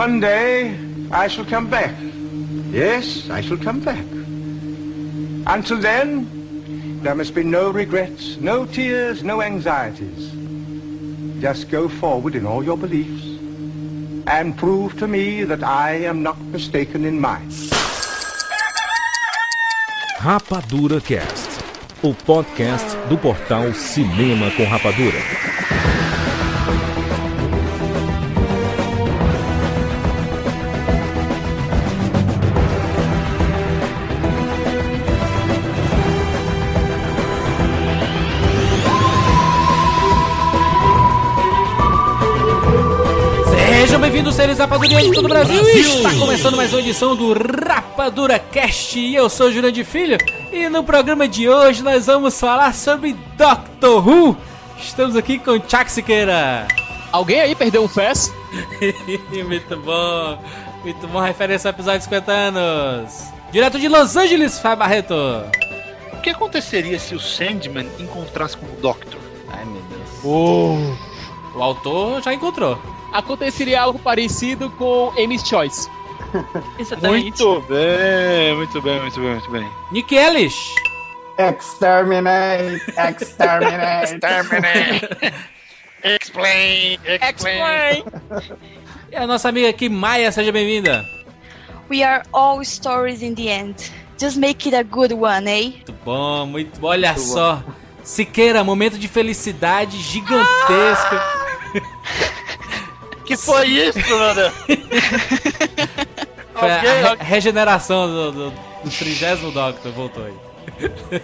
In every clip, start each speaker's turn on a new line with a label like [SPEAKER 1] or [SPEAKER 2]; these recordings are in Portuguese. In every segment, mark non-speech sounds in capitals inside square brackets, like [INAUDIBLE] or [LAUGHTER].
[SPEAKER 1] One day I shall come back. Yes, I shall come back. Until then, there must be no regrets, no tears, no anxieties. Just go forward in all your beliefs and prove to me that I am not mistaken in mine.
[SPEAKER 2] Rapadura Cast, o podcast do portal Cinema com Rapadura.
[SPEAKER 3] Rapadurianos de todo o Brasil. Está começando mais uma edição do Rapadura Cast e eu sou o Jurandir Filho. E no programa de hoje nós vamos falar sobre Doctor Who. Estamos aqui com Chuck Siqueira.
[SPEAKER 4] Alguém aí perdeu um fest? [LAUGHS]
[SPEAKER 3] muito bom, muito bom, referência ao episódio de 50 anos. Direto de Los Angeles, Fábio Barreto.
[SPEAKER 5] O que aconteceria se o Sandman encontrasse com o Doctor?
[SPEAKER 3] Ai meu Deus.
[SPEAKER 4] Oh.
[SPEAKER 3] O autor já encontrou.
[SPEAKER 4] Aconteceria algo parecido com Amy's Choice. [LAUGHS]
[SPEAKER 6] Exatamente.
[SPEAKER 5] Muito bem, muito bem, muito bem, muito bem.
[SPEAKER 3] Nick Ellis.
[SPEAKER 7] Exterminate, exterminate.
[SPEAKER 5] Exterminate. explain, explain.
[SPEAKER 3] E a nossa amiga aqui, Maia, seja bem-vinda.
[SPEAKER 6] We are all stories in the end. Just make it a good one, eh?
[SPEAKER 3] Muito bom, muito bom. Olha só. Siqueira, momento de felicidade gigantesco. [LAUGHS] [LAUGHS]
[SPEAKER 5] Que foi isso, mano? [LAUGHS]
[SPEAKER 3] Foi a,
[SPEAKER 5] Alguém-
[SPEAKER 3] a re- regeneração do, do, do 30 Doctor, voltou aí. [LAUGHS]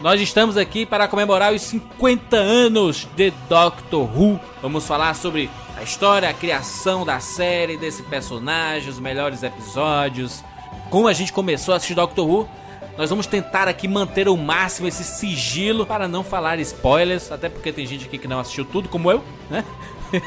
[SPEAKER 3] Nós estamos aqui para comemorar os 50 anos de Doctor Who. Vamos falar sobre a história, a criação da série, desse personagem, os melhores episódios, como a gente começou a assistir Doctor Who. Nós vamos tentar aqui manter ao máximo esse sigilo para não falar spoilers, até porque tem gente aqui que não assistiu tudo, como eu, né? [LAUGHS]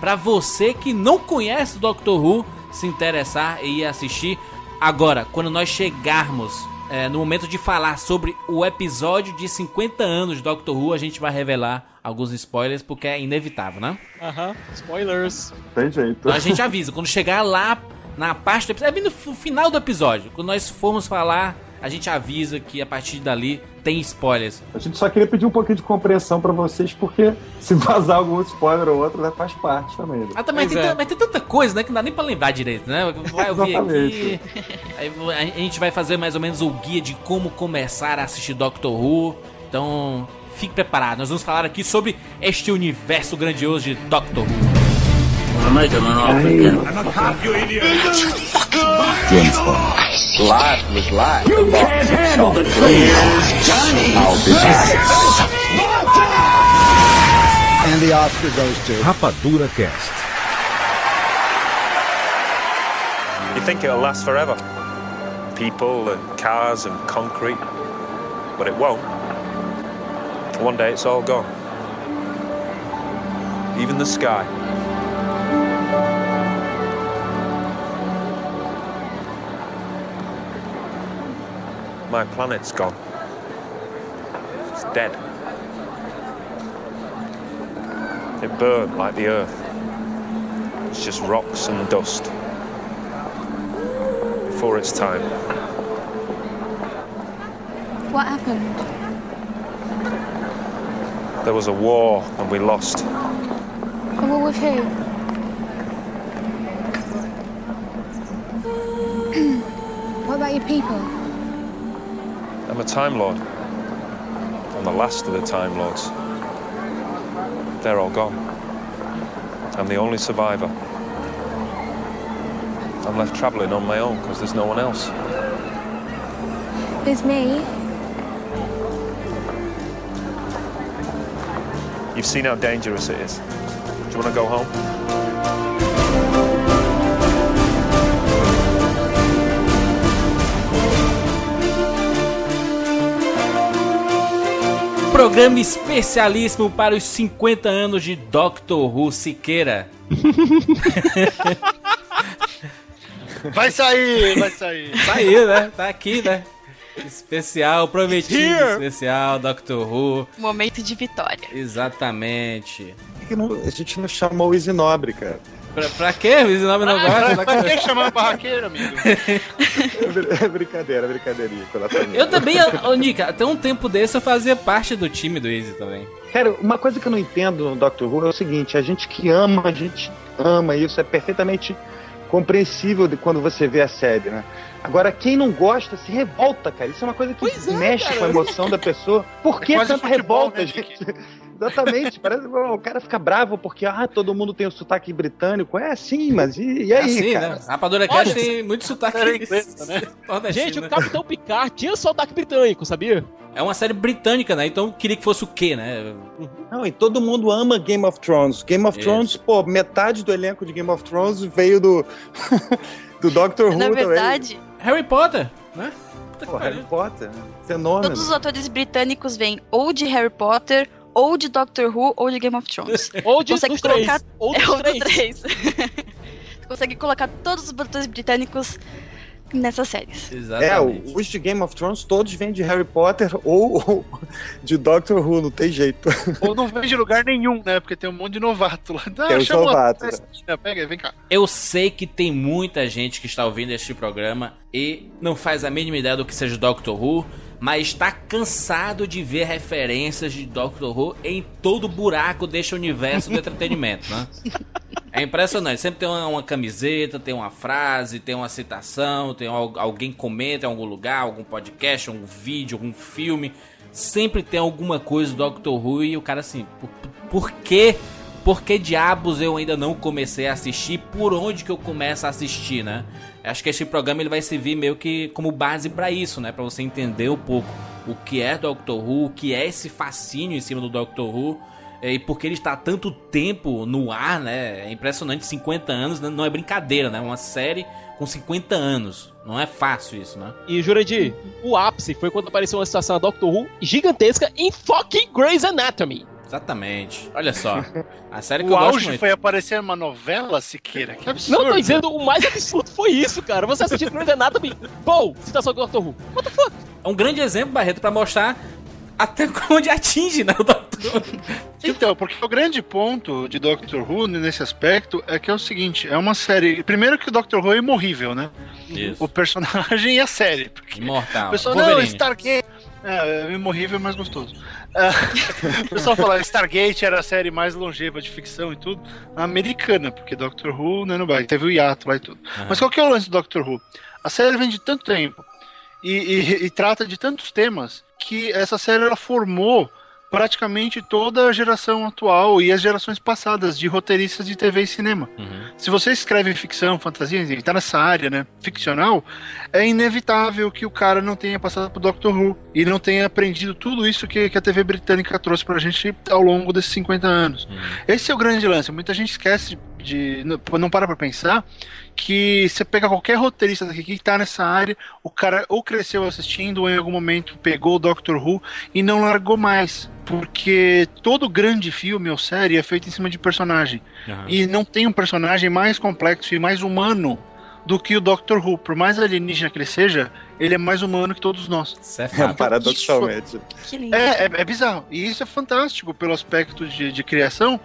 [SPEAKER 3] Pra você que não conhece o Doctor Who se interessar e ir assistir. Agora, quando nós chegarmos é, no momento de falar sobre o episódio de 50 anos de Doctor Who, a gente vai revelar alguns spoilers porque é inevitável, né?
[SPEAKER 4] Aham, spoilers.
[SPEAKER 7] Tem jeito.
[SPEAKER 3] Então a gente avisa, quando chegar lá na parte do episódio, é bem no final do episódio, quando nós formos falar, a gente avisa que a partir dali tem spoilers.
[SPEAKER 7] A gente só queria pedir um pouquinho de compreensão pra vocês, porque [LAUGHS] se vazar algum spoiler ou outro, né, faz parte também. né?
[SPEAKER 3] Ah, também
[SPEAKER 4] Pois
[SPEAKER 3] tem,
[SPEAKER 4] é.
[SPEAKER 3] mas tem tanta coisa, né, que não dá nem pra lembrar direito, né? Vai ouvir aqui. [LAUGHS] Aí a gente vai fazer mais ou menos o guia de como começar a assistir Doctor Who. Então, fique preparado. Nós vamos falar aqui sobre este universo grandioso de Doctor Who. I'm
[SPEAKER 2] not him an offer again.
[SPEAKER 8] I'm a
[SPEAKER 1] cop, you idiot. James Bond.
[SPEAKER 7] Life was life. You the can't
[SPEAKER 1] handle the truth. Johnny. I'll be back. And the Oscar goes to
[SPEAKER 2] Rapadura Cast.
[SPEAKER 9] You think it'll last forever? People and cars and concrete. But it won't. One day it's all gone. Even the sky. My planet's gone. It's dead. It burned like the Earth. It's just rocks and dust before its time.
[SPEAKER 6] What happened?
[SPEAKER 9] There was a war and we lost.
[SPEAKER 6] A war with who? [CLEARS THROAT] what about your people?
[SPEAKER 9] I'm a Time Lord. I'm the last of the Time Lords. They're all gone. I'm the only survivor. I'm left travelling on my own because there's no one else.
[SPEAKER 6] There's me.
[SPEAKER 9] You've seen how dangerous it is. Do you want to go home?
[SPEAKER 3] Programa especialíssimo para os 50 anos de Doctor Who Siqueira. [LAUGHS]
[SPEAKER 5] Vai sair, vai sair.
[SPEAKER 3] Saiu, né? Tá aqui, né? Especial, prometido especial, Doctor Who.
[SPEAKER 6] Momento de vitória.
[SPEAKER 3] Exatamente.
[SPEAKER 10] Por que não- a gente não chamou o Isinobre, cara?
[SPEAKER 3] Pra, pra quê? Esse nome não gosta?
[SPEAKER 5] Pra, pra que chamar barraqueiro, amigo?
[SPEAKER 7] É [LAUGHS] brincadeira, brincadeirinha.
[SPEAKER 3] Eu também, ô Nika, até um tempo desse eu fazia parte do time do Easy também.
[SPEAKER 7] Cara, uma coisa que eu não entendo no Doctor Who é o seguinte: a gente que ama, a gente ama isso, é perfeitamente compreensível de quando você vê a série, né? Agora, quem não gosta se revolta, cara. Isso é uma coisa que
[SPEAKER 4] é,
[SPEAKER 7] mexe
[SPEAKER 4] cara.
[SPEAKER 7] com a emoção da pessoa. Por que
[SPEAKER 5] É
[SPEAKER 7] tanta
[SPEAKER 5] futebol,
[SPEAKER 7] revolta,
[SPEAKER 5] né,
[SPEAKER 7] gente? Exatamente. Parece que o cara fica bravo porque ah, todo mundo tem o sotaque britânico. É assim, mas e, e aí,
[SPEAKER 3] assim,
[SPEAKER 7] cara?
[SPEAKER 3] né? Rapadura Cast
[SPEAKER 4] Olha,
[SPEAKER 3] tem muito sotaque.
[SPEAKER 5] Era inglesa, [LAUGHS] né?
[SPEAKER 4] Gente, o
[SPEAKER 3] né?
[SPEAKER 4] Capitão Picard tinha sotaque britânico, sabia?
[SPEAKER 3] É uma série britânica, né? Então eu queria que fosse o quê, né?
[SPEAKER 7] Não, e todo mundo ama Game of Thrones. Game of
[SPEAKER 3] Isso.
[SPEAKER 7] Thrones, pô, metade do elenco de Game of Thrones veio do, [LAUGHS] do Doctor Who
[SPEAKER 6] Na
[SPEAKER 7] também.
[SPEAKER 6] verdade,
[SPEAKER 3] Harry Potter, né?
[SPEAKER 7] Pô, Harry. Potter, né? fenômeno.
[SPEAKER 6] todos os atores britânicos vêm ou de Harry Potter, ou de Doctor Who, ou de Game of Thrones. [LAUGHS]
[SPEAKER 4] Ou de,
[SPEAKER 6] Consegue
[SPEAKER 4] dos três.
[SPEAKER 6] colocar-
[SPEAKER 4] Ou
[SPEAKER 6] é
[SPEAKER 4] dos
[SPEAKER 6] um dos
[SPEAKER 4] três.
[SPEAKER 6] três. [LAUGHS] Consegue colocar todos os atores britânicos nessas séries.
[SPEAKER 7] É,
[SPEAKER 3] Exatamente.
[SPEAKER 7] os de Game of Thrones todos vêm de Harry Potter ou, ou [LAUGHS] de Doctor Who, não tem jeito.
[SPEAKER 5] Ou não vem de lugar nenhum, né? Porque tem um monte de novato lá. Ah,
[SPEAKER 7] Tem os
[SPEAKER 5] chama uma-
[SPEAKER 7] novatos,
[SPEAKER 5] Pega aí, vem cá.
[SPEAKER 3] Eu sei que tem muita gente que está ouvindo este programa e não faz a mínima ideia do que seja Doctor Who, mas está cansado de ver referências de Doctor Who em todo buraco deste universo do entretenimento, né? [LAUGHS] É impressionante, sempre tem uma, uma camiseta, tem uma frase, tem uma citação, tem al- alguém comenta em algum lugar, algum podcast, algum vídeo, algum filme. Sempre tem alguma coisa do Doctor Who e o cara assim, por, por que por que diabos eu ainda não comecei a assistir? Por onde que eu começo a assistir, né? Acho que esse programa ele vai servir meio que como base pra isso, né? Pra você entender um pouco o que é Doctor Who, o que é esse fascínio em cima do Doctor Who. eh, E por que ele está tanto tempo no ar, né? É impressionante, 50 anos, né? não é brincadeira, né? Uma série com 50 anos. Não é fácil isso, né?
[SPEAKER 4] E Jurandir, o ápice foi quando apareceu uma situação da Doctor Who gigantesca em fucking Grey's Anatomy.
[SPEAKER 3] Exatamente. Olha só. A série que
[SPEAKER 5] O
[SPEAKER 3] eu gosto
[SPEAKER 5] auge
[SPEAKER 3] muito.
[SPEAKER 5] foi aparecer numa novela, Siqueira. Que absurdo.
[SPEAKER 4] Não, tô dizendo, o mais absurdo foi isso, cara. Você assistiu Grey's Anatomy, pô, citação do Doctor Who. What the fuck?
[SPEAKER 3] É um grande exemplo, Barreto, pra mostrar até [LAUGHS] onde atinge, né? O Doctor.
[SPEAKER 5] Então, porque o grande ponto de Doctor Who nesse aspecto é que é o seguinte: é uma série. Primeiro que o Doctor Who é imorrível, né?
[SPEAKER 3] Isso.
[SPEAKER 5] O personagem e a série. Porque
[SPEAKER 3] Imortal.
[SPEAKER 5] o pessoal, não,
[SPEAKER 3] Wolverine.
[SPEAKER 5] Stargate. É, é imorrível, mas gostoso. [LAUGHS] O pessoal fala Stargate era a série mais longeva de ficção e tudo, americana, porque Doctor Who, né, vai. Teve o hiato lá e tudo.
[SPEAKER 3] Aham.
[SPEAKER 5] Mas qual que é o lance do Doctor Who? A série vem de tanto tempo e, e- e trata de tantos temas que essa série ela formou praticamente toda a geração atual e as gerações passadas de roteiristas de TV e cinema.
[SPEAKER 3] Uhum.
[SPEAKER 5] Se você escreve ficção, fantasia, e tá nessa área, né, ficcional, é inevitável que o cara não tenha passado por Doctor Who e não tenha aprendido tudo isso que, que a TV britânica trouxe pra gente ao longo desses 50 anos.
[SPEAKER 3] Uhum.
[SPEAKER 5] Esse é o grande lance. Muita gente esquece de. não- não para pra pensar que você pega qualquer roteirista daqui que tá nessa área, o cara ou cresceu assistindo ou em algum momento pegou o Doctor Who e não largou mais. Porque todo grande filme ou série é feito em cima de personagem.
[SPEAKER 3] Uhum.
[SPEAKER 5] E não tem um personagem mais complexo e mais humano do que o Doctor Who. Por mais alienígena que ele seja, ele é mais humano que todos nós.
[SPEAKER 3] Isso é fato.
[SPEAKER 7] paradoxalmente.
[SPEAKER 6] Que lindo.
[SPEAKER 5] É, é, é bizarro. E isso é fantástico pelo aspecto de, de criação,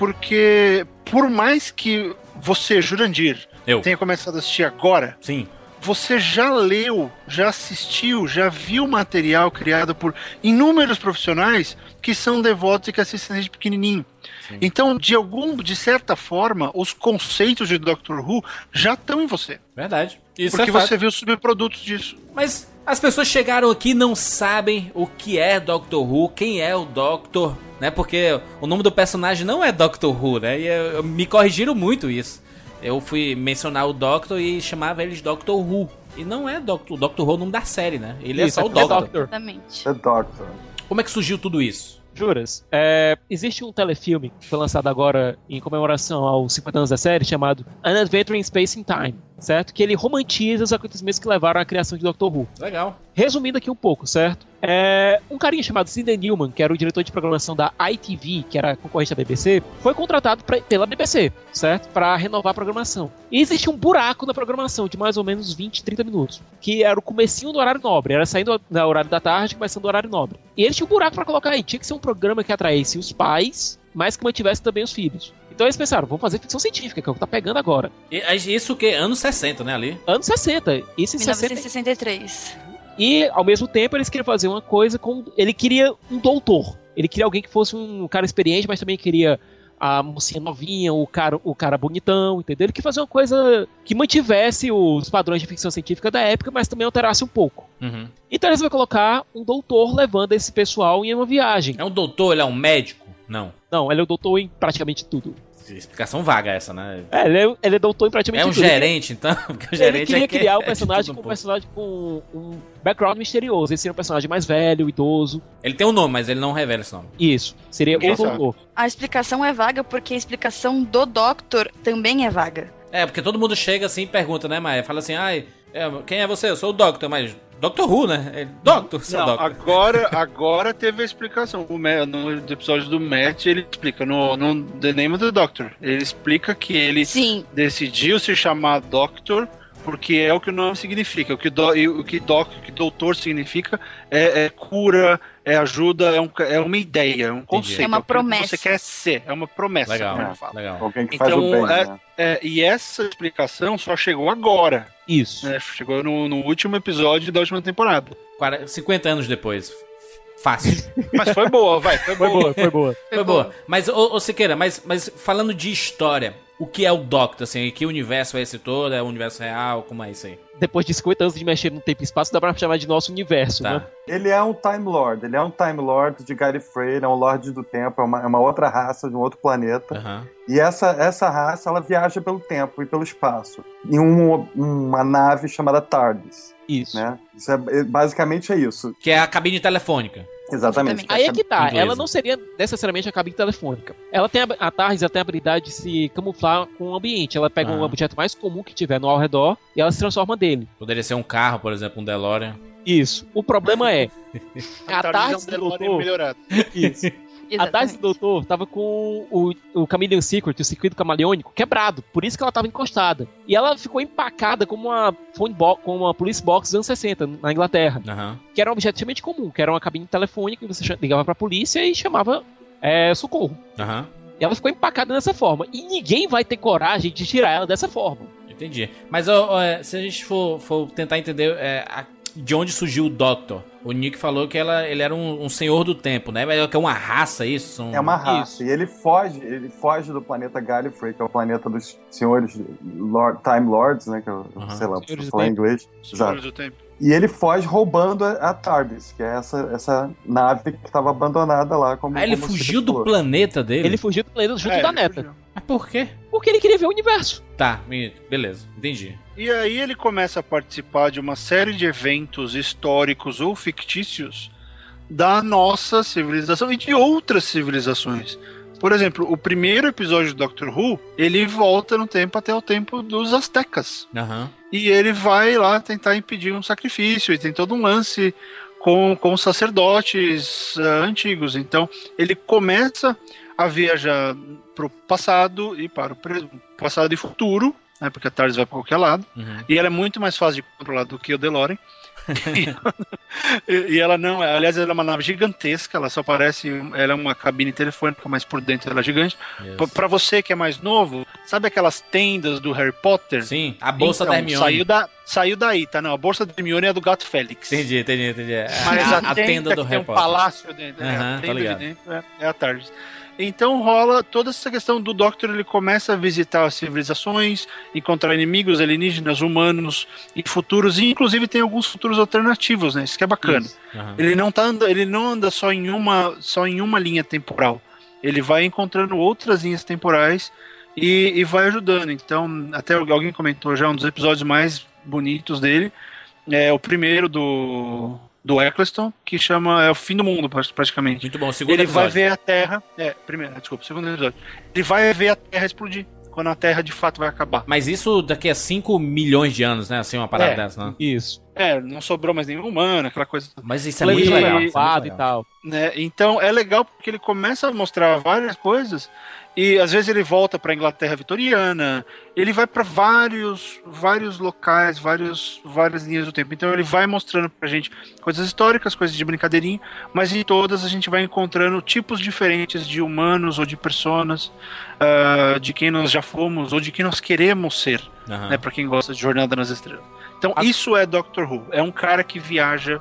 [SPEAKER 5] porque por mais que você, Jurandir,
[SPEAKER 3] Eu.
[SPEAKER 5] tenha começado a assistir agora,
[SPEAKER 3] Sim.
[SPEAKER 5] você já leu, já assistiu, já viu material criado por inúmeros profissionais que são devotos e que assistem desde pequenininho. Então, de algum, de certa forma, os conceitos de Doctor Who já estão em você.
[SPEAKER 3] Verdade. Isso
[SPEAKER 5] porque
[SPEAKER 3] é
[SPEAKER 5] você viu subprodutos disso.
[SPEAKER 3] Mas as pessoas chegaram aqui e não sabem o que é Doctor Who, quem é o Doctor, né? Porque o nome do personagem não é Doctor Who, né? E eu- eu- me corrigiram muito isso. Eu fui mencionar o Doctor e chamava eles Doctor Who. E não é Doctor, o Doctor Who é o nome da série, né? Ele é
[SPEAKER 4] Isso,
[SPEAKER 3] só o
[SPEAKER 4] é
[SPEAKER 3] Doctor.
[SPEAKER 6] Exatamente.
[SPEAKER 7] The Doctor.
[SPEAKER 3] Como é que surgiu tudo isso?
[SPEAKER 4] Juras, é, existe um telefilme que foi lançado agora em comemoração aos 50 anos da série chamado An Adventure in Space and Time, certo? Que ele romantiza os acontecimentos que levaram à criação de Doctor Who.
[SPEAKER 3] Legal.
[SPEAKER 4] Resumindo aqui um pouco, certo? É, um carinha chamado Sidney Newman, que era o diretor de programação da ITV, que era concorrente da BBC, foi contratado pra- pela BBC, certo? Para renovar a programação. E existia um buraco na programação de mais ou menos 20, 30 minutos, que era o comecinho do horário nobre, era saindo do horário da tarde, começando do horário nobre. E eles tinham um buraco para colocar aí, tinha que ser um programa que atraísse os pais, mas que mantivesse também os filhos. Então eles pensaram, vamos fazer ficção científica, que é o que tá pegando agora.
[SPEAKER 3] E- Isso o que? Anos 60, né, ali?
[SPEAKER 4] Anos 60. Isso em 60.
[SPEAKER 6] 1963.
[SPEAKER 4] E ao mesmo tempo eles queriam fazer uma coisa com. Ele queria um doutor. Ele queria alguém que fosse um cara experiente, mas também queria a mocinha novinha, o cara, o cara bonitão, entendeu? Ele queria fazer uma coisa que mantivesse os padrões de ficção científica da época, mas também alterasse um pouco.
[SPEAKER 3] Uhum.
[SPEAKER 4] Então eles vão colocar um doutor levando esse pessoal em uma viagem.
[SPEAKER 3] É um doutor, ele é um médico? Não.
[SPEAKER 4] Não, ele é o doutor em praticamente tudo.
[SPEAKER 3] Explicação vaga essa, né?
[SPEAKER 4] É, ele é, ele é doutor em praticamente
[SPEAKER 3] É um
[SPEAKER 4] tudo.
[SPEAKER 3] gerente, então? [LAUGHS] Porque o
[SPEAKER 4] Ele
[SPEAKER 3] gerente
[SPEAKER 4] queria
[SPEAKER 3] é que-
[SPEAKER 4] criar [LAUGHS]
[SPEAKER 3] é
[SPEAKER 4] um
[SPEAKER 3] de
[SPEAKER 4] personagem
[SPEAKER 3] tudo
[SPEAKER 4] com
[SPEAKER 3] um
[SPEAKER 4] personagem com um background misterioso. Esse seria um personagem mais velho, idoso.
[SPEAKER 3] Ele tem um nome, mas ele não revela esse nome.
[SPEAKER 4] Isso. Seria o doutor.
[SPEAKER 6] A explicação é vaga porque a explicação do Doctor também é vaga.
[SPEAKER 3] É, porque todo mundo chega assim e pergunta, né, Maia? Fala assim, ai, é, quem é você? Eu sou o Doctor, mas Doctor Who, né? Ele, Doctor, seu
[SPEAKER 5] Não,
[SPEAKER 3] Doctor.
[SPEAKER 5] agora, agora teve a explicação. O Ma- no episódio do Matt, ele explica no, no The Name of the Doctor. Ele explica que ele
[SPEAKER 6] Sim,
[SPEAKER 5] decidiu se chamar Doctor porque é o que o nome significa. O que, do, o que, doc, o que doutor significa é, é cura, é ajuda, é, um, é uma ideia, é um conceito.
[SPEAKER 6] É uma
[SPEAKER 5] o que
[SPEAKER 6] promessa.
[SPEAKER 5] você quer ser, é uma promessa.
[SPEAKER 3] Legal,
[SPEAKER 5] como ele fala.
[SPEAKER 3] legal.
[SPEAKER 7] Alguém que faz
[SPEAKER 5] Então,
[SPEAKER 7] o bem,
[SPEAKER 5] é-
[SPEAKER 7] né?
[SPEAKER 5] É, e essa explicação só chegou agora.
[SPEAKER 4] Isso.
[SPEAKER 5] né? Chegou no, no último episódio da última temporada.
[SPEAKER 3] 40 50 anos depois. Fácil. [LAUGHS]
[SPEAKER 5] Mas foi boa, vai, foi,
[SPEAKER 4] Foi
[SPEAKER 5] boa.
[SPEAKER 4] boa, foi boa.
[SPEAKER 3] Foi boa. Mas, ô, ô Siqueira, mas, mas falando de história, o que é o Doctor, assim? Que universo é esse todo? É o universo real? Como é isso aí?
[SPEAKER 4] Depois de 50 anos de mexer no tempo e espaço, dá pra chamar de nosso universo,
[SPEAKER 3] Tá.
[SPEAKER 4] né?
[SPEAKER 7] Ele é um Time Lord, ele é um Time Lord de Gallifrey, ele é um Lorde do Tempo, é uma, é uma outra raça de um outro planeta.
[SPEAKER 3] Aham.
[SPEAKER 7] E essa, essa raça, ela viaja pelo tempo e pelo espaço. Em um- uma nave chamada TARDIS,
[SPEAKER 4] Isso.
[SPEAKER 7] né? Isso é, basicamente é isso.
[SPEAKER 3] Que é a cabine telefônica.
[SPEAKER 7] Exatamente.
[SPEAKER 4] Aí é que tá,
[SPEAKER 3] Inglesa.
[SPEAKER 4] ela não seria necessariamente a cabine telefônica. Ela tem a, a TARDIS ela tem a habilidade de se camuflar com o ambiente. Ela pega um
[SPEAKER 3] Ah.
[SPEAKER 4] objeto mais comum que tiver no ao redor e ela se transforma nele.
[SPEAKER 3] Poderia ser um carro, por exemplo, um DeLorean.
[SPEAKER 4] Isso. O problema é. [LAUGHS] a
[SPEAKER 5] Tardes
[SPEAKER 4] TARDIS
[SPEAKER 5] é um DeLorean
[SPEAKER 4] doutor.
[SPEAKER 5] melhorado.
[SPEAKER 4] Isso. A
[SPEAKER 6] exatamente.
[SPEAKER 4] TARDIS do doutor tava com o, o Chameleon Secret, o circuito camaleônico, quebrado. Por isso que ela tava encostada. E ela ficou empacada como uma phone box, como uma police box dos anos 60, na Inglaterra.
[SPEAKER 3] Aham.
[SPEAKER 4] Que era um objeto extremamente comum, que era uma cabine telefônica que você ligava pra polícia e chamava é, socorro.
[SPEAKER 3] Aham.
[SPEAKER 4] E ela ficou empacada dessa forma. E ninguém vai ter coragem de tirar ela dessa forma.
[SPEAKER 3] Entendi. Mas ó, ó, é, se a gente for, for tentar entender é, a- de onde surgiu o Doctor, o Nick falou que ela, ele era um, um senhor do tempo, né? Mas é que é uma raça isso? São...
[SPEAKER 7] É uma raça. E ele foge, ele foge do planeta Gallifrey, que é o planeta dos senhores Lord, Time Lords, né? Que eu,
[SPEAKER 3] Aham.
[SPEAKER 7] sei lá,
[SPEAKER 4] Senhores do
[SPEAKER 7] falar em inglês.
[SPEAKER 5] Senhores do tempo.
[SPEAKER 7] E ele foge roubando a, a TARDIS, que é essa, essa nave que estava abandonada lá. Como,
[SPEAKER 3] Ah, ele
[SPEAKER 7] como
[SPEAKER 3] fugiu do planeta dele?
[SPEAKER 4] Ele fugiu do planeta junto
[SPEAKER 5] É,
[SPEAKER 4] da neta.
[SPEAKER 5] fugiu.
[SPEAKER 3] Mas por quê?
[SPEAKER 4] Porque ele queria ver o universo.
[SPEAKER 3] Tá, beleza, entendi.
[SPEAKER 5] E aí ele começa a participar de uma série de eventos históricos ou fictícios da nossa civilização e de outras civilizações. Por exemplo, o primeiro episódio do Doctor Who, ele volta no tempo até o tempo dos astecas.
[SPEAKER 3] Aham.
[SPEAKER 5] E ele vai lá tentar impedir um sacrifício, e tem todo um lance com, com os sacerdotes ah, antigos. Então, ele começa a viajar para o passado e para o passado e futuro, né, porque a TARDIS vai para qualquer lado.
[SPEAKER 3] Uhum.
[SPEAKER 5] E ela é muito mais fácil de controlar do que o DeLorean. [LAUGHS] e, ela não, é- aliás, ela é uma nave gigantesca, ela só parece, ela é uma cabine telefônica, mas por dentro ela é gigante.
[SPEAKER 3] Yes.
[SPEAKER 5] P- Pra você que é mais novo, sabe aquelas tendas do Harry Potter?
[SPEAKER 3] Sim, a bolsa
[SPEAKER 5] Então,
[SPEAKER 3] da Hermione.
[SPEAKER 5] Saiu, da, saiu daí, tá? Não, a bolsa da Hermione é do Gato Félix.
[SPEAKER 3] Entendi, entendi, entendi. É
[SPEAKER 5] Mas
[SPEAKER 3] a,
[SPEAKER 5] a,
[SPEAKER 3] a tenda do Harry
[SPEAKER 5] tem um
[SPEAKER 3] Potter.
[SPEAKER 5] palácio dentro, é,
[SPEAKER 3] Aham,
[SPEAKER 5] a tenda de dentro é, é a TARDIS. Então rola toda essa questão do Doctor, ele começa a visitar as civilizações, encontrar inimigos alienígenas, humanos e futuros, e inclusive tem alguns futuros alternativos, né? Isso que é bacana.
[SPEAKER 3] Aham.
[SPEAKER 5] Ele não tá anda, ele não anda só em uma só em uma linha temporal. Ele vai encontrando outras linhas temporais e, e vai ajudando. Então, até alguém comentou já um dos episódios mais bonitos dele é o primeiro do do Eccleston, que chama é o fim do mundo pra- praticamente.
[SPEAKER 3] Muito bom, segundo
[SPEAKER 5] Ele vai
[SPEAKER 3] episódio.
[SPEAKER 5] ver a Terra, é, primeiro, desculpa, segundo episódio. Ele vai ver a Terra explodir quando a Terra de fato vai acabar.
[SPEAKER 3] Mas isso daqui a 5 milhões de anos, né? Assim, uma parada
[SPEAKER 5] É.
[SPEAKER 3] dessa, né?
[SPEAKER 4] Isso.
[SPEAKER 5] É, não sobrou mais nenhum humano, aquela coisa.
[SPEAKER 3] Mas isso é muito
[SPEAKER 4] de
[SPEAKER 3] legal. isso é muito
[SPEAKER 4] levado e
[SPEAKER 3] legal.
[SPEAKER 4] tal.
[SPEAKER 5] né? Então é legal porque ele começa a mostrar várias coisas e às vezes ele volta para Inglaterra vitoriana, ele vai para vários vários locais, vários várias linhas do tempo. Então ele vai mostrando pra gente coisas históricas, coisas de brincadeirinha, mas em todas a gente vai encontrando tipos diferentes de humanos ou de personas, ah, de quem nós já fomos ou de quem nós queremos ser,
[SPEAKER 3] Aham.
[SPEAKER 5] né, para quem gosta de Jornada nas Estrelas. Então isso é Doctor Who, é um cara que viaja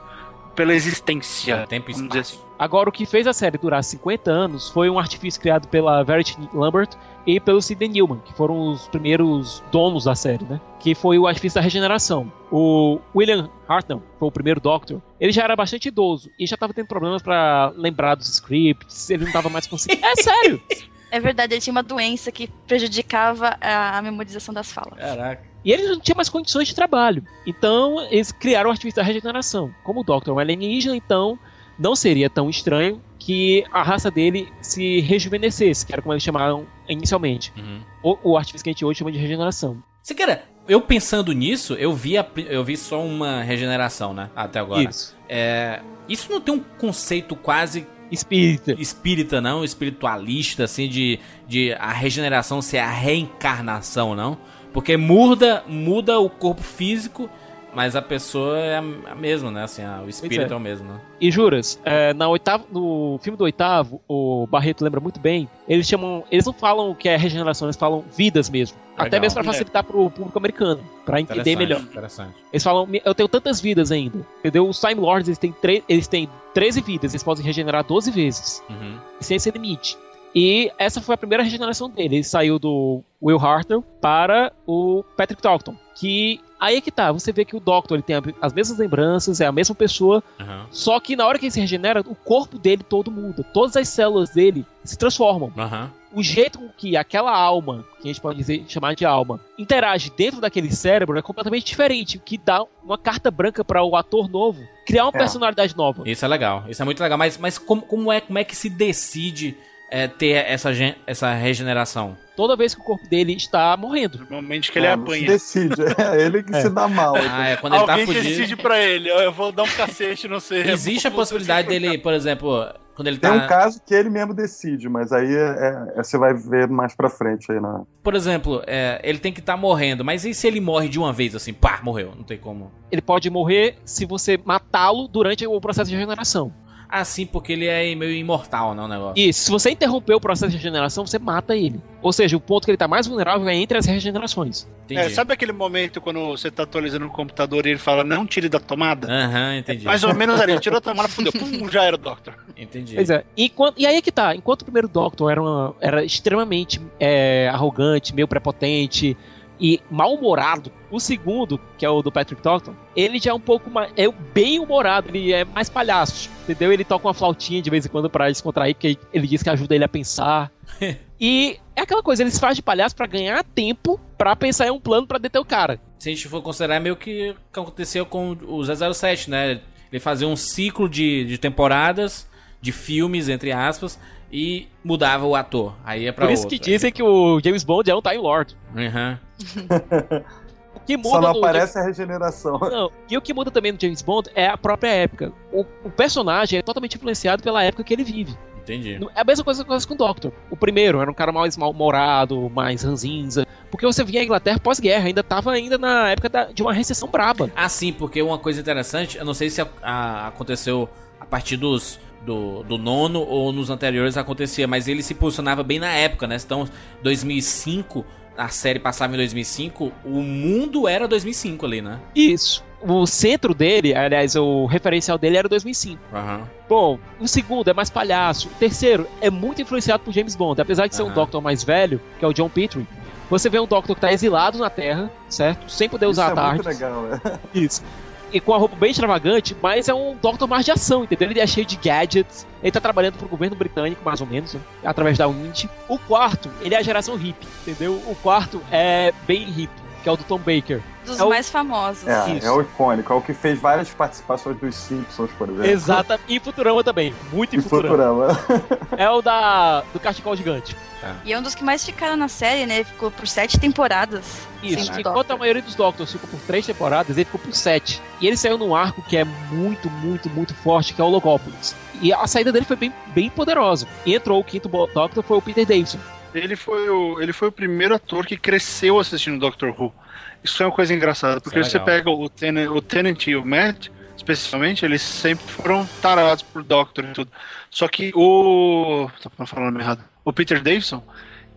[SPEAKER 5] pela existência,
[SPEAKER 3] É, tempo e espaço.
[SPEAKER 4] Agora, o que fez a série durar 50 anos foi um artifício criado pela Verity Lambert e pelo Sidney Newman, que foram os primeiros donos da série, né? Que foi o artifício da regeneração. O William Hartnell foi o primeiro Doctor. Ele já era bastante idoso e já estava tendo problemas para lembrar dos scripts, ele não estava mais conseguindo. É sério! [LAUGHS]
[SPEAKER 6] É verdade, ele tinha uma doença que prejudicava a, a memorização das falas.
[SPEAKER 3] Caraca.
[SPEAKER 4] E ele não tinha mais condições de trabalho. Então, eles criaram o artifício da regeneração. Como o Doctor é um alienígena, então não seria tão estranho que a raça dele se rejuvenescesse, que era como eles chamaram inicialmente.
[SPEAKER 3] Uhum.
[SPEAKER 4] O, o artifício que a gente hoje chama de regeneração.
[SPEAKER 3] Você quer, eu pensando nisso, eu vi, a eu vi só uma regeneração, né? Até agora.
[SPEAKER 4] Isso.
[SPEAKER 3] É, isso não tem um conceito quase
[SPEAKER 4] Espírita.
[SPEAKER 3] espírita, não? Espiritualista, assim, de, de a regeneração ser a reencarnação, não? Porque muda, muda o corpo físico, mas a pessoa é a mesma, né? Assim, a- o espírito é.
[SPEAKER 4] é.
[SPEAKER 3] o mesmo, né?
[SPEAKER 4] E juras, é, na oitava, no filme do oitavo, o Barreto lembra muito bem, eles chamam. Eles não falam que é regeneração, eles falam vidas mesmo.
[SPEAKER 3] Legal.
[SPEAKER 4] Até mesmo para
[SPEAKER 5] É.
[SPEAKER 4] facilitar pro público americano, para entender melhor.
[SPEAKER 3] Interessante.
[SPEAKER 4] Eles falam, eu tenho tantas vidas ainda. Entendeu? Os Time Lords, eles têm, eles têm 13 vidas, eles podem regenerar 12 vezes,
[SPEAKER 3] Uhum.
[SPEAKER 4] sem esse limite. E essa foi a primeira regeneração dele. Ele saiu do Will Hartnell para o Patrick Troughton. Que aí é que tá, você vê que o Doctor ele tem as mesmas lembranças, é a mesma pessoa,
[SPEAKER 3] Uhum.
[SPEAKER 4] só que na hora que ele se regenera, o corpo dele todo muda. Todas as células dele se transformam.
[SPEAKER 3] Uhum.
[SPEAKER 4] O jeito com que aquela alma, que a gente pode dizer, chamar de alma, interage dentro daquele cérebro é completamente diferente, o que dá uma carta branca para o ator novo criar uma
[SPEAKER 7] É.
[SPEAKER 4] personalidade nova.
[SPEAKER 3] Isso é legal, isso é muito legal. Mas, mas como, como, é, como é que se decide é, ter essa, essa regeneração?
[SPEAKER 4] Toda vez que o corpo dele está morrendo.
[SPEAKER 5] Normalmente que ele
[SPEAKER 7] É,
[SPEAKER 5] apanha.
[SPEAKER 7] decide, é ele que
[SPEAKER 4] É.
[SPEAKER 7] se dá mal.
[SPEAKER 3] Ah, é quando ele tá
[SPEAKER 5] Alguém decide pra ele, eu vou dar um cacete, não sei. [LAUGHS]
[SPEAKER 3] Existe a possibilidade [LAUGHS] dele, por exemplo, quando ele
[SPEAKER 7] Tem
[SPEAKER 3] tá.
[SPEAKER 7] um caso que ele mesmo decide, mas aí é- é- você vai ver mais pra frente aí na.
[SPEAKER 3] Por exemplo, é, ele tem que estar morrendo, mas e se ele morre de uma vez assim? Pá, morreu, não tem como.
[SPEAKER 4] Ele pode morrer se você matá-lo durante o processo de regeneração.
[SPEAKER 3] Assim, porque ele é meio imortal, não, o negócio.
[SPEAKER 4] E se você interromper o processo de regeneração, você mata ele. Ou seja, o ponto que ele está mais vulnerável é entre as regenerações.
[SPEAKER 3] Entendi.
[SPEAKER 5] É, sabe aquele momento quando você tá atualizando o computador e ele fala, não tire da tomada?
[SPEAKER 3] Aham, entendi.
[SPEAKER 5] Mais ou menos ali, ele tirou a tomada, fudeu, pum, já era o Doctor.
[SPEAKER 3] Entendi.
[SPEAKER 4] Pois é. E, quan- e aí é que tá. Enquanto o primeiro Doctor era, uma- era extremamente é, arrogante, meio prepotente e mal-humorado, o segundo, que é o do Patrick Troughton, ele já é um pouco mais. É bem humorado, ele é mais palhaço. Entendeu? Ele toca uma flautinha de vez em quando pra descontrair, porque ele diz que ajuda ele a pensar. [LAUGHS] e é aquela coisa, eles fazem de palhaço pra ganhar tempo pra pensar em um plano pra deter o cara.
[SPEAKER 3] Se a gente for considerar, meio que aconteceu com o 007, né? Ele fazia um ciclo de, de temporadas, de filmes, entre aspas, e mudava o ator. Aí é pra
[SPEAKER 4] Por isso
[SPEAKER 3] outro.
[SPEAKER 4] que dizem que o James Bond é um Time Lord.
[SPEAKER 3] Aham.
[SPEAKER 4] O que muda
[SPEAKER 7] Só não
[SPEAKER 4] no-
[SPEAKER 7] aparece a regeneração.
[SPEAKER 4] Não, e o que muda também no James Bond é a própria época. O, o personagem é totalmente influenciado pela época que ele vive.
[SPEAKER 3] Entendi.
[SPEAKER 4] É a mesma coisa que acontece com o Doctor. O primeiro era um cara mais mal-humorado, mais ranzinza. Porque você via a Inglaterra pós-guerra, ainda tava ainda na época da- de uma recessão braba.
[SPEAKER 3] Ah, sim, porque uma coisa interessante, eu não sei se a- a- aconteceu a partir dos do, do nono ou nos anteriores acontecia, mas ele se posicionava bem na época, né? Então, 2005, a série passava em 2005, o mundo era 2005 ali, né?
[SPEAKER 4] Isso. O centro dele, aliás, o referencial dele era 2005.
[SPEAKER 3] Aham.
[SPEAKER 4] Bom, o segundo é mais palhaço. O terceiro é muito influenciado por James Bond. Apesar de ser um
[SPEAKER 3] Aham.
[SPEAKER 4] Doctor mais velho, que é o John Petrie, você vê um Doctor que tá exilado na Terra, certo? Sem poder
[SPEAKER 7] Isso
[SPEAKER 4] usar
[SPEAKER 7] é
[SPEAKER 4] a
[SPEAKER 7] muito
[SPEAKER 4] tarde.
[SPEAKER 7] legal, é.
[SPEAKER 4] Isso. E com a roupa bem extravagante, mas é um Doctor mais de ação, entendeu? Ele é cheio de gadgets. Ele tá trabalhando pro governo britânico, mais ou menos, né? através da Wind. O quarto, ele é a geração hippie, entendeu? O quarto é bem hippie, que é o do Tom Baker.
[SPEAKER 6] dos
[SPEAKER 4] É o-
[SPEAKER 6] mais famosos.
[SPEAKER 7] É,
[SPEAKER 4] Isso.
[SPEAKER 7] é o icônico, é o que fez várias participações dos Simpsons, por exemplo.
[SPEAKER 4] Exata. E Futurama também. Muito em
[SPEAKER 7] E
[SPEAKER 4] Futurama.
[SPEAKER 7] Futurama.
[SPEAKER 4] É o da do cachecol gigante.
[SPEAKER 6] E é um dos que mais ficaram na série, né? Ficou por sete temporadas.
[SPEAKER 4] Isso. Enquanto
[SPEAKER 6] Doctor.
[SPEAKER 4] a maioria dos Doctors ficou por três temporadas, ele ficou por sete. E ele saiu num arco que é muito, muito, muito forte, que é o Logópolis. E a saída dele foi bem, bem poderosa. E entrou o quinto Doctor, foi o Peter Davison.
[SPEAKER 5] Ele foi, o, ele foi o primeiro ator que cresceu assistindo Doctor Who. Isso é uma coisa engraçada, porque
[SPEAKER 3] é
[SPEAKER 5] você pega o Tennant, o Tennant e o Matt, especificamente, eles sempre foram tarados por Doctor e tudo. Só que o. Tô falando errado. O Peter Davison,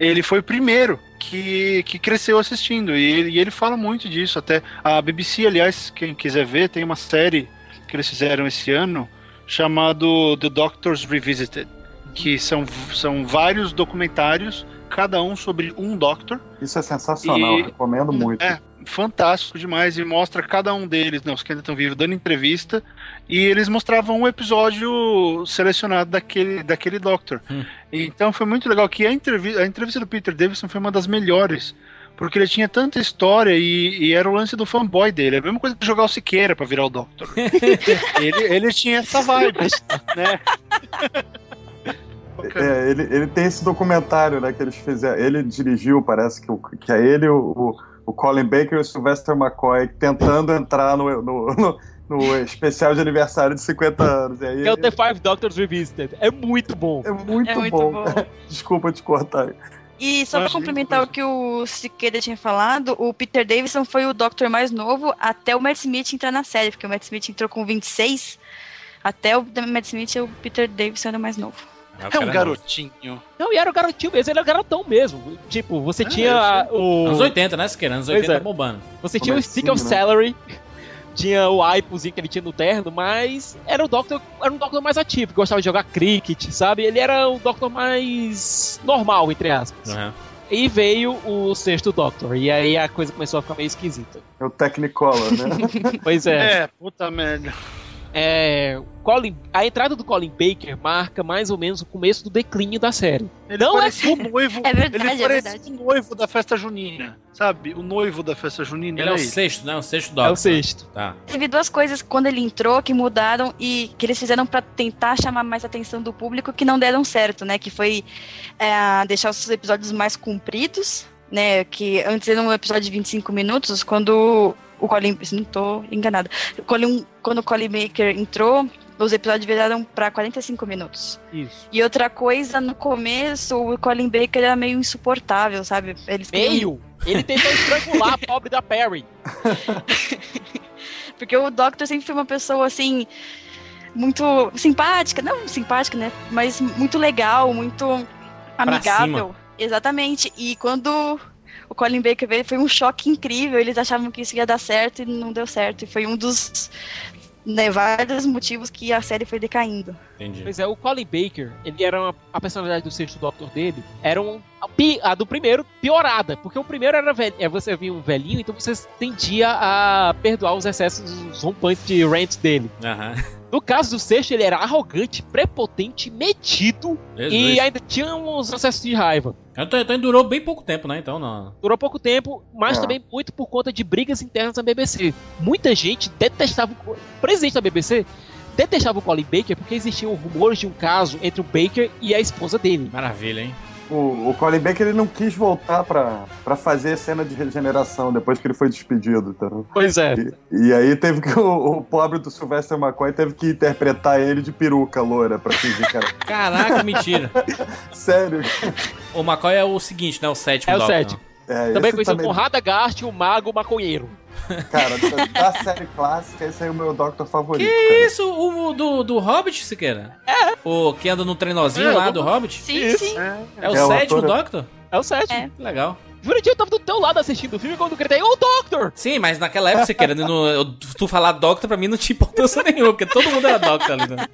[SPEAKER 5] ele foi o primeiro que, que cresceu assistindo. E ele, e ele fala muito disso. Até a BBC, aliás, quem quiser ver, tem uma série que eles fizeram esse ano chamado The Doctors Revisited. Que são, são vários documentários, cada um sobre um Doctor.
[SPEAKER 7] Isso é sensacional,
[SPEAKER 5] E-
[SPEAKER 7] recomendo muito.
[SPEAKER 5] É, fantástico demais. E mostra cada um deles, não, os que ainda estão vivos, dando entrevista. E eles mostravam um episódio selecionado daquele, daquele Doctor.
[SPEAKER 3] Hum.
[SPEAKER 5] Então foi muito legal que a entrevista, a entrevista do Peter Davison foi uma das melhores. Porque ele tinha tanta história e, e era o lance do fanboy dele. É a mesma coisa que jogar o Siqueira pra virar o Doctor. [LAUGHS] ele, ele tinha essa vibe, né?
[SPEAKER 7] É, ele, ele tem esse documentário, né, que eles fizeram. Ele dirigiu, parece que, o- que é ele, o, o, Colin Baker e o Sylvester McCoy tentando entrar no, no, no- no especial de aniversário de 50 anos. E aí,
[SPEAKER 4] Que é o The Five Doctors Revisited. É muito bom.
[SPEAKER 7] é muito,
[SPEAKER 6] É muito
[SPEAKER 7] bom.
[SPEAKER 6] bom. [LAUGHS]
[SPEAKER 7] Desculpa te cortar.
[SPEAKER 6] E só pra
[SPEAKER 5] Imagina
[SPEAKER 6] complementar o que o Siqueira tinha falado, o Peter Davison foi o Doctor mais novo até o Matt Smith entrar na série, porque o Matt Smith entrou com 26. Até o Matt Smith, o Peter Davison era mais novo.
[SPEAKER 3] Ah, o
[SPEAKER 5] É um
[SPEAKER 3] não.
[SPEAKER 5] garotinho.
[SPEAKER 4] Não, e era o garotinho mesmo, ele era garotão mesmo. Tipo, você tinha o.
[SPEAKER 3] Anos 80, né, Siqueira? Anos
[SPEAKER 4] Pois
[SPEAKER 3] 80
[SPEAKER 4] é.
[SPEAKER 3] bombando.
[SPEAKER 4] Você tinha o Stick of
[SPEAKER 7] né?
[SPEAKER 4] Salary, [LAUGHS] tinha o Aipozinho que ele tinha no terno, mas era o Doctor, era um Doctor mais ativo, que gostava de jogar cricket, sabe? Ele era o Doctor mais normal, entre aspas.
[SPEAKER 3] Uhum.
[SPEAKER 4] E veio o sexto Doctor, e aí a coisa começou a ficar meio esquisita.
[SPEAKER 7] É o Technicolor, né? [LAUGHS]
[SPEAKER 4] Pois é.
[SPEAKER 5] É, puta merda.
[SPEAKER 4] É Colin, a entrada do Colin Baker marca mais ou menos o começo do declínio da série.
[SPEAKER 5] Ele
[SPEAKER 4] Não é
[SPEAKER 5] parecia o noivo. [LAUGHS]
[SPEAKER 6] É verdade,
[SPEAKER 5] ele
[SPEAKER 6] é verdade.
[SPEAKER 5] o noivo da festa junina. Sabe? O noivo da festa junina.
[SPEAKER 3] Ele é o
[SPEAKER 5] era ele.
[SPEAKER 3] sexto, né? O sexto
[SPEAKER 4] É
[SPEAKER 3] Doctor.
[SPEAKER 4] o sexto.
[SPEAKER 3] Tá.
[SPEAKER 6] Teve duas coisas quando ele entrou que mudaram e que eles fizeram pra tentar chamar mais atenção do público que não deram certo, né? Que foi é, deixar os episódios mais compridos, né? Que antes era um episódio de 25 minutos, quando o Colin. se Não tô enganada. Colin- quando o Colin Baker entrou, os episódios viraram pra 45 minutos.
[SPEAKER 4] Isso.
[SPEAKER 6] E outra coisa, no começo, o Colin Baker era meio insuportável, sabe? Eles queriam-
[SPEAKER 4] Meio! Ele tentou estrangular a pobre da Perry. [LAUGHS]
[SPEAKER 6] Porque o Doctor sempre foi uma pessoa assim. Muito simpática, não simpática, né? Mas muito legal, muito amigável. Exatamente. E quando o Colin Baker veio, foi um choque incrível. Eles achavam que isso ia dar certo e não deu certo. E foi um dos né, vários motivos que a série foi decaindo.
[SPEAKER 3] Entendi.
[SPEAKER 4] Pois é, o Colin Baker, ele era uma, a personalidade do sexto Doctor dele, era um, a, a do primeiro piorada, porque o primeiro era velho, é, você via um velhinho, então você tendia a perdoar os excessos, os rompantes de rant dele.
[SPEAKER 3] Aham.
[SPEAKER 4] No caso do sexto, ele era arrogante, prepotente, metido
[SPEAKER 3] Jesus.
[SPEAKER 4] e ainda tinha uns acessos de raiva.
[SPEAKER 3] Então, então durou bem pouco tempo, né? Então, não.
[SPEAKER 4] Durou pouco tempo, mas
[SPEAKER 7] É.
[SPEAKER 4] também muito por conta de brigas internas da BBC. Muita gente detestava o, o presidente da BBC detestava o Colin Baker porque existiam rumores de um caso entre o Baker e a esposa dele.
[SPEAKER 3] Maravilha, hein?
[SPEAKER 7] O, o Colin Baker ele não quis voltar pra, pra fazer cena de regeneração depois que ele foi despedido. Tá?
[SPEAKER 4] Pois é.
[SPEAKER 7] E, e aí teve que o, o pobre do Sylvester McCoy teve que interpretar ele de peruca loura pra fingir que era. [LAUGHS]
[SPEAKER 3] Caraca, mentira. [LAUGHS]
[SPEAKER 7] Sério.
[SPEAKER 3] O McCoy é o seguinte, né? O sétimo
[SPEAKER 4] É o sétimo.
[SPEAKER 7] É,
[SPEAKER 4] Também conhecido
[SPEAKER 7] também,
[SPEAKER 4] como Radagast, o mago maconheiro.
[SPEAKER 7] Cara, da, série clássica, esse aí é o meu Doctor favorito.
[SPEAKER 3] Que
[SPEAKER 7] cara.
[SPEAKER 3] isso? O do, do Hobbit, Siqueira? É. O que anda no trenozinho
[SPEAKER 5] É,
[SPEAKER 3] lá
[SPEAKER 5] eu
[SPEAKER 3] do Hobbit?
[SPEAKER 6] Sim,
[SPEAKER 4] Isso.
[SPEAKER 6] sim.
[SPEAKER 3] É o
[SPEAKER 7] É o
[SPEAKER 3] sétimo
[SPEAKER 7] ator-
[SPEAKER 3] Doctor?
[SPEAKER 4] É o sétimo.
[SPEAKER 6] É.
[SPEAKER 3] Legal.
[SPEAKER 4] Jurandir, eu tava do teu lado assistindo o filme quando gritei, ô Doctor!
[SPEAKER 3] Sim, mas naquela época, Siqueira, no, eu- tu falar Doctor pra mim não tinha importância [LAUGHS] nenhuma, porque todo mundo era Doctor ali. Né?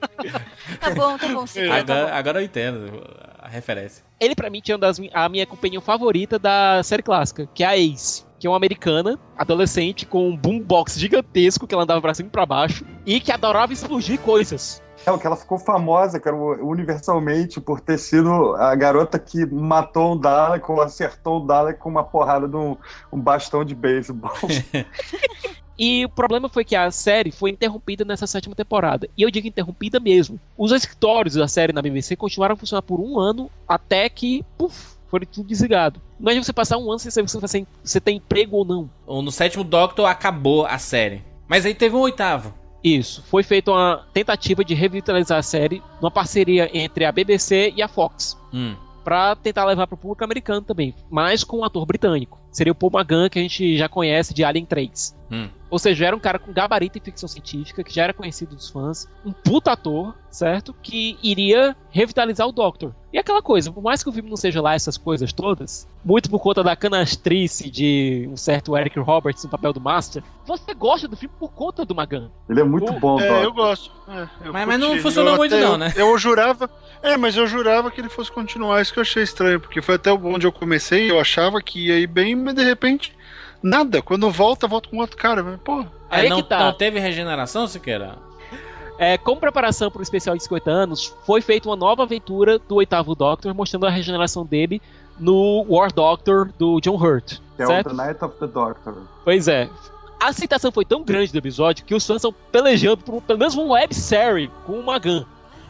[SPEAKER 6] Tá bom, tá bom, sim. tá
[SPEAKER 3] Agora,
[SPEAKER 6] bom.
[SPEAKER 3] agora eu entendo a referência.
[SPEAKER 4] Ele pra mim tinha uma das, a minha companhia favorita da série clássica, que é a Ace. Que é uma americana, adolescente, com um boombox gigantesco que ela andava pra cima e pra baixo, e que adorava explodir coisas.
[SPEAKER 7] É, o que ela ficou famosa, cara, universalmente, por ter sido a garota que matou um Dalek ou acertou um Dalek com uma porrada de um, um bastão de beisebol. [LAUGHS]
[SPEAKER 4] E o problema foi que a série foi interrompida nessa sétima temporada. E eu digo interrompida mesmo. Os escritórios da série na BBC continuaram a funcionar por um ano até que, puf, foi tudo desligado. Imagina você passar um ano sem saber se você, tem emprego ou não.
[SPEAKER 3] Ou no sétimo Doctor acabou a série. Mas aí teve um oitavo.
[SPEAKER 4] Isso. Foi feita uma tentativa de revitalizar a série numa parceria entre a BBC e a Fox.
[SPEAKER 3] Hum.
[SPEAKER 4] Pra tentar levar pro público americano também. Mas com um ator britânico. Seria o Paul McGann, que a gente já conhece de Alien 3.
[SPEAKER 3] Hum.
[SPEAKER 4] Ou seja, era um cara com gabarito em ficção científica, que já era conhecido dos fãs, um puta ator, certo? Que iria revitalizar o Doctor. E aquela coisa, por mais que o filme não seja lá essas coisas todas, muito por conta da canastrice de um certo Eric Roberts no papel do Master, você gosta do filme por conta do Magan.
[SPEAKER 7] Ele é muito
[SPEAKER 4] O-
[SPEAKER 7] bom,
[SPEAKER 5] É, eu gosto. É, eu
[SPEAKER 3] Mas- mas não funcionou
[SPEAKER 5] Eu
[SPEAKER 3] muito não,
[SPEAKER 5] eu-
[SPEAKER 3] né?
[SPEAKER 5] Eu jurava... É, mas eu jurava que ele fosse continuar, isso que eu achei estranho, porque foi até onde eu comecei, eu achava que ia ir bem, mas de repente, nada. Quando volta, volta com outro cara. mas, Pô,
[SPEAKER 3] É,
[SPEAKER 4] Aí
[SPEAKER 3] não,
[SPEAKER 4] que tá.
[SPEAKER 3] não teve regeneração, Siqueira?
[SPEAKER 4] É, como preparação para o especial de 50 anos, foi feita uma nova aventura do oitavo Doctor, mostrando a regeneração dele no War Doctor do John Hurt.
[SPEAKER 7] Que é The Night of the Doctor.
[SPEAKER 4] Pois é. A aceitação foi tão grande do episódio que os fãs estão pelejando por pelo menos um websérie com o Magan.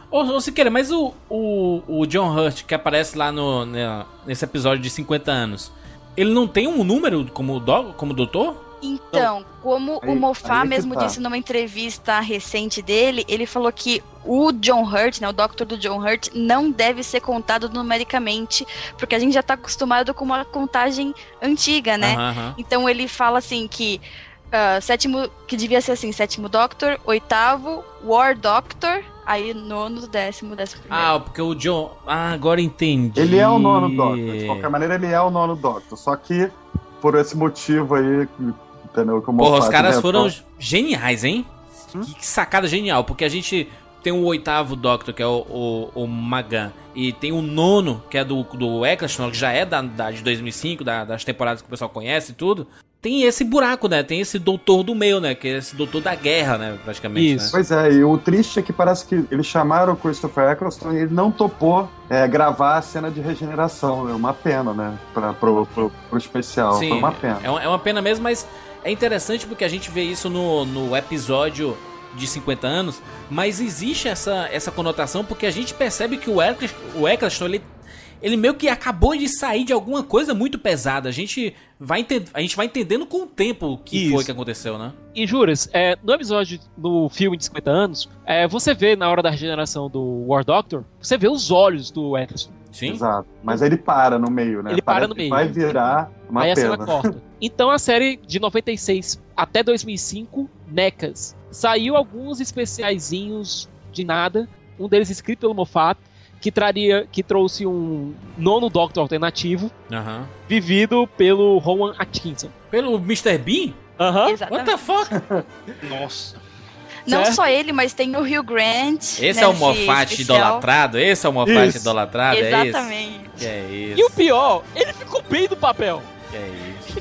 [SPEAKER 3] Ô, ô Siqueira, mas o, o, o John Hurt que aparece lá no, né, nesse episódio de 50 anos, ele não tem um número como, do, como doutor?
[SPEAKER 6] Então, como
[SPEAKER 7] Aí-
[SPEAKER 6] o Moffat
[SPEAKER 7] é
[SPEAKER 6] mesmo
[SPEAKER 7] tá.
[SPEAKER 6] disse numa entrevista recente dele, ele falou que o John Hurt, né, o Doctor do John Hurt, não deve ser contado numericamente, porque a gente já tá acostumado com uma contagem antiga, né? Então ele fala assim que ah, sétimo, que devia ser assim, sétimo Doctor, oitavo, War Doctor, aí nono, décimo, décimo primeiro.
[SPEAKER 3] Ah, porque o John. Ah, agora entendi.
[SPEAKER 7] Ele é o nono Doctor. De qualquer maneira, ele é o nono Doctor. Só que, por esse motivo aí, entendeu? Que o
[SPEAKER 3] Porra, os caras foram geniais, hein? Que, que sacada genial, porque a gente tem o oitavo Doctor, que é o, o, o Magan, e tem o nono, que é do, do Eccleston, que já é da, da de 2005, da- das temporadas que o pessoal conhece e tudo. Tem esse buraco, né? Tem esse doutor do meio, né? Que é esse doutor da guerra, né? Praticamente.
[SPEAKER 4] Isso.
[SPEAKER 3] Né?
[SPEAKER 7] Pois é, e o triste é que parece que eles chamaram o Christopher Eccleston e ele não topou é, gravar a cena de regeneração. É uma pena, né? Pra, pro, pro, pro especial. Foi uma pena.
[SPEAKER 3] É uma, é uma pena mesmo, mas é interessante porque a gente vê isso no, no episódio de 50 anos, mas existe essa, essa conotação porque a gente percebe que o Eccleston, o Eccleston ele, ele meio que acabou de sair de alguma coisa muito pesada. A gente vai, ente- a gente vai entendendo com o tempo o que
[SPEAKER 4] Isso.
[SPEAKER 3] foi que aconteceu, né?
[SPEAKER 4] E juras, é, no episódio, no filme de 50 anos, é, você vê na hora da regeneração do War Doctor, você vê os olhos do Eccleston.
[SPEAKER 3] Sim.
[SPEAKER 7] Exato. Mas ele para no meio, né?
[SPEAKER 4] Ele para
[SPEAKER 7] Parece
[SPEAKER 4] no
[SPEAKER 7] que
[SPEAKER 4] meio.
[SPEAKER 7] Vai virar uma
[SPEAKER 4] aí a
[SPEAKER 7] pena.
[SPEAKER 4] cena corta. [LAUGHS] Então a série de 96 até 2005, NECAS, saiu alguns especiaizinhos de nada, um deles escrito pelo Moffat, que traria, que trouxe um nono Doctor alternativo,
[SPEAKER 3] Aham.
[SPEAKER 4] vivido pelo Rowan Atkinson.
[SPEAKER 3] Pelo Mr. Bean?
[SPEAKER 4] Aham.
[SPEAKER 3] What
[SPEAKER 6] Exatamente.
[SPEAKER 3] the fuck? [LAUGHS]
[SPEAKER 5] nossa.
[SPEAKER 6] Não
[SPEAKER 4] certo?
[SPEAKER 6] só ele, mas tem o Hugh Grant.
[SPEAKER 3] Esse é o Moffat idolatrado? Esse é o Moffat
[SPEAKER 4] Isso.
[SPEAKER 3] idolatrado? É isso?
[SPEAKER 6] Exatamente.
[SPEAKER 3] Que é isso?
[SPEAKER 4] E o pior, ele ficou bem no papel.
[SPEAKER 3] Que é isso?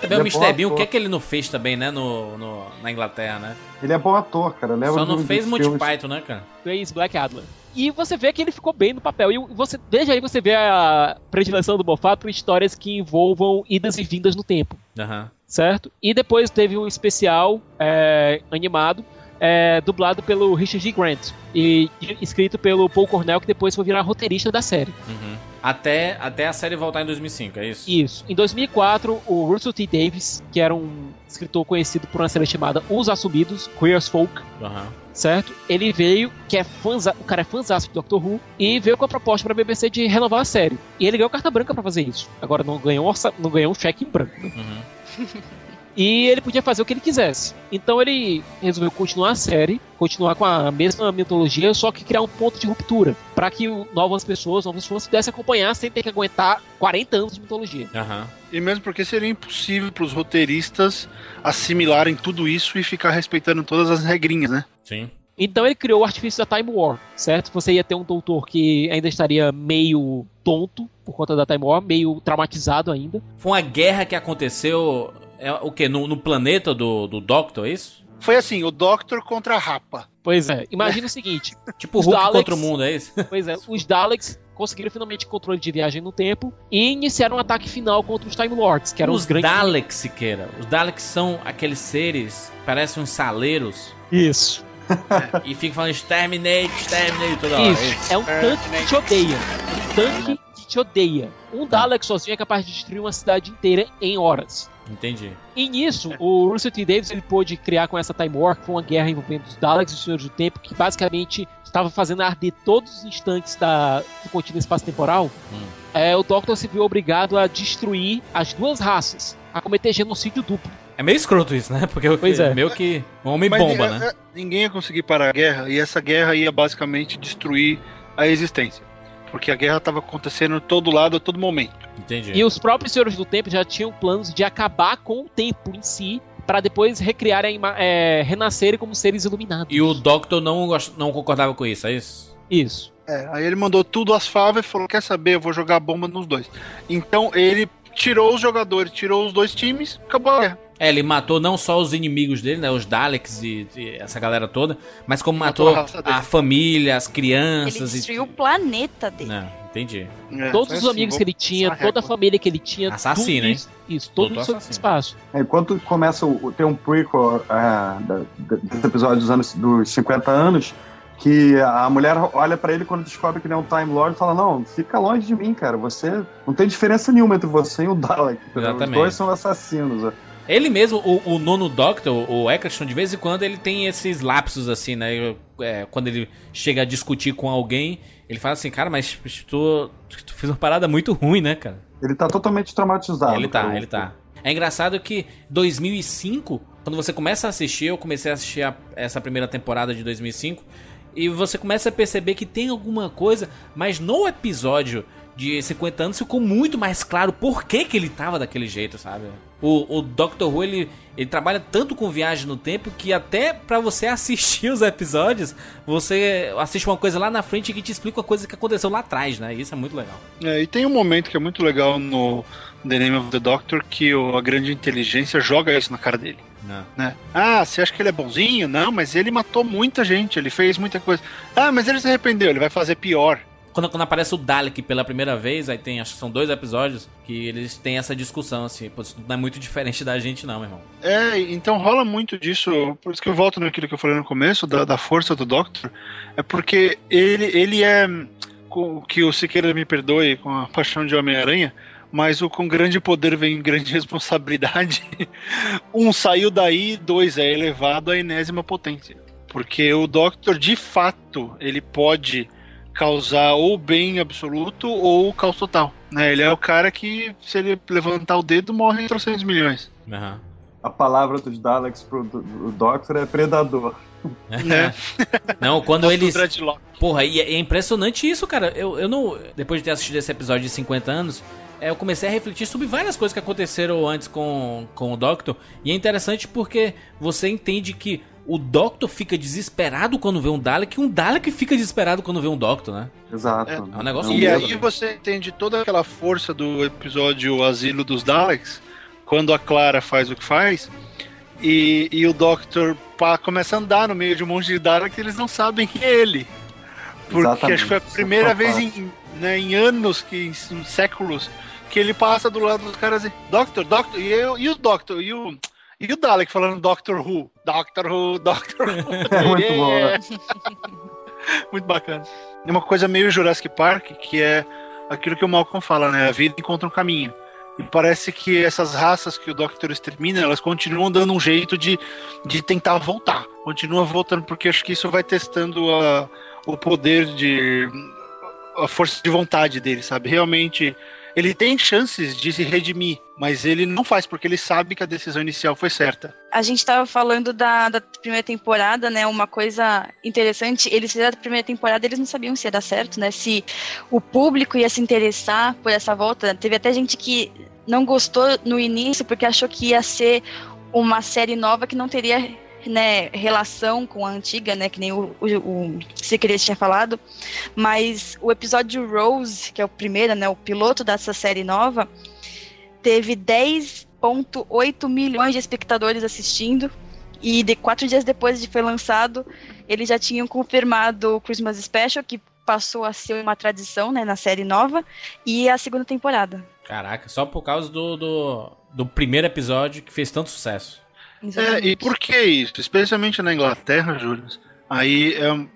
[SPEAKER 3] Também o
[SPEAKER 7] é
[SPEAKER 3] Mr. Bean, o que é que ele não fez também, né, no, no- na Inglaterra, né?
[SPEAKER 7] Ele é bom ator, cara. Lembra
[SPEAKER 3] Só não fez Monty
[SPEAKER 7] filmes-
[SPEAKER 3] Python, né, cara?
[SPEAKER 4] fez Black Adler. E você vê que ele ficou bem no papel. E você veja aí, você vê a predileção do Moffat por histórias que envolvam idas e vindas no tempo,
[SPEAKER 3] Aham.
[SPEAKER 4] certo? E depois teve um especial é, animado, é, dublado pelo Richard G. Grant e escrito pelo Paul Cornell, que depois foi virar roteirista da série.
[SPEAKER 3] Uhum. Até, até a série voltar em 2005, é isso?
[SPEAKER 4] Isso. Em 2004, o Russell T. Davis, que era um escritor conhecido por uma série chamada Os Assumidos, Queer as Folk,
[SPEAKER 3] Aham.
[SPEAKER 4] Certo? Ele veio, que é fãza, o cara é fãzaço de Doctor Who, e veio com a proposta pra BBC de renovar a série. E ele ganhou carta branca pra fazer isso. Agora não ganhou, um orça, não ganhou um cheque em branco. né?
[SPEAKER 3] Uhum. [LAUGHS]
[SPEAKER 4] E ele podia fazer o que ele quisesse. Então ele resolveu continuar a série, continuar com a mesma mitologia, só que criar um ponto de ruptura. Pra que novas pessoas, novos fãs pudessem acompanhar sem ter que aguentar 40 anos de mitologia.
[SPEAKER 3] Aham.
[SPEAKER 5] E mesmo porque seria impossível para os roteiristas assimilarem tudo isso e ficar respeitando todas as regrinhas, né?
[SPEAKER 3] Sim.
[SPEAKER 4] Então ele criou o artifício da Time War, certo? Você ia ter um doutor que ainda estaria meio tonto por conta da Time War, meio traumatizado ainda.
[SPEAKER 3] Foi uma guerra que aconteceu, é, o quê? No, no planeta do, do Doctor, é isso?
[SPEAKER 5] Foi assim, o Doctor contra a Rapa.
[SPEAKER 4] Pois é, imagina o seguinte. [LAUGHS]
[SPEAKER 3] Tipo o Hulk Daleks, contra o mundo, é isso?
[SPEAKER 4] Pois é, os Daleks conseguiram finalmente controle de viagem no tempo e iniciaram um ataque final contra os Time Lords, que eram os,
[SPEAKER 3] os
[SPEAKER 4] grandes...
[SPEAKER 3] Daleks, Siqueira. Os Daleks são aqueles seres, parecem uns saleiros.
[SPEAKER 4] Isso.
[SPEAKER 3] É, e fica falando exterminate, exterminate toda hora.
[SPEAKER 4] Isso, isso. é um tanque que te odeia. Um tanque que te odeia. Um tá. Dalek sozinho é capaz de destruir uma cidade inteira em horas.
[SPEAKER 3] Entendi.
[SPEAKER 4] E nisso, o Russell T. Davis ele pôde criar com essa Time War, que foi uma guerra envolvendo os Daleks e os Senhores do Tempo, que basicamente estava fazendo arder todos os instantes da, do contínuo espaço-temporal. Hum. É, o Doctor se viu obrigado a destruir as duas raças, a cometer genocídio duplo.
[SPEAKER 3] É meio escroto isso, né? Porque pois é. meio que um homem-bomba, né?
[SPEAKER 5] Ninguém ia conseguir parar a guerra, e essa guerra ia basicamente destruir a existência. Porque a guerra estava acontecendo todo lado a todo momento.
[SPEAKER 3] Entendi.
[SPEAKER 4] E os próprios Senhores do Tempo já tinham planos de acabar com o tempo em si, para depois recriarem, é, renascerem como seres iluminados.
[SPEAKER 3] E o Doctor não, não concordava com isso, é isso?
[SPEAKER 4] Isso.
[SPEAKER 5] É, aí ele mandou tudo às favas e falou: Quer saber? Eu vou jogar bomba nos dois. Então ele tirou os jogadores, tirou os dois times, acabou a guerra.
[SPEAKER 3] É, ele matou não só os inimigos dele, né, os Daleks e, e essa galera toda, mas como matou, matou a, a, família, as crianças. Ele
[SPEAKER 6] destruiu
[SPEAKER 3] e...
[SPEAKER 6] o planeta dele.
[SPEAKER 3] Não, entendi.
[SPEAKER 4] É, todos os assim, amigos que ele tinha, toda a família que ele tinha.
[SPEAKER 3] Assassino, hein?
[SPEAKER 4] Isso, isso todo o espaço.
[SPEAKER 7] É, enquanto começa o, tem um prequel uh, desse episódio dos anos dos 50 anos, que a mulher olha para ele quando descobre que ele é um Time Lord e fala: Não, fica longe de mim, cara. Você não tem diferença nenhuma entre você e o Dalek. Exatamente. Os dois são assassinos.
[SPEAKER 3] Ele mesmo, o, o nono Doctor, o Eccleston, de vez em quando ele tem esses lapsos assim, né? É, quando ele chega a discutir com alguém, ele fala assim, cara, mas tu, tu fez uma parada muito ruim, né, cara?
[SPEAKER 7] Ele tá totalmente traumatizado.
[SPEAKER 3] Ele tá, ele tá. É engraçado que 2005, quando você começa a assistir, eu comecei a assistir a, essa primeira temporada de 2005, e você começa a perceber que tem alguma coisa, mas no episódio de 50 anos ficou muito mais claro por que, que ele tava daquele jeito, sabe? O, o Doctor Who, ele, ele trabalha tanto com viagem no tempo que até para você [LAUGHS] assistir os episódios, você assiste uma coisa lá na frente que te explica uma coisa que aconteceu lá atrás, né? Isso é muito legal.
[SPEAKER 5] É, e tem um momento que é muito legal no The Name of the Doctor que o, a grande inteligência joga isso na cara dele. Né? Ah, você acha que ele é bonzinho? Não, mas ele matou muita gente, ele fez muita coisa. Ah, mas ele se arrependeu, ele vai fazer pior.
[SPEAKER 3] Quando, quando aparece o Dalek pela primeira vez, aí tem, acho que são dois episódios, que eles têm essa discussão, assim, pô, isso não é muito [LAUGHS] diferente da gente, não, meu irmão.
[SPEAKER 5] É, então rola muito disso, por isso que eu volto naquilo que eu falei no começo, da, da força do Doctor, é porque ele, ele é, que o Siqueira me perdoe com a paixão de Homem-Aranha, mas o com grande poder vem grande [LAUGHS] responsabilidade. um saiu daí, dois é elevado à enésima potência. Porque o Doctor, de fato, ele pode causar ou bem absoluto ou caos total. Né? Ele é o cara que, se ele levantar o dedo, morre em 300 milhões.
[SPEAKER 3] Uhum.
[SPEAKER 7] A palavra dos Daleks pro do, do Doctor é predador. [LAUGHS]
[SPEAKER 3] É. Não, quando eles. Porra, e é impressionante isso, cara. Eu, eu não. Depois de ter assistido esse episódio de 50 anos, é, eu comecei a refletir sobre várias coisas que aconteceram antes com, com o Doctor. E é interessante porque você entende que o Doctor fica desesperado quando vê um Dalek e um Dalek fica desesperado quando vê um Doctor, né?
[SPEAKER 7] Exato. É,
[SPEAKER 3] é um negócio
[SPEAKER 5] E aí você entende toda aquela força do episódio Asilo dos Daleks, quando a Clara faz o que faz, e, e o Doctor pá, começa a andar no meio de um monte de Daleks e eles não sabem que é ele. Porque Exatamente. acho que foi a primeira vez em, né, em anos, que, em séculos, que ele passa do lado dos caras e Doctor, Doctor, e, eu, e o Doctor, e o e o Dalek falando Doctor Who. Doctor Who, Doctor Who.
[SPEAKER 7] É [LAUGHS] muito bom. [LAUGHS]
[SPEAKER 5] muito bacana. É uma coisa meio Jurassic Park, que é aquilo que o Malcolm fala, né? A vida encontra um caminho. E parece que essas raças que o Doctor extermina, elas continuam dando um jeito de, de tentar voltar. Continua voltando, porque acho que isso vai testando a, o poder de. a força de vontade dele, sabe? Realmente ele tem chances de se redimir, mas ele não faz porque ele sabe que a decisão inicial foi certa.
[SPEAKER 6] A gente estava falando da, da, primeira temporada, né? Uma coisa interessante, eles fizeram a primeira temporada, eles não sabiam se ia dar certo, né? Se o público ia se interessar por essa volta. Teve até gente que não gostou no início porque achou que ia ser uma série nova que não teria né, relação com a antiga, né, que nem o, o, o tinha falado, mas o episódio Rose, que é o primeiro, né, o piloto dessa série nova, teve 10.8 milhões de espectadores assistindo, e de quatro dias depois de foi lançado, eles já tinham confirmado o Christmas Special, que passou a ser uma tradição, né, na série nova, e a segunda temporada.
[SPEAKER 3] Caraca, só por causa do, do, do primeiro episódio que fez tanto sucesso.
[SPEAKER 5] É, e por que isso? Especialmente na Inglaterra, Júlio. Aí é,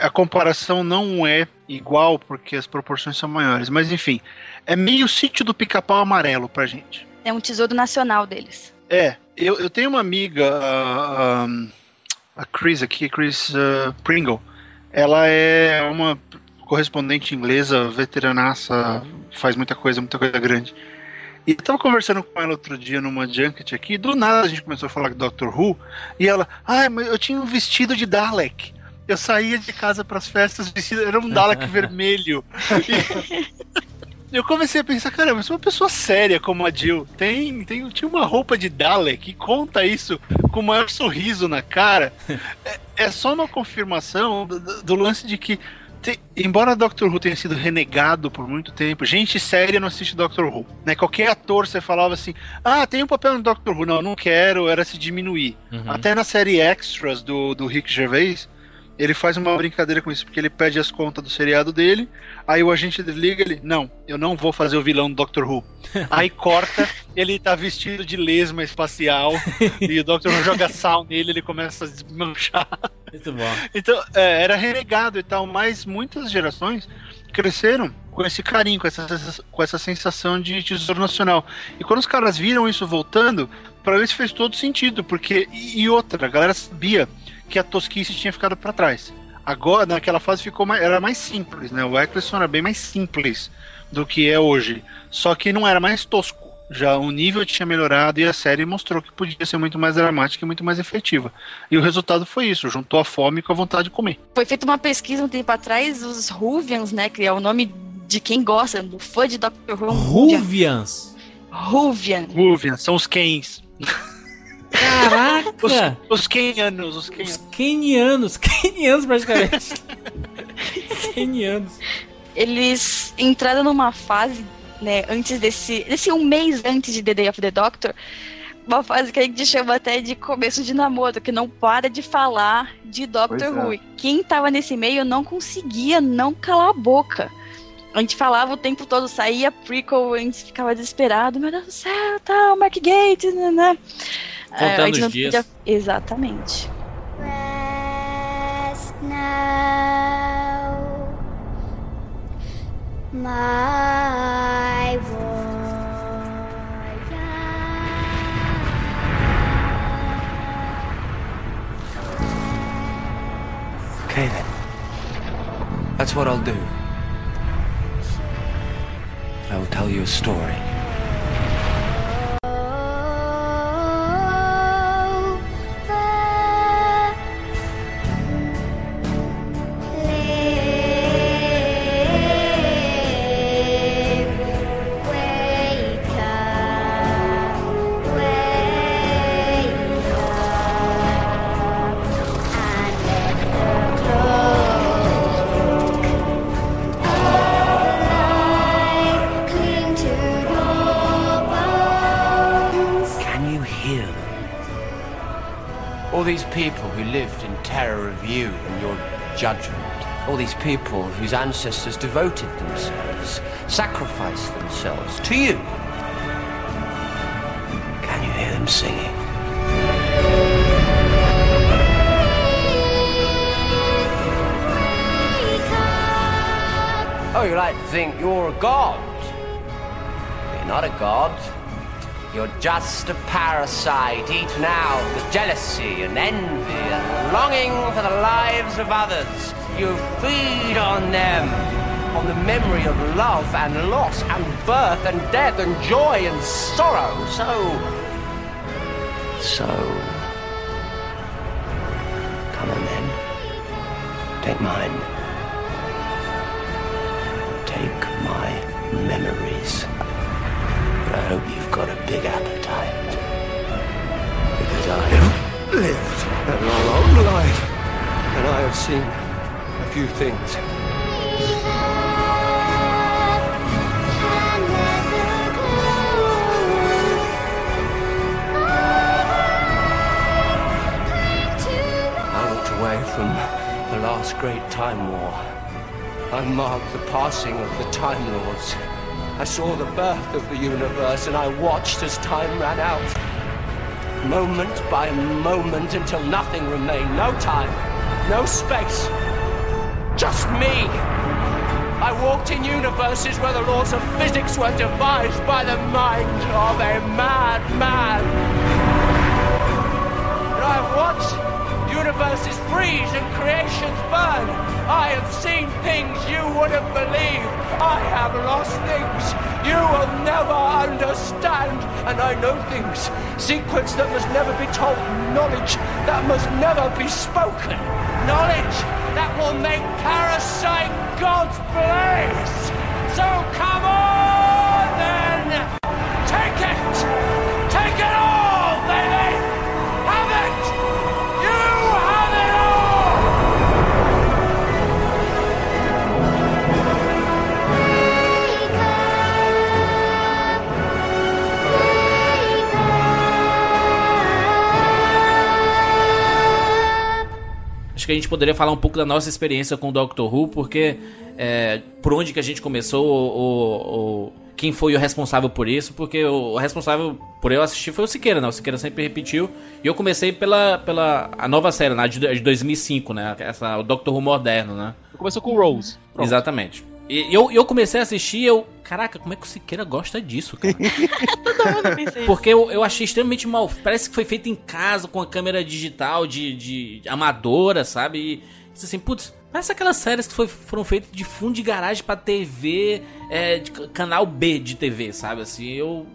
[SPEAKER 5] a comparação não é igual porque as proporções são maiores. Mas enfim, é meio sítio do pica-pau amarelo pra gente.
[SPEAKER 6] É um tesouro nacional deles.
[SPEAKER 5] É, eu, eu tenho uma amiga, a, a, a Chris aqui, Chris uh, Pringle. Ela é uma correspondente inglesa, veteranaça, faz muita coisa, muita coisa grande. E eu tava conversando com ela outro dia numa junket aqui, do nada a gente começou a falar de Doctor Who, e ela, ai, ah, mas eu tinha um vestido de Dalek. Eu saía de casa para as festas vestido, era um Dalek [LAUGHS] vermelho. E eu comecei a pensar, caramba, mas uma pessoa séria como a Jill tem, tem, tinha uma roupa de Dalek e conta isso com o maior sorriso na cara. É, é só uma confirmação do, do lance de que tem, embora Doctor Who tenha sido renegado por muito tempo, gente séria não assiste Doctor Who. Né? Qualquer ator você falava assim: ah, tem um papel no Doctor Who. Não, não quero, era se diminuir. Uhum. Até na série Extras do, do Rick Gervais, ele faz uma brincadeira com isso, porque ele pede as contas do seriado dele, aí o agente desliga ele, não, eu não vou fazer o vilão do Doctor Who. [LAUGHS] aí corta, ele tá vestido de lesma espacial, [LAUGHS] e o Doctor Who joga sal nele, ele começa a desmanchar.
[SPEAKER 3] Muito bom.
[SPEAKER 5] Então, é, era renegado e tal, mas muitas gerações cresceram com esse carinho, com essa, com essa sensação de tesouro nacional. E quando os caras viram isso voltando, para eles fez todo sentido, porque. E outra, a galera sabia que a tosquice tinha ficado para trás. Agora, naquela fase, ficou mais, era mais simples, né? O Eccleston era bem mais simples do que é hoje. Só que não era mais tosco. Já o nível tinha melhorado e a série mostrou que podia ser muito mais dramática e muito mais efetiva. E o resultado foi isso, juntou a fome com a vontade de comer.
[SPEAKER 6] Foi feita uma pesquisa um tempo atrás, os Ruvians, né? Que é o nome de quem gosta, do fã de Doctor Who.
[SPEAKER 3] Ruvians?
[SPEAKER 6] Ruvian.
[SPEAKER 5] Ruvian, são os Kens.
[SPEAKER 3] Caraca!
[SPEAKER 5] Os, os kenianos, os kenianos.
[SPEAKER 3] Os kenianos, kenianos praticamente. [LAUGHS] kenianos.
[SPEAKER 6] Eles entraram numa fase, né, antes desse, desse um mês antes de The Day of the Doctor, uma fase que a gente chama até de começo de namoro, que não para de falar de Doctor Who. É. Quem tava nesse meio não conseguia não calar a boca. A gente falava o tempo todo, saía prequel, a gente ficava desesperado, meu Deus do céu, tá, o Mark Gates, né, né?
[SPEAKER 3] Contando é, os dias. Podia...
[SPEAKER 6] Exatamente. Rest now, my
[SPEAKER 10] Okay then. That's what I'll do. I will tell you a story. Whose ancestors devoted themselves, sacrificed themselves to you. Can you hear them singing? Oh, you like to think you're a god? You're not a god. You're just a parasite eaten out with jealousy and envy and longing for the lives of others. You feed on them, on the memory of love and loss and birth and death and joy and sorrow. So, so,
[SPEAKER 11] passing of the Time Lords. I saw the birth of the universe, and I watched as time ran out. Moment by moment until nothing remained. No time, no space. Just me. I walked in universes where the laws of physics were devised by the mind of a madman. And I have watched universes freeze and creations burn. I have seen things you wouldn't believe. I have lost things you will never understand. And I know things, secrets that must never be told, knowledge that must never be spoken, knowledge that will make Parasite God's place. So come on
[SPEAKER 3] Acho que a gente poderia falar um pouco da nossa experiência com o Doctor Who, porque é, por onde que a gente começou, o, o- quem foi o responsável por isso, porque o, o responsável por eu assistir foi o Siqueira, né? O Siqueira sempre repetiu. E eu comecei pela, pela a nova série, né? De, de 2005, né? Essa, o Doctor Who moderno, né?
[SPEAKER 4] Começou com Rose. Pronto.
[SPEAKER 3] Exatamente. E eu, eu comecei a assistir e eu. Caraca, como é que o Siqueira gosta disso, cara? [LAUGHS]
[SPEAKER 6] Todo mundo pensa isso.
[SPEAKER 3] Porque eu, eu achei extremamente mal. Parece que foi feito em casa com a câmera digital de, de amadora, sabe? E assim, putz, parece aquelas séries que foi- foram feitas de fundo de garagem pra TV, é, de canal B de TV, sabe? Assim, eu.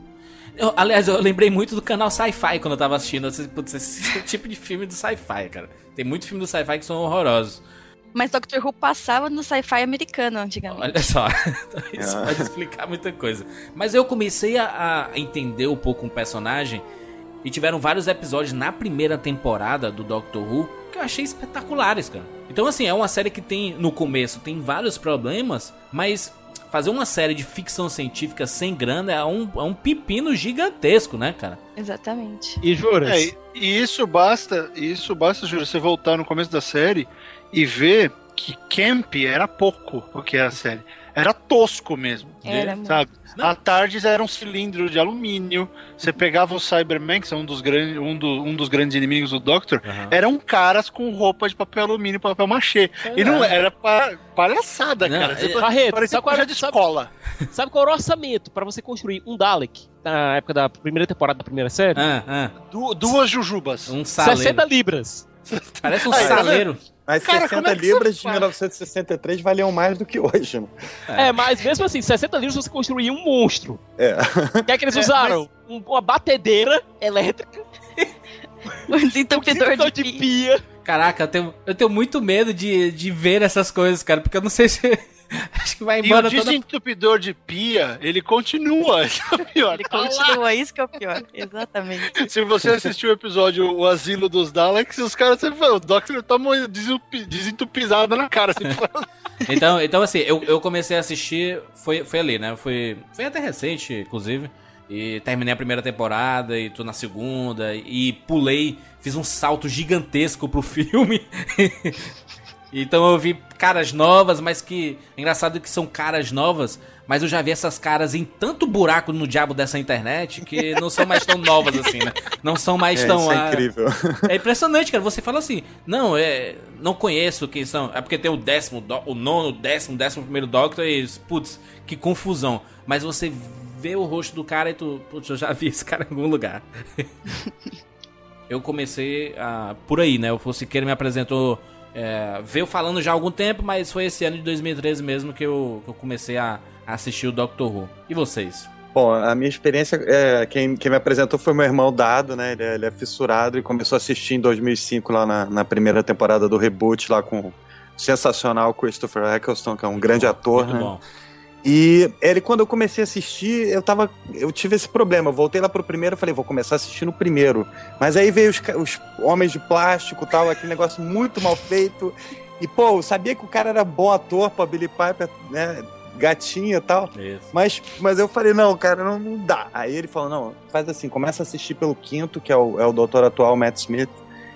[SPEAKER 3] eu- aliás, eu lembrei muito do canal Sci-Fi quando eu tava assistindo. Disse, Putz, esse [LAUGHS] tipo de filme do Sci-Fi, cara. Tem muito filme do Sci-Fi que são horrorosos.
[SPEAKER 6] Mas Doctor Who passava no sci-fi americano antigamente.
[SPEAKER 3] Olha só, [LAUGHS] isso pode explicar muita coisa. Mas eu comecei a, a entender um pouco um personagem e tiveram vários episódios na primeira temporada do Doctor Who que eu achei espetaculares, cara. Então, assim, é uma série que tem, no começo, tem vários problemas, mas fazer uma série de ficção científica sem grana é um, é um pepino gigantesco, né, cara?
[SPEAKER 6] Exatamente.
[SPEAKER 4] E juras?
[SPEAKER 5] É, e- e isso basta, isso basta, Júlio, você voltar no começo da série e ver que Camp era pouco o que é a série. Era tosco mesmo.
[SPEAKER 6] Era muito.
[SPEAKER 5] sabe? A Tardes era um cilindro de alumínio. Você pegava os Cybermen, que são um dos, grandes, um, do- um dos grandes inimigos do Doctor, eram caras com roupa de papel alumínio e papel machê. E não era pa- palhaçada,
[SPEAKER 3] Não,
[SPEAKER 5] cara.
[SPEAKER 3] é-
[SPEAKER 5] Você
[SPEAKER 4] Barreto,
[SPEAKER 5] parecia
[SPEAKER 4] sabe qual
[SPEAKER 5] coisa
[SPEAKER 4] era-
[SPEAKER 5] de
[SPEAKER 4] sabe-
[SPEAKER 5] escola.
[SPEAKER 4] Sabe qual era o orçamento pra você construir um Dalek na época da primeira temporada da primeira série?
[SPEAKER 3] Ah, ah,
[SPEAKER 5] Du- duas jujubas.
[SPEAKER 3] um saleiro.
[SPEAKER 4] 60 libras.
[SPEAKER 3] Parece um
[SPEAKER 5] Aí, tá
[SPEAKER 3] saleiro.
[SPEAKER 7] Mas
[SPEAKER 5] Cara,
[SPEAKER 7] 60
[SPEAKER 5] como é
[SPEAKER 7] libras de
[SPEAKER 5] faz?
[SPEAKER 7] 1963 valiam mais do que hoje, né?
[SPEAKER 4] É. mas mesmo assim, 60 libras você construía um monstro.
[SPEAKER 7] É.
[SPEAKER 4] O que é que eles
[SPEAKER 5] É,
[SPEAKER 4] usaram? Um- uma batedeira elétrica, [LAUGHS]
[SPEAKER 6] O desentupidor
[SPEAKER 4] um
[SPEAKER 6] de,
[SPEAKER 4] de
[SPEAKER 6] pi.
[SPEAKER 4] pia.
[SPEAKER 3] Caraca, eu tenho, eu tenho muito medo de, de ver essas coisas, cara, porque eu não sei se. [LAUGHS] Acho que vai
[SPEAKER 5] E o
[SPEAKER 3] embora toda.
[SPEAKER 5] desentupidor de pia, ele continua. [LAUGHS] Isso é o pior.
[SPEAKER 6] Ele
[SPEAKER 5] Tá lá.
[SPEAKER 6] continua, isso que é o pior. Exatamente. [LAUGHS]
[SPEAKER 5] Se você assistiu o episódio O Asilo dos Daleks, os caras sempre falam, o Doctor toma desentupi- desentupizada na cara. Assim,
[SPEAKER 3] Então, então assim, eu, eu comecei a assistir, foi, foi ali, né? Foi, foi até recente, inclusive. E terminei a primeira temporada e tô na segunda. E pulei, fiz um salto gigantesco pro filme. Então eu vi caras novas, mas que. Engraçado que são caras novas, mas eu já vi essas caras em tanto buraco no diabo dessa internet que [LAUGHS] não são mais tão novas assim, né? Não são mais
[SPEAKER 7] É,
[SPEAKER 3] tão.
[SPEAKER 7] isso é incrível.
[SPEAKER 3] é impressionante, cara. Você fala assim, não, é. Não conheço quem são. É porque tem o décimo, do- o nono, décimo, décimo primeiro Doctor e putz, que confusão. Mas você vê o rosto do cara e tu, putz, eu já vi esse cara em algum lugar. [LAUGHS] eu comecei a, por aí, né? O Fossiqueiro me apresentou. É, veio falando já há algum tempo, mas foi esse ano de 2013 mesmo que eu, que eu comecei a, assistir o Doctor Who. E vocês?
[SPEAKER 7] Bom, a minha experiência, é, quem, quem me apresentou foi meu irmão Dado, né? Ele é, ele é fissurado e começou a assistir em 2005 lá na, na primeira temporada do reboot lá com o sensacional Christopher Eccleston, que é um grande ator,
[SPEAKER 3] Muito
[SPEAKER 7] né?
[SPEAKER 3] bom.
[SPEAKER 7] E ele, quando eu comecei a assistir, eu tava. Eu tive esse problema. Eu voltei lá pro primeiro e falei, vou começar a assistir no primeiro. Mas aí veio os, os homens de plástico e tal, aquele negócio muito mal feito. E, pô, eu sabia que o cara era bom ator pra Billy Piper, né? Gatinho e tal.
[SPEAKER 3] Isso.
[SPEAKER 7] Mas, mas eu falei, não, cara, não, não dá. Aí ele falou, não, faz assim, começa a assistir pelo quinto, que é o, é o doutor atual Matt Smith,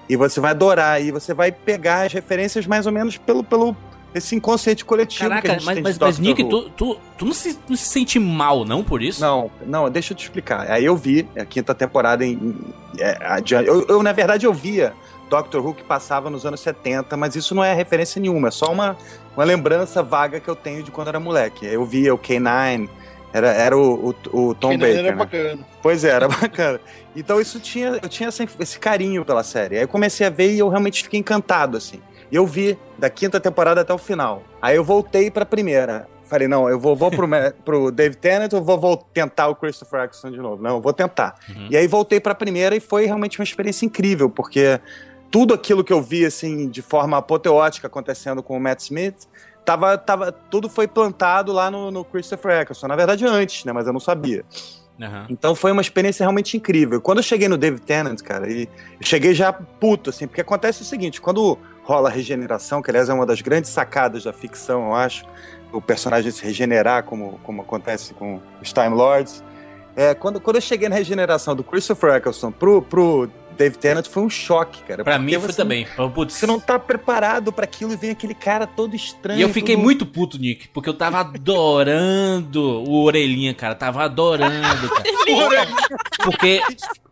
[SPEAKER 7] e você vai adorar, e você vai pegar as referências mais ou menos pelo, pelo esse inconsciente coletivo que a
[SPEAKER 3] Caraca,
[SPEAKER 7] gente
[SPEAKER 3] mas,
[SPEAKER 7] tem
[SPEAKER 3] mas,
[SPEAKER 7] de
[SPEAKER 3] mas Nick, tu, tu, tu não, se, não se sente mal, não, por isso?
[SPEAKER 7] Não, não, deixa eu te explicar. Aí eu vi a quinta temporada em, em- é, adiante. Eu, eu, na verdade, eu via Doctor Who que passava nos anos 70, mas isso não é referência nenhuma, é só uma, uma lembrança vaga que eu tenho de quando era moleque. Eu via o K9, era, era o, o, o Tom Baker.
[SPEAKER 5] era
[SPEAKER 7] né?
[SPEAKER 5] bacana.
[SPEAKER 7] Pois é, era [LAUGHS] bacana. Então isso tinha, eu tinha essa- esse carinho pela série. Aí eu comecei a ver e eu realmente fiquei encantado, assim. E eu vi da quinta temporada até o final. Aí eu voltei pra primeira. Falei, não, eu vou, vou pro, [LAUGHS] pro Dave Tennant ou vou, vou tentar o Christopher Eccleston de novo? Não, eu vou tentar.
[SPEAKER 3] Uhum.
[SPEAKER 7] E aí voltei pra primeira e foi realmente uma experiência incrível, porque tudo aquilo que eu vi, assim, de forma apoteótica acontecendo com o Matt Smith, tava, tava, tudo foi plantado lá no, no Christopher Eccleston. Na verdade, antes, né? Mas eu não sabia.
[SPEAKER 3] Aham.
[SPEAKER 7] Então foi uma experiência realmente incrível. Quando eu cheguei no David Tennant, cara, e eu cheguei já puto, assim, porque acontece o seguinte, quando rola a regeneração, que aliás é uma das grandes sacadas da ficção, eu acho, o personagem se regenerar, como, como acontece com os Time Lords, é, quando, quando eu cheguei na regeneração do Christopher Eccleston pro, pro David Tennant, foi um choque, cara.
[SPEAKER 3] Pra mim foi
[SPEAKER 7] você
[SPEAKER 3] também. Putz.
[SPEAKER 7] Você não tá preparado pra aquilo e vem aquele cara todo estranho.
[SPEAKER 3] E eu fiquei
[SPEAKER 7] todo-
[SPEAKER 3] muito puto, Nick, porque eu tava adorando o Orelhinha, cara. Tava adorando, cara. [LAUGHS] Porque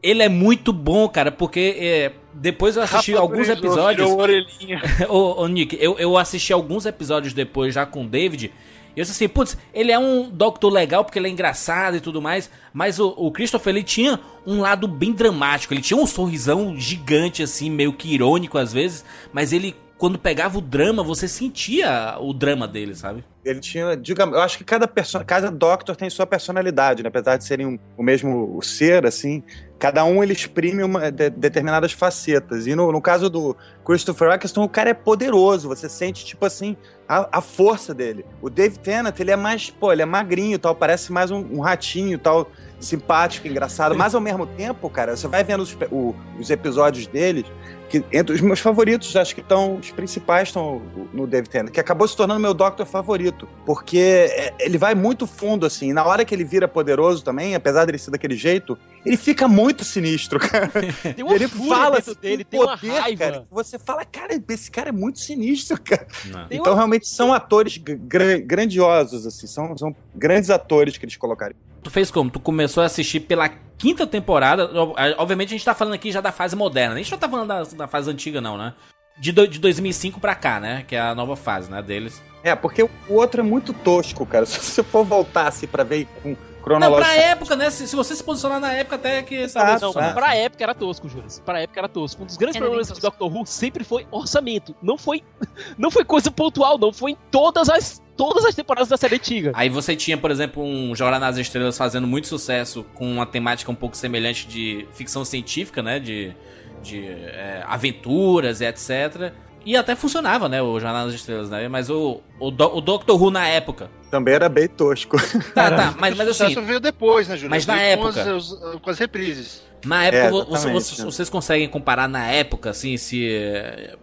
[SPEAKER 3] ele é muito bom, cara. Porque é, depois eu assisti
[SPEAKER 5] Rafa
[SPEAKER 3] alguns episódios. [LAUGHS] ô, ô, Nick, eu, eu assisti alguns episódios depois já com o David. Eu disse assim, putz, ele é um Doctor legal porque ele é engraçado e tudo mais. Mas o, o Christopher, ele tinha um lado bem dramático. Ele tinha um sorrisão gigante, assim, meio que irônico às vezes. Mas ele, quando pegava o drama, você sentia o drama dele, sabe?
[SPEAKER 7] Ele tinha, diga, eu acho que cada cada Doctor tem sua personalidade, né? apesar de serem um- o mesmo ser, assim, cada um ele exprime uma, de- determinadas facetas. E no, no caso do Christopher Eccleston, o cara é poderoso, você sente, tipo assim, a, a força dele. O Dave Tennant, ele é mais, pô, ele é magrinho tal, parece mais um, um ratinho tal, simpático, engraçado, mas ao mesmo tempo, cara, você vai vendo os, o- os episódios dele, que entre os meus favoritos, acho que estão, os principais estão no Dave Tennant, que acabou se tornando meu Doctor favorito, porque é, ele vai muito fundo, assim, e na hora que ele vira poderoso também, apesar dele ser daquele jeito, ele fica muito sinistro, cara. [LAUGHS]
[SPEAKER 4] Tem uma
[SPEAKER 7] ele fala assim,
[SPEAKER 4] dele, tem uma
[SPEAKER 7] poder,
[SPEAKER 4] raiva.
[SPEAKER 7] cara, você fala, cara, esse cara é muito sinistro, [LAUGHS] cara.
[SPEAKER 4] Tem
[SPEAKER 7] Então,
[SPEAKER 4] uma-
[SPEAKER 7] realmente, são atores gra- grandiosos, assim, são, são grandes atores que eles colocaram.
[SPEAKER 3] Tu fez como? Tu começou a assistir pela quinta temporada. Ob- Obviamente a gente tá falando aqui já da fase moderna. A gente não tá falando da, da fase antiga, não, né? De, do- de 2005 pra cá, né? Que é a nova fase, né? Deles.
[SPEAKER 7] É, porque o outro é muito tosco, cara. [LAUGHS] Se você for voltar assim pra ver com
[SPEAKER 3] Não,
[SPEAKER 7] cronológico.
[SPEAKER 3] pra época, né? Se, se você se posicionar na época, até que talvez
[SPEAKER 7] Exato,
[SPEAKER 4] Não,
[SPEAKER 3] funcionasse.
[SPEAKER 4] pra época era tosco, Júlio. Pra época era tosco. Um dos grandes
[SPEAKER 6] bem
[SPEAKER 4] problemas de. Doctor Who sempre foi orçamento. Não foi, [LAUGHS] não foi coisa pontual, não. Foi em todas as, todas as temporadas da série antiga.
[SPEAKER 3] Aí você tinha, por exemplo, um Jornada nas Estrelas fazendo muito sucesso com uma temática um pouco semelhante de ficção científica, né? De, de é, aventuras e etc. E até funcionava, né? O Jornada nas Estrelas, né? Mas o, o, Do- o Doctor Who na época.
[SPEAKER 7] Também era bem tosco. [LAUGHS]
[SPEAKER 3] Tá, tá, mas, mas
[SPEAKER 5] o
[SPEAKER 3] assim,
[SPEAKER 5] sucesso veio depois, né, Júlio?
[SPEAKER 3] mas na
[SPEAKER 5] Veio com
[SPEAKER 3] época-
[SPEAKER 5] as- com as reprises.
[SPEAKER 3] Na época,
[SPEAKER 7] É,
[SPEAKER 3] vocês, vocês conseguem comparar na época, assim, se.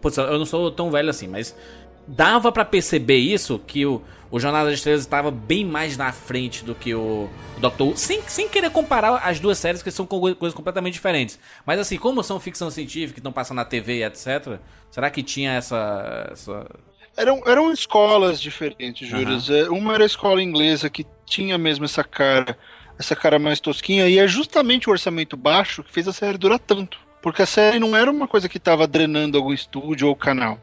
[SPEAKER 3] Putz, eu não sou tão velho assim, mas dava pra perceber isso, que o, o Jornada das Estrelas estava bem mais na frente do que o, o Doctor Who, sem, sem querer comparar as duas séries, que são co- coisas completamente diferentes. Mas assim, como são ficção científica, que estão passando na TV e etc., será que tinha essa. essa...
[SPEAKER 5] Eram, eram escolas diferentes, Júlio. É, Uma era a escola inglesa que tinha mesmo essa cara, essa cara mais tosquinha, e é justamente o orçamento baixo que fez a série durar tanto. Porque a série não era uma coisa que estava drenando algum estúdio ou canal.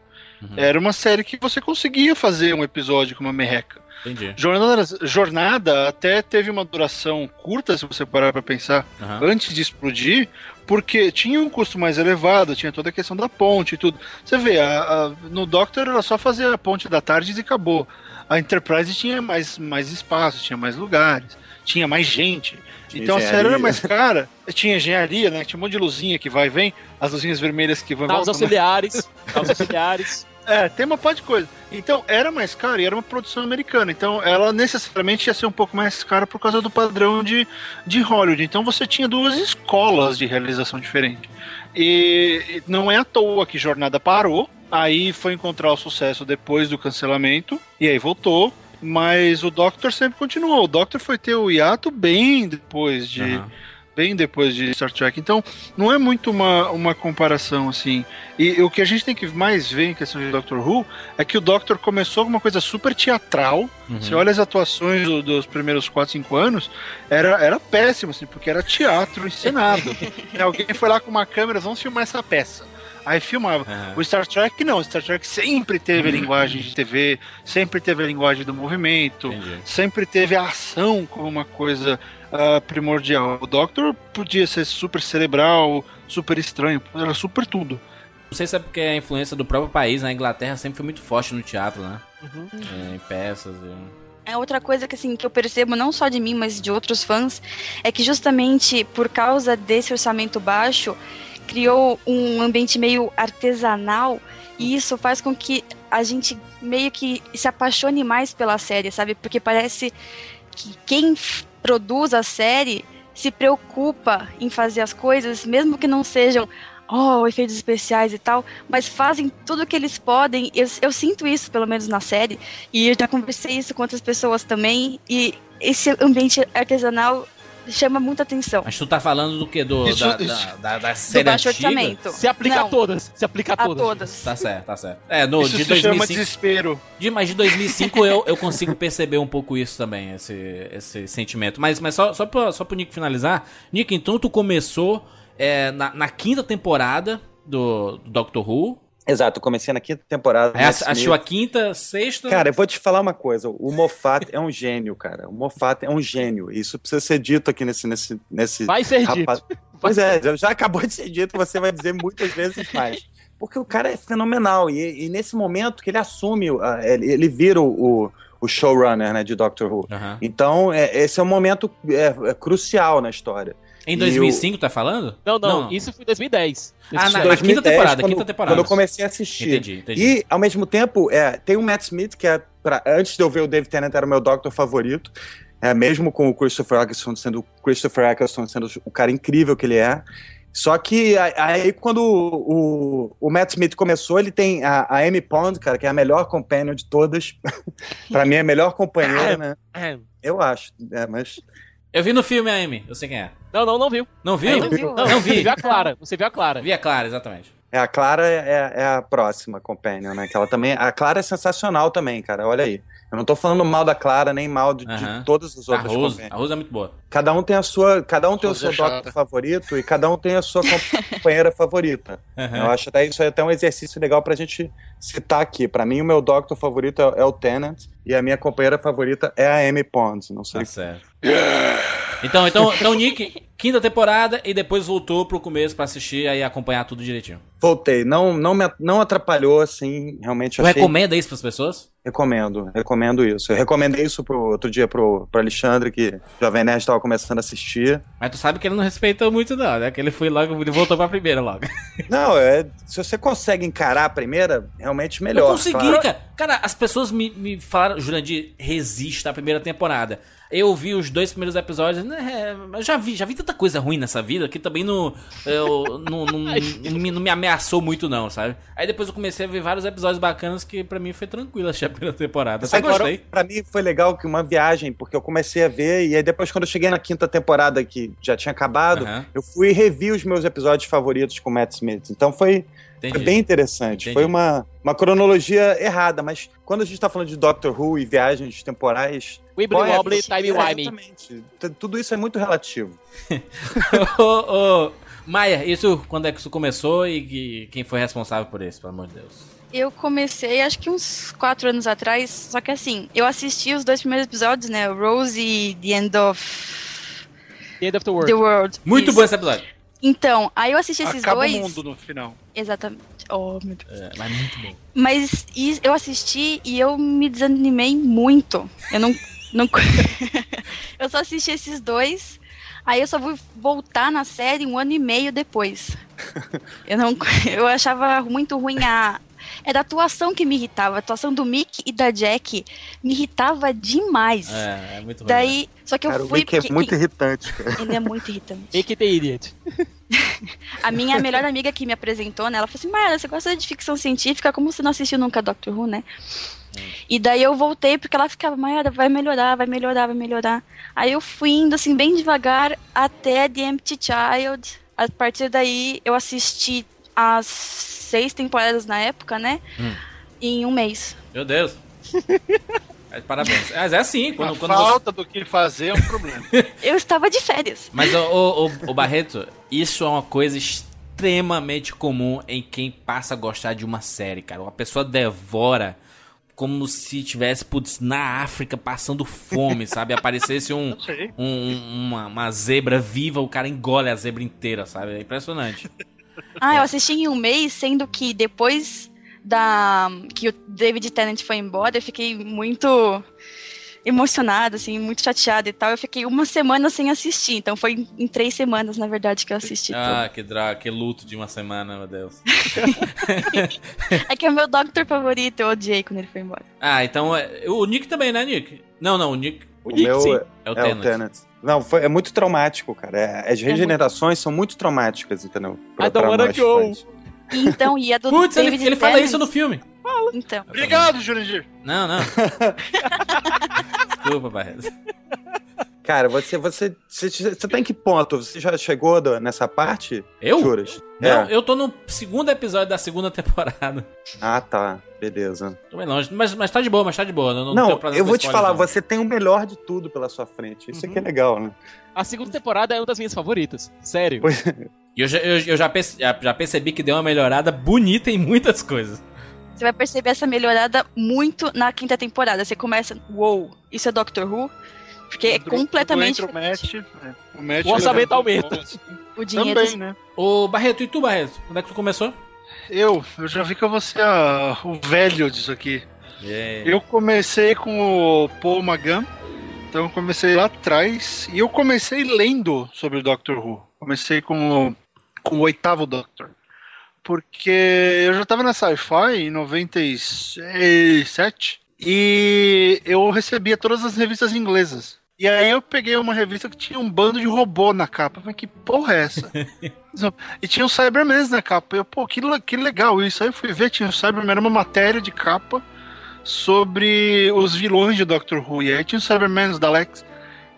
[SPEAKER 5] Era uma série que você conseguia fazer um episódio com uma merreca.
[SPEAKER 3] Entendi.
[SPEAKER 5] Jornada, Jornada até teve uma duração curta, se você parar pra pensar,
[SPEAKER 3] Aham.
[SPEAKER 5] antes de explodir, porque tinha um custo mais elevado, tinha toda a questão da ponte e tudo. Você vê, a- a- no Doctor era só fazer a ponte da tarde e acabou. A Enterprise tinha mais, mais espaço, tinha mais lugares, tinha mais gente.
[SPEAKER 7] Tinha
[SPEAKER 5] então a série
[SPEAKER 7] engenharia.
[SPEAKER 5] era mais cara. Tinha engenharia, né? Tinha um monte de luzinha que vai e vem, as luzinhas vermelhas que vão e
[SPEAKER 4] Naus
[SPEAKER 5] voltam, né?
[SPEAKER 4] auxiliares, naus auxiliares. [LAUGHS]
[SPEAKER 5] É, tem uma parte de coisa. Então, era mais caro e era uma produção americana. Então, ela necessariamente ia ser um pouco mais cara por causa do padrão de, de Hollywood. Então, você tinha duas escolas de realização diferentes. E não é à toa que Jornada parou. Aí foi encontrar o sucesso depois do cancelamento. E aí voltou. Mas o Doctor sempre continuou. O Doctor foi ter o hiato bem depois de.
[SPEAKER 3] Aham.
[SPEAKER 5] Bem depois de Star Trek. Então, não é muito uma, uma comparação assim. E o que a gente tem que mais ver em questão de Doctor Who é que o Doctor começou com uma coisa super teatral.
[SPEAKER 3] Uhum.
[SPEAKER 5] Você olha as atuações do- dos primeiros 4, 5 anos, era, era péssimo, assim, porque era teatro encenado. [LAUGHS] Né, Alguém foi lá com uma câmera, vamos filmar essa peça. Aí filmava.
[SPEAKER 3] Aham.
[SPEAKER 5] O Star Trek não, o Star Trek sempre teve a linguagem de TV, sempre teve a linguagem do movimento,
[SPEAKER 3] Entendi.
[SPEAKER 5] sempre teve a ação como uma coisa ah, primordial. O Doctor podia ser super cerebral, super estranho, era super tudo.
[SPEAKER 3] Não sei se é porque a influência do próprio país, na Inglaterra, sempre foi muito forte no teatro, né?
[SPEAKER 4] Uhum.
[SPEAKER 3] É, em peças. e-
[SPEAKER 6] É outra coisa que assim que eu percebo não só de mim, mas de outros fãs, é que justamente por causa desse orçamento baixo, criou um ambiente meio artesanal e isso faz com que a gente meio que se apaixone mais pela série, sabe? Porque parece que quem produz a série se preocupa em fazer as coisas, mesmo que não sejam oh, efeitos especiais e tal, mas fazem tudo o que eles podem. Eu, eu sinto isso, pelo menos na série, e eu já conversei isso com outras pessoas também, e esse ambiente artesanal chama muita atenção.
[SPEAKER 3] Mas tu tá falando do que? Do,
[SPEAKER 5] Isso-
[SPEAKER 3] da,
[SPEAKER 5] isso-
[SPEAKER 3] da, da, da
[SPEAKER 6] Do
[SPEAKER 3] série
[SPEAKER 6] baixo
[SPEAKER 3] antiga?
[SPEAKER 6] orçamento.
[SPEAKER 4] Se aplica a
[SPEAKER 6] Não,
[SPEAKER 4] todas. Se aplica a
[SPEAKER 6] a
[SPEAKER 4] todas.
[SPEAKER 6] todas.
[SPEAKER 3] Tá certo, tá certo. É, no,
[SPEAKER 5] Isso
[SPEAKER 3] de
[SPEAKER 5] se chama
[SPEAKER 3] 2005,
[SPEAKER 5] desespero.
[SPEAKER 3] de, mas de 2005 eu, eu consigo perceber um pouco isso também, esse, esse sentimento. Mas, mas só, só, pra, só pro Nick finalizar, Nick, então tu começou é, na, na quinta temporada do, do Doctor Who.
[SPEAKER 7] Exato, comecei na quinta temporada. Smith.
[SPEAKER 3] assistiu a quinta, sexta.
[SPEAKER 7] Cara, eu vou te falar uma coisa. O Moffat é um gênio, cara. O Moffat é um gênio. Isso precisa ser dito aqui nesse. nesse, nesse
[SPEAKER 4] Vai ser
[SPEAKER 7] rapaz-
[SPEAKER 4] dito.
[SPEAKER 7] Pois é, já acabou de ser dito, você vai dizer muitas vezes mais. Porque o cara é fenomenal. E, e nesse momento que ele assume, o- a- ele, ele vira o, o- showrunner né, de Doctor Who.
[SPEAKER 3] Aham.
[SPEAKER 7] Então, é- esse é um momento é, é crucial na história.
[SPEAKER 3] Em
[SPEAKER 7] E
[SPEAKER 3] 2005, tá falando?
[SPEAKER 4] Não, não,
[SPEAKER 3] Não.
[SPEAKER 4] isso foi em 2010.
[SPEAKER 3] Ah, na-
[SPEAKER 4] show.
[SPEAKER 3] na quinta temporada,
[SPEAKER 7] quando,
[SPEAKER 3] quinta temporada.
[SPEAKER 7] Quando eu comecei a assistir.
[SPEAKER 3] Entendi, entendi.
[SPEAKER 7] E, ao mesmo tempo, é, tem o Matt Smith, que é. Pra, antes de eu ver o David Tennant, era o meu Doctor favorito. É, mesmo com o Christopher Eccleston sendo o Christopher Eccleston sendo o cara incrível que ele é. Só que a- aí, quando o, o, o Matt Smith começou, ele tem a, a Amy Pond, cara, que é a melhor companion de todas. [LAUGHS] pra mim, é a melhor companheira, né?
[SPEAKER 4] É.
[SPEAKER 7] Eu acho. É, mas.
[SPEAKER 3] Eu vi no filme a Amy, eu sei quem é.
[SPEAKER 4] Não, não, não viu.
[SPEAKER 3] Não viu?
[SPEAKER 6] Não viu?
[SPEAKER 4] Não,
[SPEAKER 3] Não
[SPEAKER 4] Você
[SPEAKER 3] vi.
[SPEAKER 4] viu a Clara. Você viu a Clara.
[SPEAKER 3] Vi a Clara, exatamente.
[SPEAKER 7] É, a Clara é, é a próxima companion, né? Que ela também. A Clara é sensacional também, cara. Olha aí. Eu não tô falando mal da Clara, nem mal de, de
[SPEAKER 3] Aham.
[SPEAKER 7] todas as
[SPEAKER 3] A
[SPEAKER 7] outras
[SPEAKER 3] Rose,
[SPEAKER 7] companions.
[SPEAKER 3] a Rose é muito boa.
[SPEAKER 7] Cada um tem a sua, cada um tem o
[SPEAKER 5] Rose
[SPEAKER 7] seu
[SPEAKER 5] é
[SPEAKER 7] doctor favorito e cada um tem a sua [LAUGHS] companheira favorita. Eu acho até isso é até um exercício legal pra gente citar aqui. Pra mim, o meu doctor favorito é, é o Tennant e a minha companheira favorita é a Amy Pond. Não sei.
[SPEAKER 3] Tá certo. Então, então, [LAUGHS] então, Nick, quinta temporada e depois voltou pro começo pra assistir e acompanhar tudo direitinho.
[SPEAKER 7] Voltei. Não, não me não atrapalhou assim. Realmente
[SPEAKER 3] Tu
[SPEAKER 7] achei.
[SPEAKER 3] recomenda isso pras pessoas?
[SPEAKER 7] Recomendo, recomendo isso. Eu recomendei isso pro outro dia pro, pro Alexandre, que o Jovem Nerd estava começando a assistir.
[SPEAKER 3] Mas tu sabe que ele não respeitou muito, não, né? Que ele foi logo, ele voltou pra primeira logo. [LAUGHS]
[SPEAKER 7] Não, é, se você consegue encarar a primeira, realmente melhor.
[SPEAKER 3] eu consegui,
[SPEAKER 7] claro.
[SPEAKER 3] cara. Cara, as pessoas me, me falaram, Jurandir, resista à primeira temporada. Eu vi os dois primeiros episódios, né? Eu já vi, já vi tanta coisa ruim nessa vida que também não, eu, não, não, [LAUGHS] não me, não me ameaçou muito, não, sabe? Aí depois eu comecei a ver vários episódios bacanas que pra mim foi tranquilo achei a primeira temporada. Só
[SPEAKER 7] Agora,
[SPEAKER 3] gostei.
[SPEAKER 7] pra mim foi legal que uma viagem, porque eu comecei a ver, e aí depois, quando eu cheguei na quinta temporada, que já tinha acabado,
[SPEAKER 3] Aham.
[SPEAKER 7] eu fui e revi os meus episódios favoritos com o Matt Smith. Então foi,
[SPEAKER 3] Entendi.
[SPEAKER 7] foi bem interessante.
[SPEAKER 3] Entendi.
[SPEAKER 7] Foi uma, uma cronologia errada, mas quando a gente tá falando de Doctor Who e viagens temporais.
[SPEAKER 4] Wibbly
[SPEAKER 7] é
[SPEAKER 4] wobbly, time wimey.
[SPEAKER 7] Exatamente. Tudo isso é muito relativo. [LAUGHS]
[SPEAKER 3] ô, ô, Maia, isso quando é que isso começou e que- quem foi responsável por isso, pelo amor de Deus?
[SPEAKER 6] Eu comecei, acho que uns quatro anos atrás, só que assim, eu assisti os dois primeiros episódios, né? Rose e The End of
[SPEAKER 4] The End of the World.
[SPEAKER 6] the World.
[SPEAKER 3] Muito
[SPEAKER 6] Isso.
[SPEAKER 3] bom esse episódio.
[SPEAKER 6] Então, aí eu assisti esses
[SPEAKER 5] Acaba
[SPEAKER 6] dois.
[SPEAKER 5] o mundo no final.
[SPEAKER 6] Exatamente. Oh, meu Deus.
[SPEAKER 3] É, mas muito bom.
[SPEAKER 6] Mas e- eu assisti e eu me desanimei muito. Eu não. não [LAUGHS] eu só assisti esses dois. Aí eu só vou voltar na série um ano e meio depois. Eu não. Eu achava muito ruim a, era a atuação que me irritava. A atuação do Mick e da Jack me irritava demais.
[SPEAKER 3] É, é muito ruim.
[SPEAKER 6] Daí, só que eu
[SPEAKER 7] Cara, o
[SPEAKER 6] fui.
[SPEAKER 7] Mickey é
[SPEAKER 6] porque-
[SPEAKER 7] muito irritante, cara. [LAUGHS]
[SPEAKER 6] Ele é muito irritante.
[SPEAKER 4] Mickey the Idiot. [LAUGHS]
[SPEAKER 6] A minha melhor amiga que me apresentou, né? Ela falou assim: Mayara, você gosta de ficção científica? Como você não assistiu nunca Doctor Who, né? E daí eu voltei porque ela ficava, Mayara, vai melhorar, vai melhorar, vai melhorar. Aí eu fui indo assim, bem devagar até The Empty Child. A partir daí eu assisti as seis temporadas na época, né?
[SPEAKER 3] Hum.
[SPEAKER 6] Em um mês.
[SPEAKER 3] Meu Deus. [LAUGHS] É, Parabéns. Mas é assim, quando,
[SPEAKER 5] a
[SPEAKER 3] quando você...
[SPEAKER 5] falta do que fazer é um problema. [LAUGHS]
[SPEAKER 6] Eu estava de férias.
[SPEAKER 3] Mas, ô, ô, ô, ô, Barreto, isso é uma coisa extremamente comum em quem passa a gostar de uma série, cara. Uma pessoa devora como se tivesse, putz, na África passando fome, sabe? Aparecesse um, [LAUGHS] um- uma, uma zebra viva, o cara engole a zebra inteira, sabe? É impressionante.
[SPEAKER 6] Ah, eu assisti em um mês, sendo que depois da que o David Tennant foi embora, eu fiquei muito emocionada, assim, muito chateada e tal. Eu fiquei uma semana sem assistir, então foi em, três semanas, na verdade, que eu assisti.
[SPEAKER 3] Ah, que droga, que luto de uma semana, meu Deus.
[SPEAKER 6] tudo. [LAUGHS] É que é o meu Doctor favorito, eu odiei quando ele foi embora.
[SPEAKER 3] Ah, então é- o Nick também, né, Nick? Não, não, o Nick
[SPEAKER 7] O meu
[SPEAKER 4] sim.
[SPEAKER 7] é,
[SPEAKER 3] é o
[SPEAKER 7] é o
[SPEAKER 3] Tennant.
[SPEAKER 7] Não, foi, é muito traumático, cara. É- as regenerações são muito traumáticas, entendeu?
[SPEAKER 4] I don't wanna go.
[SPEAKER 7] fãs.
[SPEAKER 6] E então, e a do
[SPEAKER 3] Putz, ele,
[SPEAKER 6] David
[SPEAKER 3] ele fala isso no filme.
[SPEAKER 6] Então,
[SPEAKER 5] Obrigado, Jurandir.
[SPEAKER 3] Não, não. [LAUGHS] Desculpa, Barreto.
[SPEAKER 7] Cara, você, você, você, você tá em que ponto? Você já chegou do- nessa parte?
[SPEAKER 3] Eu?
[SPEAKER 7] Juras?
[SPEAKER 3] Não,
[SPEAKER 7] É.
[SPEAKER 3] eu tô no segundo episódio da segunda temporada.
[SPEAKER 7] Ah, tá. Beleza.
[SPEAKER 3] Tô bem longe, mas, mas tá de boa, mas tá de boa. Não,
[SPEAKER 7] Não,
[SPEAKER 3] tenho prazer
[SPEAKER 7] eu vou te falar,
[SPEAKER 3] não.
[SPEAKER 7] você tem o melhor de tudo pela sua frente. Isso aqui é legal, né?
[SPEAKER 4] A segunda temporada é uma das minhas favoritas. Sério.
[SPEAKER 7] Pois-
[SPEAKER 3] E eu, já, eu, eu já, perce- já- percebi que deu uma melhorada bonita em muitas coisas.
[SPEAKER 6] você vai perceber essa melhorada muito na quinta temporada. Você começa, uou, isso é Doctor Who? Porque é completamente
[SPEAKER 5] entra o match, é, o match
[SPEAKER 4] O orçamento
[SPEAKER 5] é-
[SPEAKER 4] aumenta.
[SPEAKER 6] o dinheiro.
[SPEAKER 5] Também, né?
[SPEAKER 3] Ô, Barreto, e tu, Barreto? Quando é que tu começou?
[SPEAKER 5] Eu, eu já vi que eu vou ser a- o velho disso aqui. Eu comecei com o Paul McGann, então eu comecei lá atrás, e eu comecei lendo sobre o Doctor Who. Comecei com com o oitavo Doctor. Porque eu já tava na Sci-Fi em 97 e eu recebia todas as revistas inglesas. E aí eu peguei uma revista que tinha um bando de robô na capa. Eu falei, que porra é essa? [LAUGHS] E tinha o Cybermen na capa. Eu, pô, que, que legal isso. Aí eu fui ver, tinha o Cyberman, era uma matéria de capa sobre os vilões de Doctor Who. E aí tinha o Cybermen, os Daleks.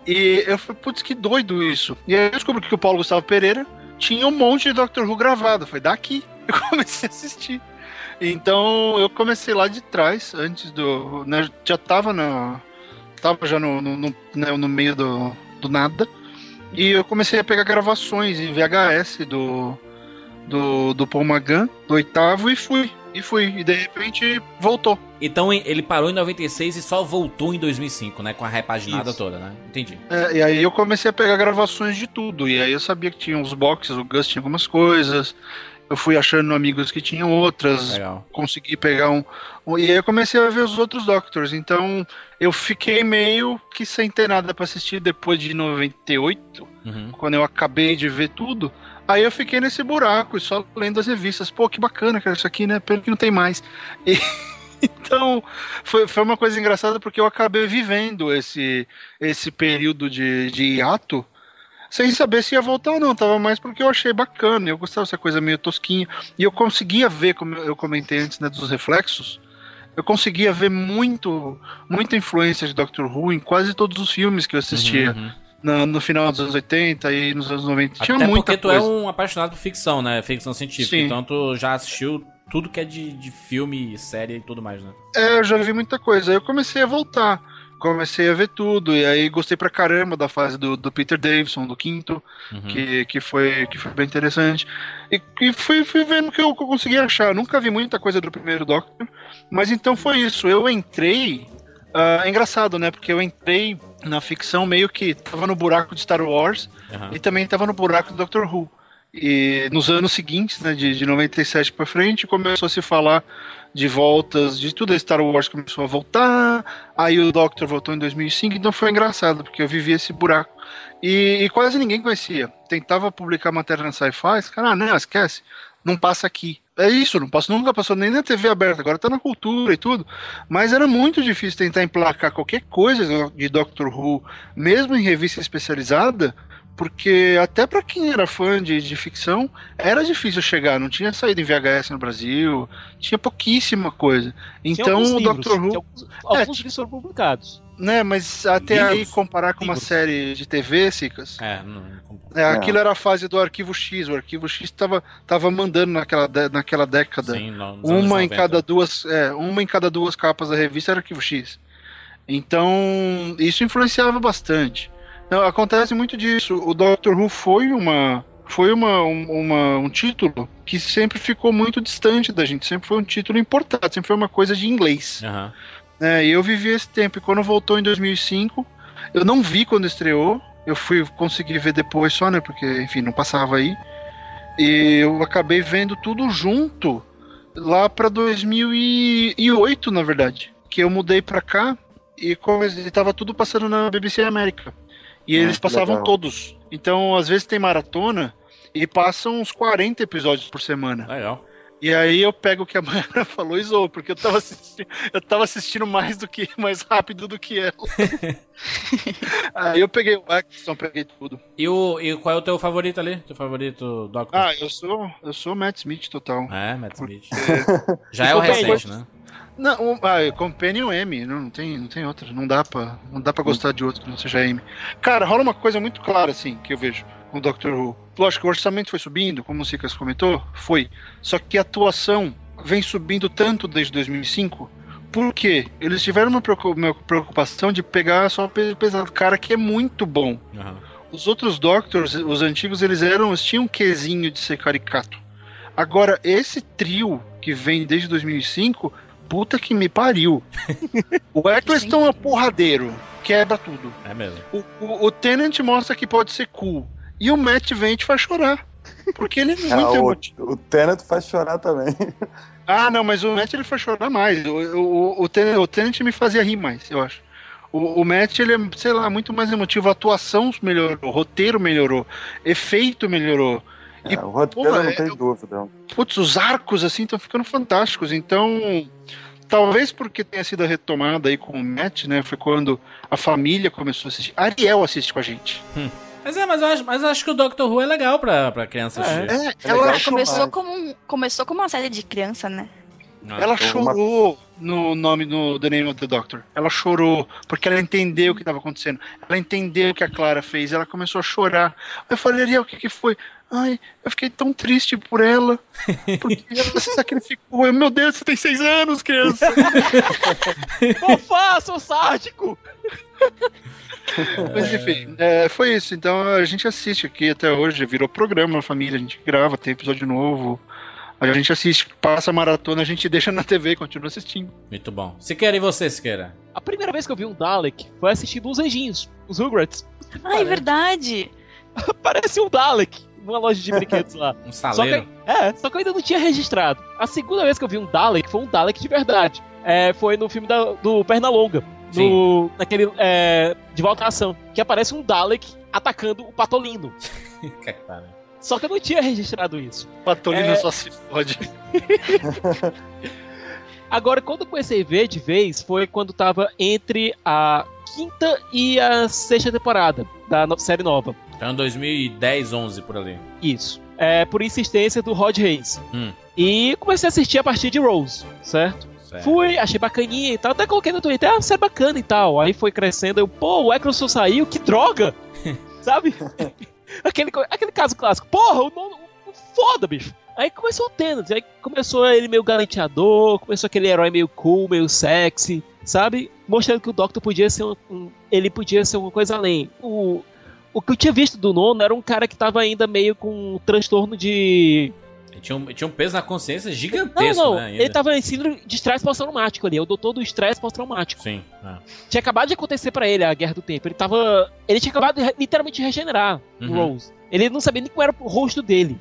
[SPEAKER 5] E eu falei, putz, que doido isso. E aí eu descobri que o Paulo Gustavo Pereira tinha um monte de Doctor Who gravado. Foi daqui. Eu [LAUGHS] comecei a assistir. Então eu comecei lá de trás, antes do. né, já tava na. Tava já no, no, no, né, no meio do, do nada. E eu comecei a pegar gravações em VHS do, do, do Paul McGann, do oitavo, e fui. E fui. E de repente voltou.
[SPEAKER 3] Então ele parou em 96 e só voltou em 2005, né? Com a repaginada
[SPEAKER 5] Isso.
[SPEAKER 3] toda, né? Entendi.
[SPEAKER 5] É, e aí eu comecei a pegar gravações de tudo. E aí eu sabia que tinha uns boxes, o Gus tinha algumas coisas. Eu fui achando amigos que tinham outras.
[SPEAKER 3] Legal.
[SPEAKER 5] Consegui pegar um, um- E aí eu comecei a ver os outros Doctors. Então eu fiquei meio que sem ter nada pra assistir depois de 98,
[SPEAKER 3] Uhum.
[SPEAKER 5] quando eu acabei de ver tudo. Aí eu fiquei nesse buraco e só lendo as revistas. Pô, que bacana, cara, isso aqui, né? Pelo que não tem mais. E- [LAUGHS] Então, foi, foi uma coisa engraçada porque eu acabei vivendo esse, esse período de, de hiato sem saber se ia voltar ou não. Tava mais porque eu achei bacana. Eu gostava dessa coisa meio tosquinha. E eu conseguia ver, como eu comentei antes, né, dos reflexos. Eu conseguia ver muito, muita influência de Doctor Who em quase todos os filmes que eu assistia.
[SPEAKER 3] Uhum, uhum.
[SPEAKER 5] Na- no final dos anos 80 e nos anos 90. Tinha
[SPEAKER 3] Até
[SPEAKER 5] muita
[SPEAKER 3] porque tu
[SPEAKER 5] coisa.
[SPEAKER 3] é um apaixonado por ficção, né? Ficção científica.
[SPEAKER 5] Sim.
[SPEAKER 3] Então tu já assistiu tudo que é de, de filme, série e tudo mais, né?
[SPEAKER 5] É, eu já vi muita coisa. Aí eu comecei a voltar. Comecei a ver tudo. E aí gostei pra caramba da fase do, do Peter Davison, do quinto,
[SPEAKER 3] Uhum.
[SPEAKER 5] que, que, foi, que foi bem interessante. E, e fui, fui vendo o que eu, que eu consegui achar. Nunca vi muita coisa do primeiro Doctor. Mas então foi isso. Eu entrei. Ah, é engraçado, né? Porque eu entrei na ficção meio que tava no buraco de Star Wars
[SPEAKER 3] Aham.
[SPEAKER 5] e também tava no buraco do Doctor Who. E nos anos seguintes, né, de, de 97 pra frente, começou a se falar de voltas, de tudo. Star Wars começou a voltar, aí o Doctor voltou em 2005, então foi engraçado, porque eu vivi esse buraco. E, e quase ninguém conhecia. Tentava publicar matéria na Sci-Fi, os caras, ah, não, esquece. não passa aqui. É isso, não passou, nunca passou nem na TV aberta, agora tá na cultura e tudo. Mas era muito difícil tentar emplacar qualquer coisa de Doctor Who, mesmo em revista especializada, porque até para quem era fã de, de ficção, era difícil chegar, não tinha saído em VHS no Brasil, tinha pouquíssima coisa. Então o Doctor Who.
[SPEAKER 4] Alguns, alguns livros foram publicados.
[SPEAKER 5] Né, mas até
[SPEAKER 3] Livros?
[SPEAKER 5] aí comparar com uma série de TV, Cicas,
[SPEAKER 3] É, não,
[SPEAKER 5] é, aquilo era a fase do arquivo X. O arquivo X tava, tava mandando naquela, de- naquela década.
[SPEAKER 3] sim, não,
[SPEAKER 5] uma em
[SPEAKER 3] 90.
[SPEAKER 5] cada duas é, uma em cada duas capas da revista era arquivo X então isso influenciava bastante Não, acontece muito disso o Doctor Who foi uma foi uma, um- uma- um título que sempre ficou muito distante da gente sempre foi um título importado sempre foi uma coisa de inglês
[SPEAKER 3] Aham.
[SPEAKER 5] Né, e eu vivi esse tempo e quando voltou em 2005 eu não vi quando estreou eu fui conseguir ver depois só né porque enfim não passava aí e eu acabei vendo tudo junto lá pra 2008, na verdade. Que eu mudei pra cá e comecei, tava tudo passando na BBC América. E
[SPEAKER 7] Ah,
[SPEAKER 5] eles passavam
[SPEAKER 7] legal.
[SPEAKER 5] todos. Então, às vezes tem maratona e passam uns 40 episódios por semana.
[SPEAKER 3] Legal.
[SPEAKER 5] E aí eu pego o que a [LAUGHS] Mayara falou e zoo, porque eu tava assistindo, eu tava assistindo mais do que [LAUGHS] mais rápido do que ela. [LAUGHS] aí eu peguei o Action, peguei tudo.
[SPEAKER 3] E, o, e qual é o teu favorito ali? Teu favorito Doctor?
[SPEAKER 5] Ah, eu sou, eu sou Matt Smith total.
[SPEAKER 3] É, Matt Smith. Já é o recente, né?
[SPEAKER 5] Não, o- ah, Companion M, não, não tem, não tem outra, não dá pra, não dá pra gostar de outro que não seja M. Cara, rola uma coisa muito clara assim, que eu vejo o Doctor Who. Lógico que o orçamento foi subindo, como o Cicas comentou, foi. Só que a atuação vem subindo tanto desde 2005, porque eles tiveram uma preocu- uma preocupação de pegar só pesado, cara que é muito bom.
[SPEAKER 3] Aham.
[SPEAKER 5] Os outros Doctors, os antigos, eles eram, eles tinham um quesinho de ser caricato. Agora, esse trio que vem desde 2005, puta que me pariu. [LAUGHS] o Eccleston é um porradeiro, quebra tudo.
[SPEAKER 3] É mesmo.
[SPEAKER 5] O, o, o Tennant mostra que pode ser cool. E o Matt vem e te faz chorar. Porque ele é [LAUGHS] muito
[SPEAKER 12] Ah, o,
[SPEAKER 5] emotivo.
[SPEAKER 12] o Tenet faz chorar também. [LAUGHS]
[SPEAKER 5] Ah, não, mas o Matt ele faz chorar mais. O, o, o, Tennant, o Tennant me fazia rir mais, eu acho. O, o Matt, ele é, sei lá, muito mais emotivo. A atuação melhorou, o roteiro melhorou, efeito melhorou. E,
[SPEAKER 12] É, o roteiro
[SPEAKER 5] porra,
[SPEAKER 12] não
[SPEAKER 5] é-
[SPEAKER 12] tem dúvida.
[SPEAKER 5] putz, os arcos, assim, estão ficando fantásticos. Então, talvez porque tenha sido a retomada aí com o Matt, né? Foi quando a família começou a assistir. Ariel assiste com a gente.
[SPEAKER 3] Mas é, mas eu acho, mas eu acho que o Doctor Who é legal pra, pra criança assistir.
[SPEAKER 5] É,
[SPEAKER 12] É
[SPEAKER 5] ela
[SPEAKER 12] legal.
[SPEAKER 6] Começou como, um- começou como uma série de criança, né?
[SPEAKER 3] Ah,
[SPEAKER 5] Ela
[SPEAKER 12] Uma-
[SPEAKER 5] chorou no nome no The Name of the Doctor. Ela chorou porque ela entendeu o que estava acontecendo. Ela entendeu o que a Clara fez. Ela começou a chorar. Eu falei, Ariel, o que, que foi? Ai, eu fiquei tão triste por ela. Porque ela se [LAUGHS] sacrificou. Eu, Meu Deus, você tem seis anos, criança. [LAUGHS]
[SPEAKER 4] Não faça, ô sádico! [LAUGHS] [LAUGHS]
[SPEAKER 5] Mas enfim, é, foi isso. Então a gente assiste aqui até hoje. Virou programa, família. A gente grava, tem episódio novo. A gente assiste, passa a maratona, a gente [LAUGHS] deixa na TV e continua assistindo.
[SPEAKER 3] Muito bom. Siqueira, e você, Siqueira?
[SPEAKER 4] A primeira vez que eu vi um Dalek foi assistindo os anjinhos, os Rugrats.
[SPEAKER 6] Ai, verdade. [LAUGHS]
[SPEAKER 4] Parece um Dalek numa loja de brinquedos lá.
[SPEAKER 3] Um
[SPEAKER 4] Só que,
[SPEAKER 3] saleiro?
[SPEAKER 4] é, só que eu ainda não tinha registrado. A segunda vez que eu vi um Dalek foi um Dalek de verdade. É, foi no filme da- do Pernalonga. No, naquele. É, de volta à ação. Que aparece um Dalek atacando o Patolino. [LAUGHS]
[SPEAKER 3] Que que pariu.
[SPEAKER 4] Só que eu não tinha registrado isso.
[SPEAKER 5] Patolino
[SPEAKER 4] É.
[SPEAKER 5] só se fode. [LAUGHS]
[SPEAKER 4] Agora, quando eu comecei a ver de vez, foi quando tava entre a quinta e a sexta temporada da no- série nova.
[SPEAKER 3] Então 2010, 11 por ali.
[SPEAKER 4] Isso. É por insistência do Rod Reis.
[SPEAKER 3] Hum.
[SPEAKER 4] E comecei a assistir a partir de Rose, certo?
[SPEAKER 3] Certo.
[SPEAKER 4] Fui, achei bacaninha e tal. Até coloquei no Twitter, ah, série bacana e tal. Aí foi crescendo, eu, pô, o Eccleston saiu, que droga! [LAUGHS] Sabe? [LAUGHS] aquele, aquele caso clássico, porra, o nono, o- foda, bicho. Aí começou o Tennant, aí começou ele meio galanteador, começou aquele herói meio cool, meio sexy, sabe? Mostrando que o Doctor podia ser um, um- ele podia ser uma coisa além. O, o que eu tinha visto do nono era um cara que tava ainda meio com um transtorno de
[SPEAKER 3] Ele tinha, um, ele tinha um peso na consciência
[SPEAKER 4] não,
[SPEAKER 3] gigantesco,
[SPEAKER 4] não,
[SPEAKER 3] né? ainda.
[SPEAKER 4] ele tava em síndrome de estresse pós-traumático ali, é o doutor do estresse pós-traumático.
[SPEAKER 3] Sim. é.
[SPEAKER 4] Tinha acabado de acontecer pra ele a Guerra do Tempo. Ele tava. Ele tinha acabado de literalmente regenerar o
[SPEAKER 3] Uhum.
[SPEAKER 4] Rose. Ele não sabia nem qual era o rosto dele.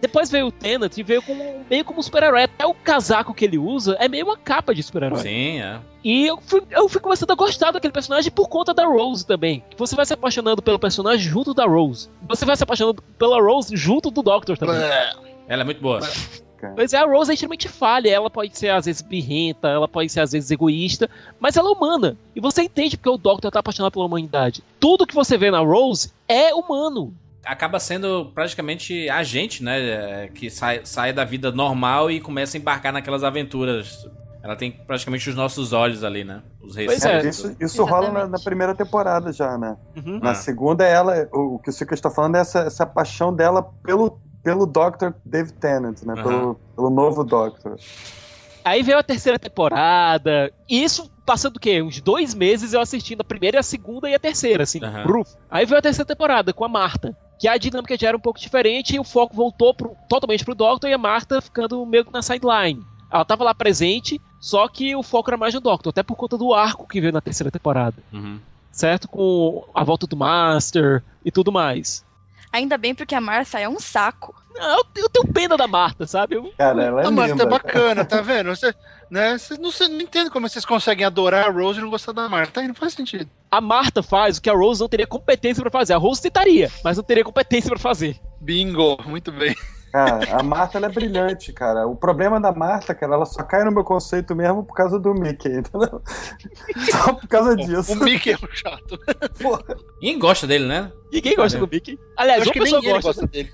[SPEAKER 4] Depois veio o Tennant e veio com, meio como um super-herói. Até o casaco que ele usa é meio uma capa de super-herói.
[SPEAKER 3] Sim, é.
[SPEAKER 4] E eu fui, eu fui começando a gostar daquele personagem por conta da Rose também. Você vai se apaixonando pelo personagem junto da Rose. Você vai se apaixonando pela Rose junto do Doctor também.
[SPEAKER 3] Ela é muito boa.
[SPEAKER 4] Pois é, a Rose é extremamente falha. Ela pode ser, às vezes, birrenta, ela pode ser, às vezes, egoísta, mas ela é humana. E você entende porque o Doctor tá apaixonado pela humanidade. Tudo que você vê na Rose é humano.
[SPEAKER 3] Acaba sendo praticamente a gente, né? é, Que sai, sai da vida normal e começa a embarcar naquelas aventuras. Ela tem praticamente os nossos olhos ali, né? Os
[SPEAKER 4] Pois
[SPEAKER 7] É, isso isso rola na, na primeira temporada já, né?
[SPEAKER 4] Uhum.
[SPEAKER 7] Na
[SPEAKER 3] Ah.
[SPEAKER 7] segunda, ela, o, o que o Ciclo está falando é essa, essa paixão dela pelo, pelo Dr. Dave Tennant, né?
[SPEAKER 3] Aham.
[SPEAKER 7] Pelo, pelo novo Doctor.
[SPEAKER 4] Aí veio a terceira temporada. E isso passando o quê? Uns dois meses eu assistindo a primeira, a segunda e a terceira, assim. Bruf. Aí veio a terceira temporada com a Marta. Que a dinâmica já era um pouco diferente e o foco voltou pro- totalmente pro Doctor e a Marta ficando meio que na sideline. Ela tava lá presente, só que o foco era mais no Doctor, até por conta do arco que veio na terceira temporada.
[SPEAKER 3] Uhum.
[SPEAKER 4] Certo? Com a volta do Master e tudo mais.
[SPEAKER 6] Ainda bem porque a Martha é um saco.
[SPEAKER 4] Não, eu, tenho pena da Marta, sabe? Eu-
[SPEAKER 7] Cara, ela é
[SPEAKER 5] a Marta é bacana, tá vendo? Você, né, você não, você não entende como vocês conseguem adorar a Rose e não gostar da Marta. Aí não faz sentido.
[SPEAKER 4] A Marta faz o que a Rose não teria competência pra fazer. A Rose tentaria, mas não teria competência pra fazer.
[SPEAKER 5] Bingo, muito bem.
[SPEAKER 7] Cara, a Marta ela é brilhante, cara. O problema da Marta, cara, ela só cai no meu conceito mesmo por causa do Mickey, entendeu? [LAUGHS] Só por causa disso.
[SPEAKER 5] O Mickey é um chato.
[SPEAKER 3] Ninguém gosta dele, né?
[SPEAKER 4] Ninguém gosta do Mickey. Aliás,
[SPEAKER 5] Acho
[SPEAKER 4] uma
[SPEAKER 5] que
[SPEAKER 4] pessoa
[SPEAKER 5] ele
[SPEAKER 4] gosta.
[SPEAKER 5] gosta dele.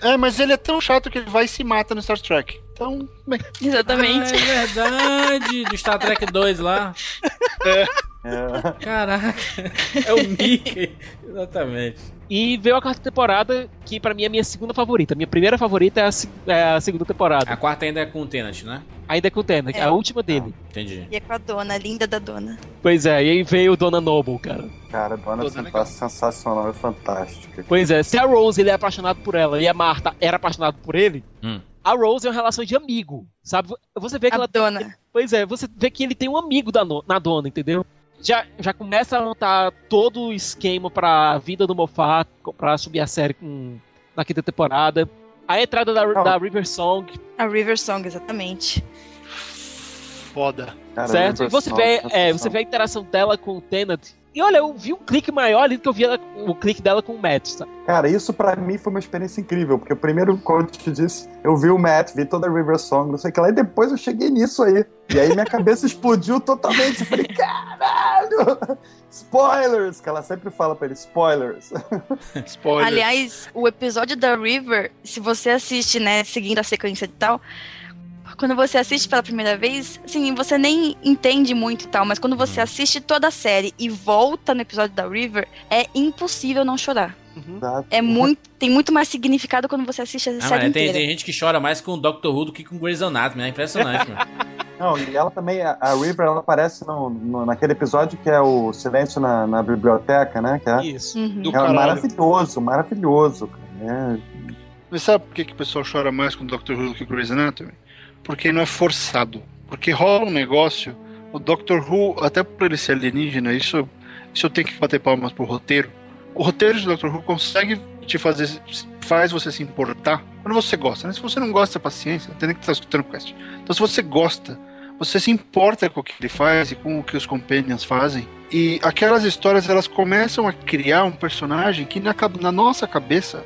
[SPEAKER 5] É, mas ele é tão chato que ele vai e se mata no Star Trek. Então, bem. [LAUGHS]
[SPEAKER 6] Exatamente.
[SPEAKER 3] Ah, é verdade, do Star Trek 2 lá.
[SPEAKER 7] É.
[SPEAKER 3] Caraca, é o Mickey. Exatamente.
[SPEAKER 4] E veio a quarta temporada, que pra mim é a minha segunda favorita. Minha primeira favorita é a, é a segunda temporada.
[SPEAKER 3] A quarta ainda é com o Tenant, né?
[SPEAKER 4] Ainda é com o Tennant,
[SPEAKER 6] É.
[SPEAKER 4] a última dele.
[SPEAKER 3] Entendi.
[SPEAKER 6] E é com a dona, a linda da dona.
[SPEAKER 4] Pois é, e aí veio Dona Noble, cara.
[SPEAKER 7] Cara, a Dona
[SPEAKER 5] Toda
[SPEAKER 7] Santa sensacional, é fantástica.
[SPEAKER 4] Pois é, se a Rose ele é apaixonado por ela e a Marta era apaixonada por ele,
[SPEAKER 3] Hum.
[SPEAKER 4] A Rose é uma relação de amigo, sabe? Você vê que
[SPEAKER 6] A
[SPEAKER 4] ela
[SPEAKER 6] dona.
[SPEAKER 4] Pois é, você vê que ele tem um amigo da no- na dona, entendeu? Já, já começa a montar todo o esquema pra vida do Moffat, pra subir a série com, na quinta temporada. A entrada da, da River Song,
[SPEAKER 6] A River Song, exatamente.
[SPEAKER 5] Foda.
[SPEAKER 7] Cara,
[SPEAKER 4] certo? E você vê, é, você vê a interação dela com o Tennant. E olha, eu vi um clique maior ali do que eu vi ela- o clique dela com o Matt, sabe?
[SPEAKER 7] Cara, isso pra mim foi uma experiência incrível, porque primeiro, como eu te disse, eu vi o Matt, vi toda a River Song, não sei o que lá, e depois eu cheguei nisso aí. E aí minha cabeça [LAUGHS] explodiu totalmente. Eu falei, caralho! [LAUGHS] Spoilers! Que ela sempre fala pra ele, spoilers. [LAUGHS]
[SPEAKER 5] Spoiler.
[SPEAKER 6] Aliás, o episódio da River, se você assiste, né, seguindo a sequência e tal, quando você assiste pela primeira vez, assim, você nem entende muito e tal, mas quando você assiste toda a série e volta no episódio da River, é impossível não chorar.
[SPEAKER 7] Exato.
[SPEAKER 6] É muito, tem muito mais significado quando você assiste a
[SPEAKER 3] Ah,
[SPEAKER 6] série
[SPEAKER 3] mas tem,
[SPEAKER 6] inteira.
[SPEAKER 3] tem gente que chora mais com o Doctor Who do que com Grey's Anatomy, né? Impressionante, mano. [LAUGHS]
[SPEAKER 7] Não, e ela também, a, River, ela aparece no, no- naquele episódio que é o Silêncio na, na Biblioteca, né? Que é,
[SPEAKER 4] Isso.
[SPEAKER 6] Uhum.
[SPEAKER 7] É
[SPEAKER 5] caralho.
[SPEAKER 7] maravilhoso, maravilhoso. Cara. É,
[SPEAKER 5] Mas sabe por que, que o pessoal chora mais com o Dr. Who do que Grey's Anatomy? Porque não é forçado. Porque rola um negócio. O Dr. Who, até por ele ser alienígena, isso, isso eu tenho que bater palmas pro roteiro. O roteiro do Dr. Who consegue te fazer. faz você se importar quando você gosta. Né? Se você não gosta, paciência, tem que estar escutando o quest. Então, se você gosta, você se importa com o que ele faz e com o que os companions fazem. E aquelas histórias elas começam a criar um personagem que na, na nossa cabeça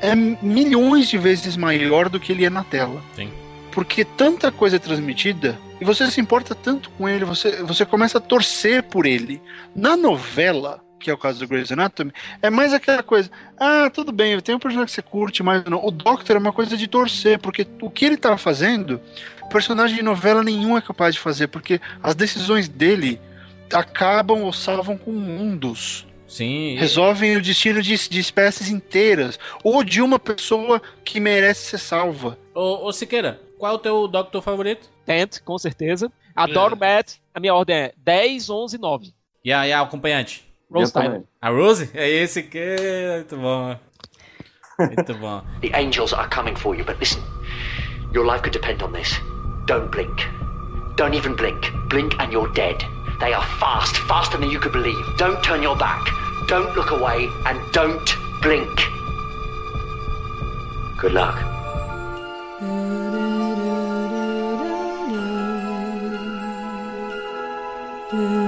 [SPEAKER 5] é milhões de vezes maior do que ele é na tela.
[SPEAKER 3] Sim.
[SPEAKER 5] Porque tanta coisa é transmitida e você se importa tanto com ele, você, você começa a torcer por ele. Na novela, que é o caso do Grey's Anatomy, é mais aquela coisa: ah, tudo bem, tem um personagem que você curte, mas não. O Doctor é uma coisa de torcer, porque o que ele tá fazendo, personagem de novela nenhum é capaz de fazer, porque as decisões dele acabam ou salvam com mundos
[SPEAKER 3] Sim.
[SPEAKER 5] resolvem o destino de, de espécies inteiras ou de uma pessoa que merece ser salva.
[SPEAKER 3] Ô, ô Siqueira, qual é o teu Doctor favorito?
[SPEAKER 4] Tent, com certeza. Adoro o Matt. A minha ordem é 10, 11, 9.
[SPEAKER 3] E a, e a acompanhante?
[SPEAKER 4] Rose Tyler.
[SPEAKER 3] A Rose? É esse que é muito bom. Muito bom. [LAUGHS]
[SPEAKER 13] The angels are coming for you, but listen. Your life could depend on this. Don't blink. Don't even blink. Blink and you're dead. They are fast, faster than you could believe. Don't turn your back. Don't look away and don't blink. Good luck. Yeah.